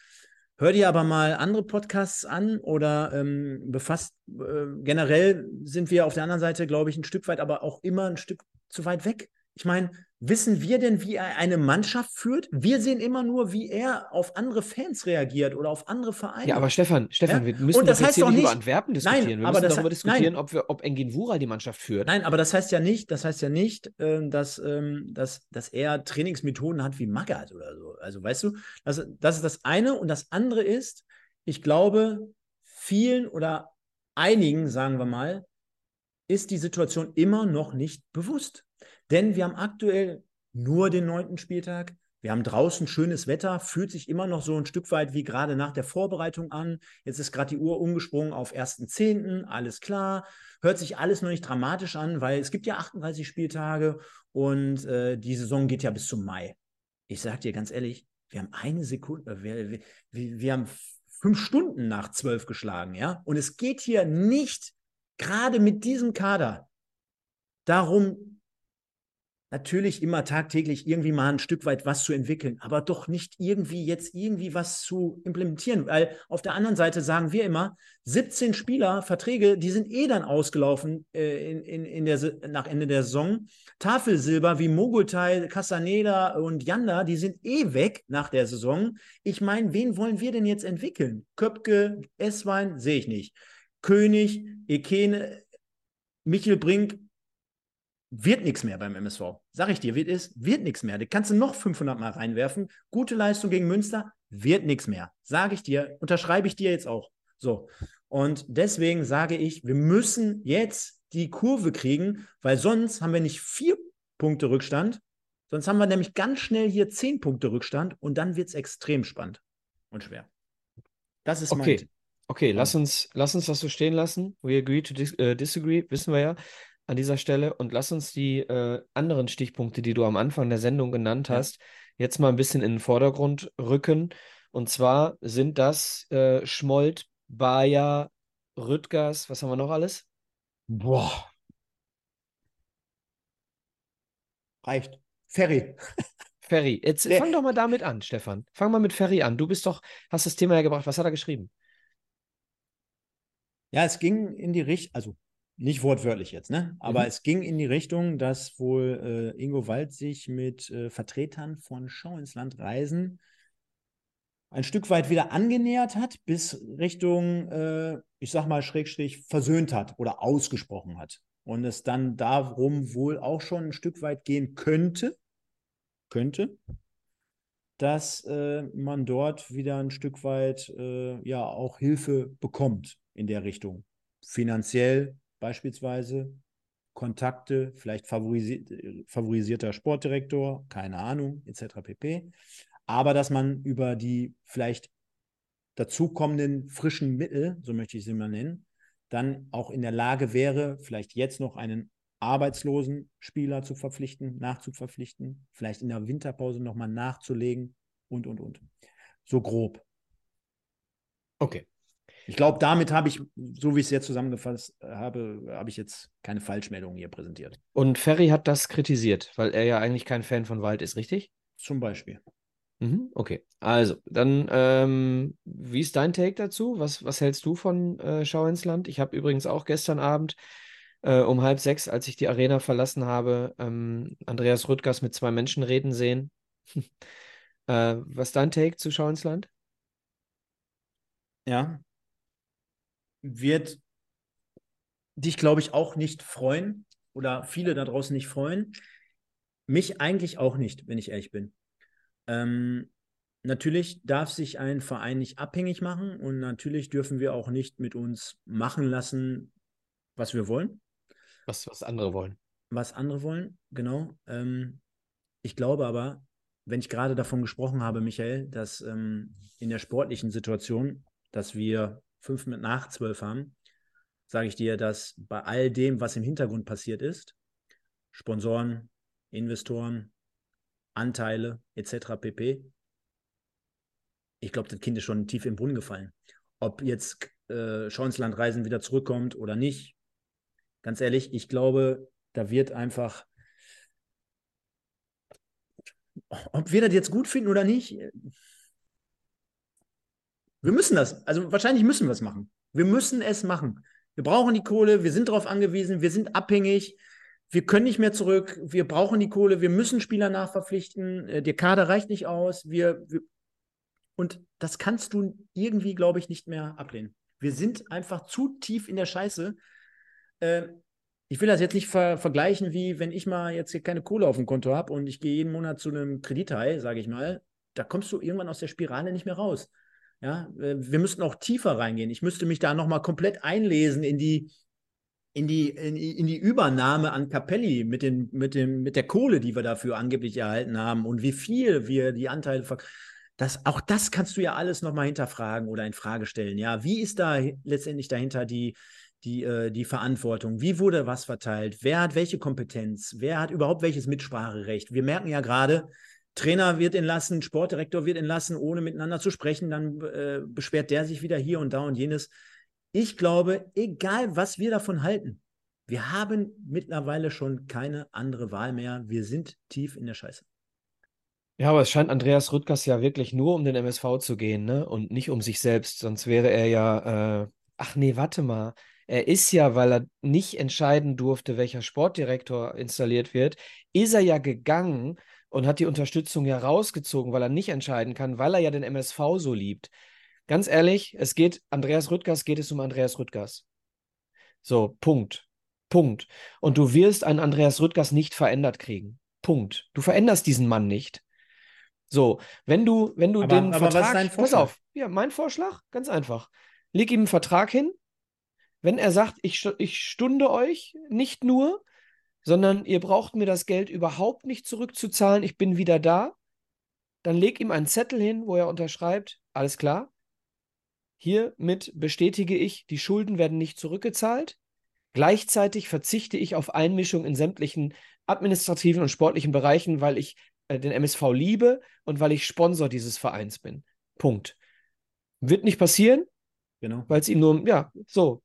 [SPEAKER 2] Hör dir aber mal andere Podcasts an oder ähm, befasst, äh, generell sind wir auf der anderen Seite, glaube ich, ein Stück weit, aber auch immer ein Stück zu weit weg. Ich meine, wissen wir denn, wie er eine Mannschaft führt? Wir sehen immer nur, wie er auf andere Fans reagiert oder auf andere Vereine.
[SPEAKER 3] Ja, aber Stefan, Stefan,
[SPEAKER 2] Ja?
[SPEAKER 3] wir müssen
[SPEAKER 2] das
[SPEAKER 3] jetzt
[SPEAKER 2] heißt
[SPEAKER 3] hier nicht über Antwerpen
[SPEAKER 2] Nein,
[SPEAKER 3] diskutieren. wir
[SPEAKER 2] aber
[SPEAKER 3] müssen
[SPEAKER 2] das-
[SPEAKER 3] darüber diskutieren,
[SPEAKER 2] nein.
[SPEAKER 3] ob, wir, ob Engin Wural die Mannschaft führt.
[SPEAKER 2] Nein, aber das heißt ja nicht, das heißt ja nicht, ähm, dass, ähm, dass, dass er Trainingsmethoden hat wie Magath oder so. Also weißt du, das, das ist das eine. Und das andere ist, ich glaube, vielen oder einigen, sagen wir mal, ist die Situation immer noch nicht bewusst. Denn wir haben aktuell nur den neunten Spieltag. Wir haben draußen schönes Wetter, fühlt sich immer noch so ein Stück weit wie gerade nach der Vorbereitung an. Jetzt ist gerade die Uhr umgesprungen auf 1.10., alles klar. Hört sich alles noch nicht dramatisch an, weil es gibt ja 38 Spieltage und äh, die Saison geht ja bis zum Mai. Ich sage dir ganz ehrlich, wir haben eine Sekunde, äh, wir, wir, wir, wir haben fünf Stunden nach zwölf geschlagen, ja. Und es geht hier nicht gerade mit diesem Kader darum, natürlich immer tagtäglich irgendwie mal ein Stück weit was zu entwickeln, aber doch nicht irgendwie jetzt irgendwie was zu implementieren, weil auf der anderen Seite sagen wir immer, 17 Spieler, Verträge, die sind eh dann ausgelaufen äh, in, in, in der, nach Ende der Saison. Tafelsilber wie Mogultai, Castaneda und Janda, die sind eh weg nach der Saison. Ich meine, wen wollen wir denn jetzt entwickeln? Köpke, Esswein, sehe ich nicht. König, Ekene, Michel Brink, wird nichts mehr beim MSV. Sag ich dir, wird es, wird nichts mehr. Da kannst du noch 500 Mal reinwerfen. Gute Leistung gegen Münster, wird nichts mehr. Sage ich dir, unterschreibe ich dir jetzt auch. So. Und deswegen sage ich, wir müssen jetzt die Kurve kriegen, weil sonst haben wir nicht vier Punkte Rückstand, sonst haben wir nämlich ganz schnell hier zehn Punkte Rückstand und dann wird es extrem spannend und schwer. Das ist
[SPEAKER 3] Okay.
[SPEAKER 2] mein
[SPEAKER 3] Okay, lass uns, lass uns das so stehen lassen. We agree to dis äh, disagree, wissen wir ja an dieser Stelle. Und lass uns die äh, anderen Stichpunkte, die du am Anfang der Sendung genannt
[SPEAKER 2] Ja.
[SPEAKER 3] hast, jetzt mal ein bisschen in den Vordergrund rücken. Und zwar sind das äh, Schmold, Bayer, Rüttgers, was haben wir noch alles?
[SPEAKER 2] Boah. Reicht. Ferry.
[SPEAKER 3] Ferry. Jetzt
[SPEAKER 2] Der-
[SPEAKER 3] fang doch mal damit an, Stefan. Fang mal mit Ferry an. Du bist doch, hast das Thema ja gebracht. Was hat er geschrieben?
[SPEAKER 2] Ja, es ging in die Richtung, also nicht wortwörtlich jetzt, ne? Aber
[SPEAKER 3] Mhm.
[SPEAKER 2] es ging in die Richtung, dass wohl äh, Ingo Wald sich mit äh, Vertretern von Schau ins Land Reisen ein Stück weit wieder angenähert hat, bis Richtung, äh, ich sag mal, Schrägstrich, versöhnt hat oder ausgesprochen hat. Und es dann darum wohl auch schon ein Stück weit gehen könnte, könnte, dass äh, man dort wieder ein Stück weit äh, ja auch Hilfe bekommt in der Richtung. Finanziell beispielsweise, Kontakte, vielleicht favorisi favorisierter Sportdirektor, keine Ahnung, etc. pp. Aber dass man über die vielleicht dazukommenden frischen Mittel, so möchte ich sie mal nennen, dann auch in der Lage wäre, vielleicht jetzt noch einen arbeitslosen Spieler zu verpflichten, nachzuverpflichten, vielleicht in der Winterpause nochmal nachzulegen und, und, und. So grob.
[SPEAKER 3] Okay.
[SPEAKER 2] Ich glaube, damit habe ich, so wie ich es jetzt zusammengefasst habe, habe ich jetzt keine Falschmeldungen hier präsentiert.
[SPEAKER 3] Und Ferry hat das kritisiert, weil er ja eigentlich kein Fan von Wald ist, richtig?
[SPEAKER 2] Zum Beispiel.
[SPEAKER 3] Mhm, okay. Also, dann, ähm, wie ist dein Take dazu? Was, was hältst du von äh, Schau ins Land? Ich habe übrigens auch gestern Abend äh, um halb sechs, als ich die Arena verlassen habe, ähm, Andreas Rüttgers mit zwei Menschen reden sehen. äh, was ist dein Take zu Schau ins Land?
[SPEAKER 2] Ja. Wird dich, glaube ich, auch nicht freuen oder viele da draußen nicht freuen. Mich eigentlich auch nicht, wenn ich ehrlich bin. Ähm, natürlich darf sich ein Verein nicht abhängig machen und natürlich dürfen wir auch nicht mit uns machen lassen, was wir wollen.
[SPEAKER 3] Was, was andere wollen.
[SPEAKER 2] was andere wollen, genau. Ähm, ich glaube aber, wenn ich gerade davon gesprochen habe, Michael, dass ähm, in der sportlichen Situation, dass wir fünf mit nach zwölf haben, sage ich dir, dass bei all dem, was im Hintergrund passiert ist, Sponsoren, Investoren, Anteile etc. pp. Ich glaube, das Kind ist schon tief im Brunnen gefallen. Ob jetzt äh, Schau ins Land Reisen wieder zurückkommt oder nicht, ganz ehrlich, ich glaube, da wird einfach, ob wir das jetzt gut finden oder nicht, wir müssen das. Also wahrscheinlich müssen wir es machen. Wir müssen es machen. Wir brauchen die Kohle, wir sind darauf angewiesen, wir sind abhängig. wir können nicht mehr zurück, wir brauchen die Kohle, wir müssen Spieler nachverpflichten, äh, der Kader reicht nicht aus, wir, wir und das kannst du irgendwie, glaube ich, nicht mehr ablehnen. Wir sind einfach zu tief in der Scheiße. Äh, ich will das jetzt nicht ver vergleichen, wie wenn ich mal jetzt hier keine Kohle auf dem Konto habe und ich gehe jeden Monat zu einem Kredithai, sage ich mal. Da kommst du irgendwann aus der Spirale nicht mehr raus. Ja, äh, wir müssten auch tiefer reingehen. Ich müsste mich da nochmal komplett einlesen in die, in die, in, in, die Übernahme an Capelli mit, den, mit, dem, mit der Kohle, die wir dafür angeblich erhalten haben und wie viel wir die Anteile verkaufen. Auch das kannst du ja alles nochmal hinterfragen oder in Frage stellen. Ja, wie ist da letztendlich dahinter die, die, äh, die Verantwortung? Wie wurde was verteilt? Wer hat welche Kompetenz? Wer hat überhaupt welches Mitspracherecht? Wir merken ja gerade, Trainer wird entlassen, Sportdirektor wird entlassen, ohne miteinander zu sprechen. Dann äh, beschwert der sich wieder hier und da und jenes. Ich glaube, egal was wir davon halten, wir haben mittlerweile schon keine andere Wahl mehr. Wir sind tief in der Scheiße.
[SPEAKER 3] Ja, aber es scheint Andreas Rüttgers ja wirklich nur um den MSV zu gehen, ne? Und nicht um sich selbst. Sonst wäre er ja, äh, ach nee, warte mal. Er ist ja, weil er nicht entscheiden durfte, welcher Sportdirektor installiert wird, ist er ja gegangen, und hat die Unterstützung ja rausgezogen, weil er nicht entscheiden kann, weil er ja den MSV so liebt. Ganz ehrlich, es geht, Andreas Rüttgers geht es um Andreas Rüttgers. So, Punkt. Punkt. Und du wirst einen Andreas Rüttgers nicht verändert kriegen. Punkt. Du veränderst diesen Mann nicht. So, wenn du, wenn du
[SPEAKER 2] aber,
[SPEAKER 3] den
[SPEAKER 2] aber
[SPEAKER 3] Vertrag,
[SPEAKER 2] was ist
[SPEAKER 3] pass auf, ja, mein Vorschlag, ganz einfach. Leg ihm einen Vertrag hin. Wenn er sagt, ich, ich stunde euch nicht nur, sondern ihr braucht mir das Geld überhaupt nicht zurückzuzahlen, ich bin wieder da, dann leg ihm einen Zettel hin, wo er unterschreibt, alles klar, hiermit bestätige ich, die Schulden werden nicht zurückgezahlt, gleichzeitig verzichte ich auf Einmischung in sämtlichen administrativen und sportlichen Bereichen, weil ich äh, den MSV liebe und weil ich Sponsor dieses Vereins bin. Punkt. Wird nicht passieren, genau. weil es ihm nur, ja, so.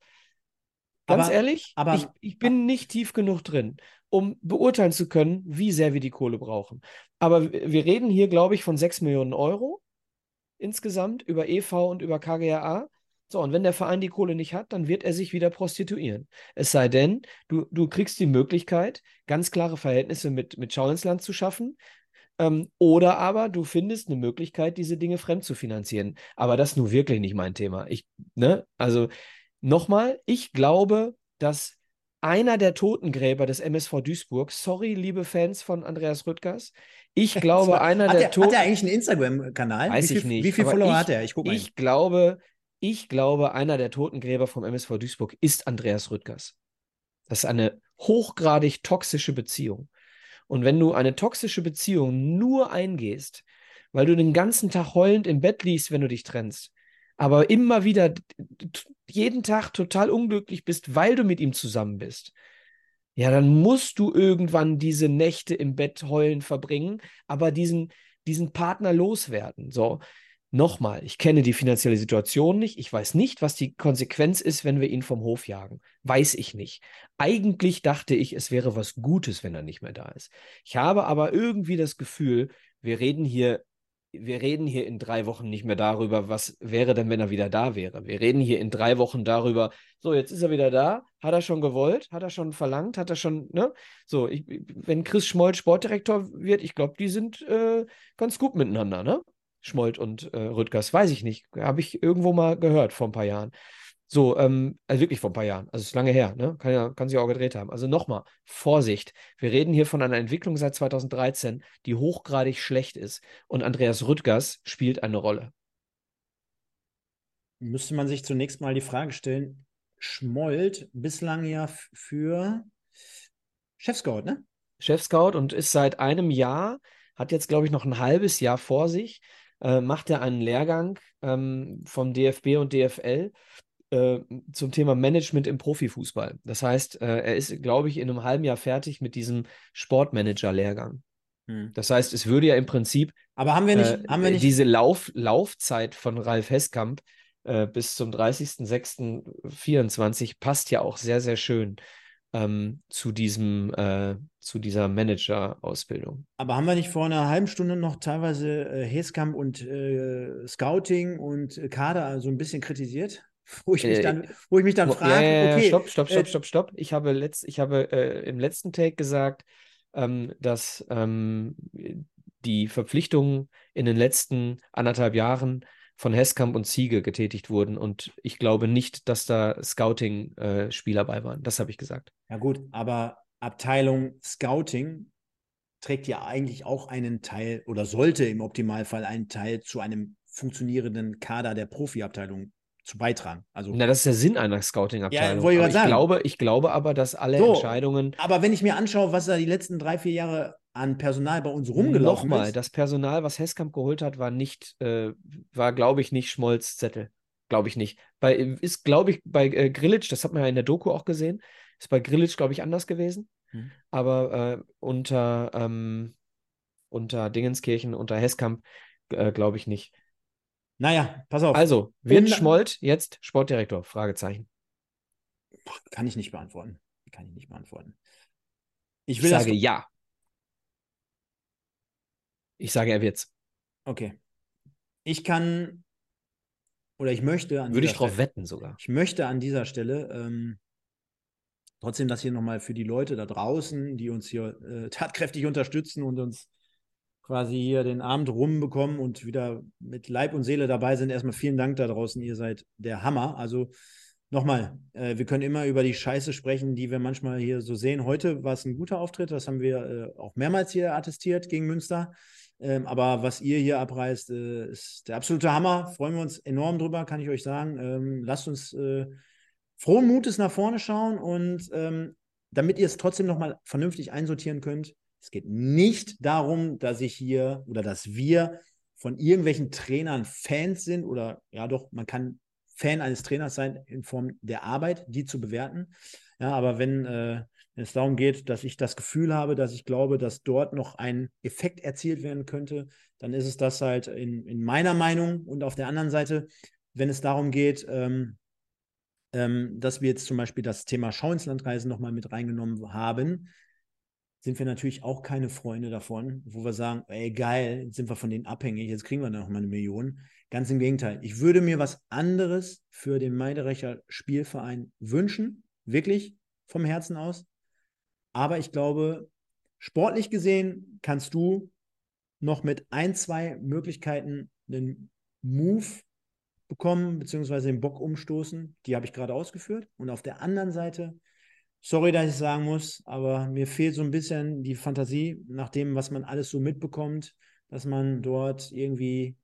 [SPEAKER 3] Ganz aber, ehrlich, aber, ich, ich bin nicht tief genug drin, um beurteilen zu können, wie sehr wir die Kohle brauchen. Aber wir reden hier, glaube ich, von 6 Millionen Euro insgesamt über EV und über KGAA. So, und wenn der Verein die Kohle nicht hat, dann wird er sich wieder prostituieren. Es sei denn, du, du kriegst die Möglichkeit, ganz klare Verhältnisse mit, mit Schau ins Land zu schaffen. Ähm, oder aber du findest eine Möglichkeit, diese Dinge fremd zu finanzieren. Aber das ist nun wirklich nicht mein Thema. Ich, ne, also Nochmal, ich glaube, dass einer der Totengräber des MSV Duisburg, sorry, liebe Fans von Andreas Rüttgers, ich glaube, einer der
[SPEAKER 2] Toten. Hat er eigentlich einen Instagram-Kanal?
[SPEAKER 3] Weiß
[SPEAKER 2] viel,
[SPEAKER 3] ich nicht.
[SPEAKER 2] Wie viele Follower
[SPEAKER 3] ich,
[SPEAKER 2] hat er? Ich gucke mal.
[SPEAKER 3] Ich glaube, ich glaube, einer der Totengräber vom MSV Duisburg ist Andreas Rüttgers. Das ist eine hochgradig toxische Beziehung. Und wenn du eine toxische Beziehung nur eingehst, weil du den ganzen Tag heulend im Bett liegst, wenn du dich trennst, aber immer wieder jeden Tag total unglücklich bist, weil du mit ihm zusammen bist, ja, dann musst du irgendwann diese Nächte im Bett heulen verbringen, aber diesen, diesen Partner loswerden. So, nochmal, ich kenne die finanzielle Situation nicht. Ich weiß nicht, was die Konsequenz ist, wenn wir ihn vom Hof jagen. Weiß ich nicht. Eigentlich dachte ich, es wäre was Gutes, wenn er nicht mehr da ist. Ich habe aber irgendwie das Gefühl, wir reden hier wir reden hier in drei Wochen nicht mehr darüber, was wäre denn, wenn er wieder da wäre. Wir reden hier in drei Wochen darüber, so, jetzt ist er wieder da, hat er schon gewollt, hat er schon verlangt, hat er schon, ne? So, ich, wenn Chris Schmold Sportdirektor wird, ich glaube, die sind äh, ganz gut miteinander, ne? Schmold und äh, Rüttgers, weiß ich nicht, habe ich irgendwo mal gehört vor ein paar Jahren. So, ähm, also wirklich vor ein paar Jahren. Also ist lange her, ne? Kann ja, kann sich auch gedreht haben. Also nochmal, Vorsicht. Wir reden hier von einer Entwicklung seit 2013, die hochgradig schlecht ist. Und Andreas Rüttgers spielt eine Rolle.
[SPEAKER 2] Müsste man sich zunächst mal die Frage stellen, Schmold bislang ja für Chefscout, ne?
[SPEAKER 3] Chefscout und ist seit einem Jahr, hat jetzt, glaube ich, noch ein halbes Jahr vor sich, äh, macht er einen Lehrgang ähm, vom DFB und DFL äh, zum Thema Management im Profifußball. Das heißt, äh, er ist, glaube ich, in einem halben Jahr fertig mit diesem Sportmanager-Lehrgang. Hm. Das heißt, es würde ja im Prinzip
[SPEAKER 2] Aber haben wir nicht, äh, haben wir nicht
[SPEAKER 3] diese Lauf, Laufzeit von Ralf Heskamp äh, bis zum 30.06.24 passt ja auch sehr, sehr schön ähm, zu diesem, äh, zu dieser Manager-Ausbildung.
[SPEAKER 2] Aber haben wir nicht vor einer halben Stunde noch teilweise äh, Heskamp und äh, Scouting und Kader so ein bisschen kritisiert? wo ich mich
[SPEAKER 3] Äh,
[SPEAKER 2] dann, wo ich mich dann frage,
[SPEAKER 3] ja,
[SPEAKER 2] okay,
[SPEAKER 3] stopp, stopp,
[SPEAKER 2] äh,
[SPEAKER 3] stopp, stopp, stopp. Ich habe, letzt, ich habe äh, im letzten Take gesagt, ähm, dass ähm, die Verpflichtungen in den letzten anderthalb Jahren von Heskamp und Ziege getätigt wurden. Und ich glaube nicht, dass da Scouting-Spieler bei waren. Das habe ich gesagt.
[SPEAKER 2] Ja gut, aber Abteilung Scouting trägt ja eigentlich auch einen Teil oder sollte im Optimalfall einen Teil zu einem funktionierenden Kader der Profiabteilung zu beitragen. Also,
[SPEAKER 3] Na, das ist der Sinn einer Scouting-Abteilung.
[SPEAKER 2] wollte ich sagen.
[SPEAKER 3] glaube, ich glaube aber, dass alle
[SPEAKER 2] So.
[SPEAKER 3] Entscheidungen
[SPEAKER 2] aber wenn ich mir anschaue, was da die letzten drei, vier Jahre an Personal bei uns rumgelaufen
[SPEAKER 3] Nochmal,
[SPEAKER 2] ist,
[SPEAKER 3] das Personal, was Heskamp geholt hat, war nicht, äh, war, glaube ich, nicht Schmolz Zettel. Glaube ich nicht. Bei, ist, glaube ich, bei äh, Grillitsch, das hat man ja in der Doku auch gesehen, ist bei Grillitsch, glaube ich, anders gewesen.
[SPEAKER 2] Mhm.
[SPEAKER 3] Aber äh, unter, ähm, unter Dingenskirchen, unter Heskamp, äh, glaube ich nicht.
[SPEAKER 2] Naja, pass auf,
[SPEAKER 3] Also, wird Schmold jetzt Sportdirektor? Fragezeichen.
[SPEAKER 2] kann ich nicht beantworten. Kann ich nicht beantworten. Ich
[SPEAKER 3] Ich sage ja. Ich sage, er wird's.
[SPEAKER 2] Okay. Ich kann oder ich möchte an
[SPEAKER 3] Würde ich drauf
[SPEAKER 2] Stelle,
[SPEAKER 3] wetten sogar.
[SPEAKER 2] ich möchte an dieser Stelle ähm, trotzdem das hier nochmal für die Leute da draußen, die uns hier äh, tatkräftig unterstützen und uns quasi hier den Abend rumbekommen und wieder mit Leib und Seele dabei sind. Erstmal vielen Dank da draußen. Ihr seid der Hammer. Also nochmal, äh, wir können immer über die Scheiße sprechen, die wir manchmal hier so sehen. Heute war es ein guter Auftritt. Das haben wir äh, auch mehrmals hier attestiert gegen Münster. Ähm, aber was ihr hier abreißt, äh, ist der absolute Hammer. Freuen wir uns enorm drüber, kann ich euch sagen. Ähm, lasst uns äh, frohen Mutes nach vorne schauen und ähm, damit ihr es trotzdem nochmal vernünftig einsortieren könnt, es geht nicht darum, dass ich hier oder dass wir von irgendwelchen Trainern Fans sind oder ja doch, man kann Fan eines Trainers sein in Form der Arbeit, die zu bewerten. Ja, aber wenn, äh, wenn es darum geht, dass ich das Gefühl habe, dass ich glaube, dass dort noch ein Effekt erzielt werden könnte, dann ist es das halt in, in meiner Meinung. Und auf der anderen Seite, wenn es darum geht, ähm, ähm, dass wir jetzt zum Beispiel das Thema Schau ins Landreisen nochmal mit reingenommen haben, sind wir natürlich auch keine Freunde davon, wo wir sagen, ey geil, jetzt sind wir von denen abhängig, jetzt kriegen wir da nochmal eine Million. Ganz im Gegenteil. Ich würde mir was anderes für den Meiderecher Spielverein wünschen, wirklich vom Herzen aus. Aber ich glaube, sportlich gesehen kannst du noch mit ein, zwei Möglichkeiten einen Move bekommen, beziehungsweise den Bock umstoßen. Die habe ich gerade ausgeführt. Und auf der anderen Seite, sorry, dass ich sagen muss, aber mir fehlt so ein bisschen die Fantasie nach dem, was man alles so mitbekommt, dass man dort irgendwie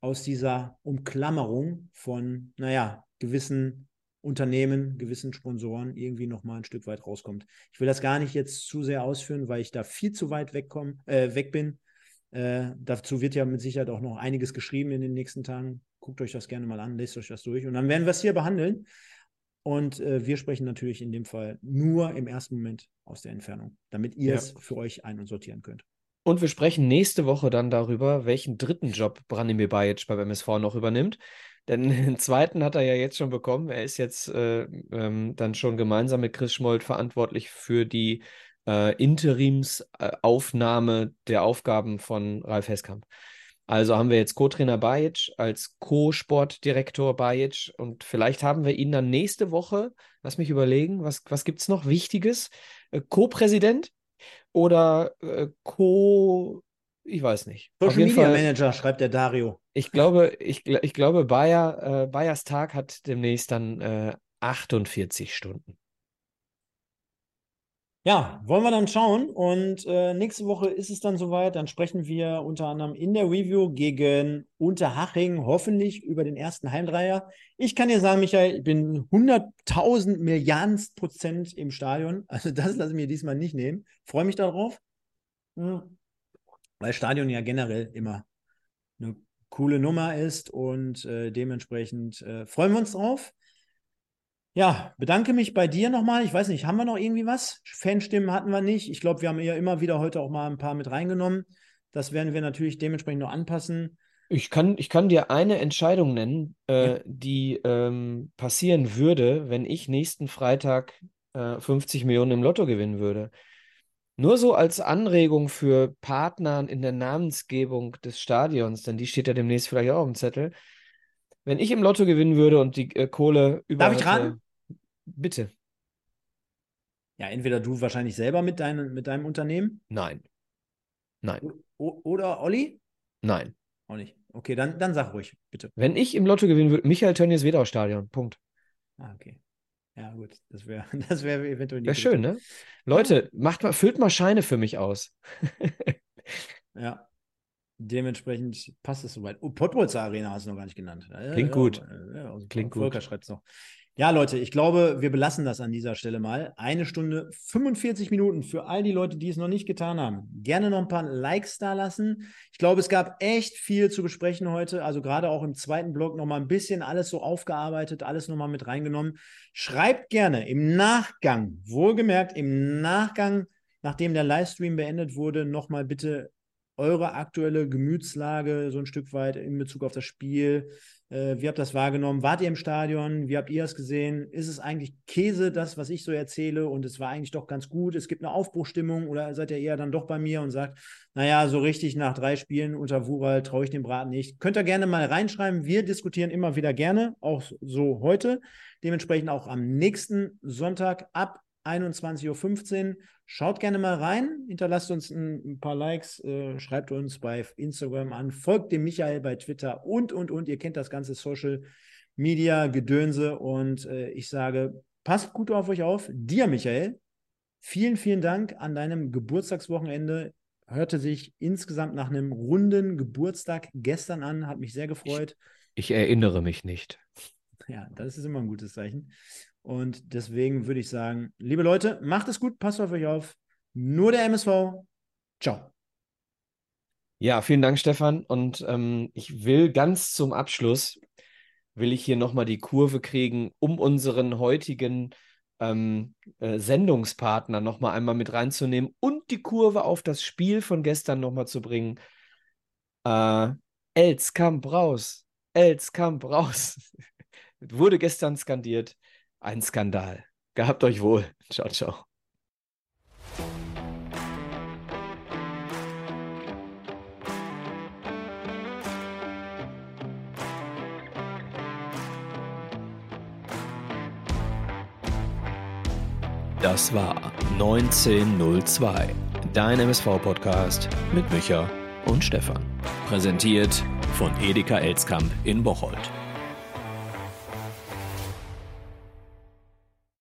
[SPEAKER 2] aus dieser Umklammerung von, naja, gewissen Unternehmen, gewissen Sponsoren irgendwie nochmal ein Stück weit rauskommt. Ich will das gar nicht jetzt zu sehr ausführen, weil ich da viel zu weit wegkomme, äh, weg bin. Äh, dazu wird ja mit Sicherheit auch noch einiges geschrieben in den nächsten Tagen. Guckt euch das gerne mal an, lest euch das durch und dann werden wir es hier behandeln. Und äh, wir sprechen natürlich in dem Fall nur im ersten Moment aus der Entfernung, damit ihr
[SPEAKER 3] Ja.
[SPEAKER 2] es für euch ein- und sortieren könnt.
[SPEAKER 3] Und wir sprechen nächste Woche dann darüber, welchen dritten Job Branimir Bajic beim MSV noch übernimmt. Denn den zweiten hat er ja jetzt schon bekommen. Er ist jetzt äh, ähm, dann schon gemeinsam mit Chris Schmold verantwortlich für die äh, Interimsaufnahme der Aufgaben von Ralf Heskamp. Also haben wir jetzt Co-Trainer Bajic als Co-Sportdirektor Bajic und vielleicht haben wir ihn dann nächste Woche, lass mich überlegen, was, was gibt es noch Wichtiges? Äh, Co-Präsident oder äh, Co. Ich weiß nicht. Auf
[SPEAKER 2] Social
[SPEAKER 3] jeden
[SPEAKER 2] Media
[SPEAKER 3] Fall,
[SPEAKER 2] Manager, schreibt der Dario.
[SPEAKER 3] ich glaube, ich, ich glaube, Bayer, äh, Bayers Tag hat demnächst dann äh, 48 Stunden.
[SPEAKER 2] Ja, wollen wir dann schauen. Und äh, nächste Woche ist es dann soweit. Dann sprechen wir unter anderem in der Review gegen Unterhaching, hoffentlich über den ersten Heimdreier. Ich kann dir sagen, Michael, ich bin 100.000 Milliardenst Prozent im Stadion. Also das lasse ich mir diesmal nicht nehmen. Freue mich darauf. Hm. Weil Stadion ja generell immer eine coole Nummer ist und äh, dementsprechend äh, freuen wir uns drauf. Ja, bedanke mich bei dir nochmal. Ich weiß nicht, haben wir noch irgendwie was? Fanstimmen hatten wir nicht. Ich glaube, wir haben ja immer wieder heute auch mal ein paar mit reingenommen. Das werden wir natürlich dementsprechend noch anpassen.
[SPEAKER 3] Ich kann, ich kann dir eine Entscheidung nennen, äh,
[SPEAKER 2] Ja.
[SPEAKER 3] die ähm, passieren würde, wenn ich nächsten Freitag äh, 50 Millionen im Lotto gewinnen würde. Nur so als Anregung für Partner in der Namensgebung des Stadions, denn die steht ja demnächst vielleicht auch auf dem Zettel. Wenn ich im Lotto gewinnen würde und die äh, Kohle über.
[SPEAKER 2] Darf ich raten?
[SPEAKER 3] Bitte.
[SPEAKER 2] Ja, entweder du wahrscheinlich selber mit, dein, mit deinem Unternehmen.
[SPEAKER 3] Nein. Nein.
[SPEAKER 2] O oder Olli?
[SPEAKER 3] Nein.
[SPEAKER 2] Auch nicht. Okay, dann, dann sag ruhig, bitte.
[SPEAKER 3] Wenn ich im Lotto gewinnen würde, Michael Tönnies Wedau-Stadion. Punkt.
[SPEAKER 2] Ah, okay. Ja, gut. Das wäre das wär eventuell
[SPEAKER 3] Wäre schön, ne? Leute, macht mal, füllt mal Scheine für mich aus.
[SPEAKER 2] ja. Dementsprechend passt es soweit. Oh, Pottbolzer Arena hast du noch gar nicht genannt.
[SPEAKER 3] Klingt gut.
[SPEAKER 2] Ja, also
[SPEAKER 3] Klingt
[SPEAKER 2] Volker
[SPEAKER 3] gut.
[SPEAKER 2] schreibt es noch. Ja, Leute, ich glaube, wir belassen das an dieser Stelle mal. Eine Stunde 45 Minuten für all die Leute, die es noch nicht getan haben. Gerne noch ein paar Likes da lassen. Ich glaube, es gab echt viel zu besprechen heute. Also gerade auch im zweiten Blog noch mal ein bisschen alles so aufgearbeitet, alles noch mal mit reingenommen. Schreibt gerne im Nachgang, wohlgemerkt im Nachgang, nachdem der Livestream beendet wurde, noch mal bitte eure aktuelle Gemütslage so ein Stück weit in Bezug auf das Spiel. Äh, wie habt ihr das wahrgenommen? Wart ihr im Stadion? Wie habt ihr es gesehen? Ist es eigentlich Käse, das, was ich so erzähle? Und es war eigentlich doch ganz gut. Es gibt eine Aufbruchstimmung oder seid ihr eher dann doch bei mir und sagt, naja, so richtig nach drei Spielen unter Wural traue ich dem Braten nicht. Könnt ihr gerne mal reinschreiben. Wir diskutieren immer wieder gerne, auch so heute. Dementsprechend auch am nächsten Sonntag ab 21.15 Uhr. Schaut gerne mal rein, hinterlasst uns ein, paar Likes, äh, schreibt uns bei Instagram an, folgt dem Michael bei Twitter und, und, und. Ihr kennt das ganze Social Media Gedönse und äh, ich sage, passt gut auf euch auf. Dir, Michael, vielen, vielen Dank an deinem Geburtstagswochenende. Hörte sich insgesamt nach einem runden Geburtstag gestern an, hat mich sehr gefreut.
[SPEAKER 3] Ich erinnere mich nicht.
[SPEAKER 2] Ja, das ist immer ein gutes Zeichen. Und deswegen würde ich sagen, liebe Leute, macht es gut, passt auf euch auf. Nur der MSV. Ciao.
[SPEAKER 3] Ja, vielen Dank, Stefan. Und ähm, ich will ganz zum Abschluss, will ich hier nochmal die Kurve kriegen, um unseren heutigen ähm, äh, Sendungspartner nochmal einmal mit reinzunehmen und die Kurve auf das Spiel von gestern nochmal zu bringen. Äh, Els Kamp raus. Els Kamp raus. Wurde gestern skandiert. Ein Skandal. Gehabt euch wohl. Ciao, ciao.
[SPEAKER 1] Das war 1902, dein MSV-Podcast mit Micha und Stefan. Präsentiert von Edeka Elskamp in Bocholt.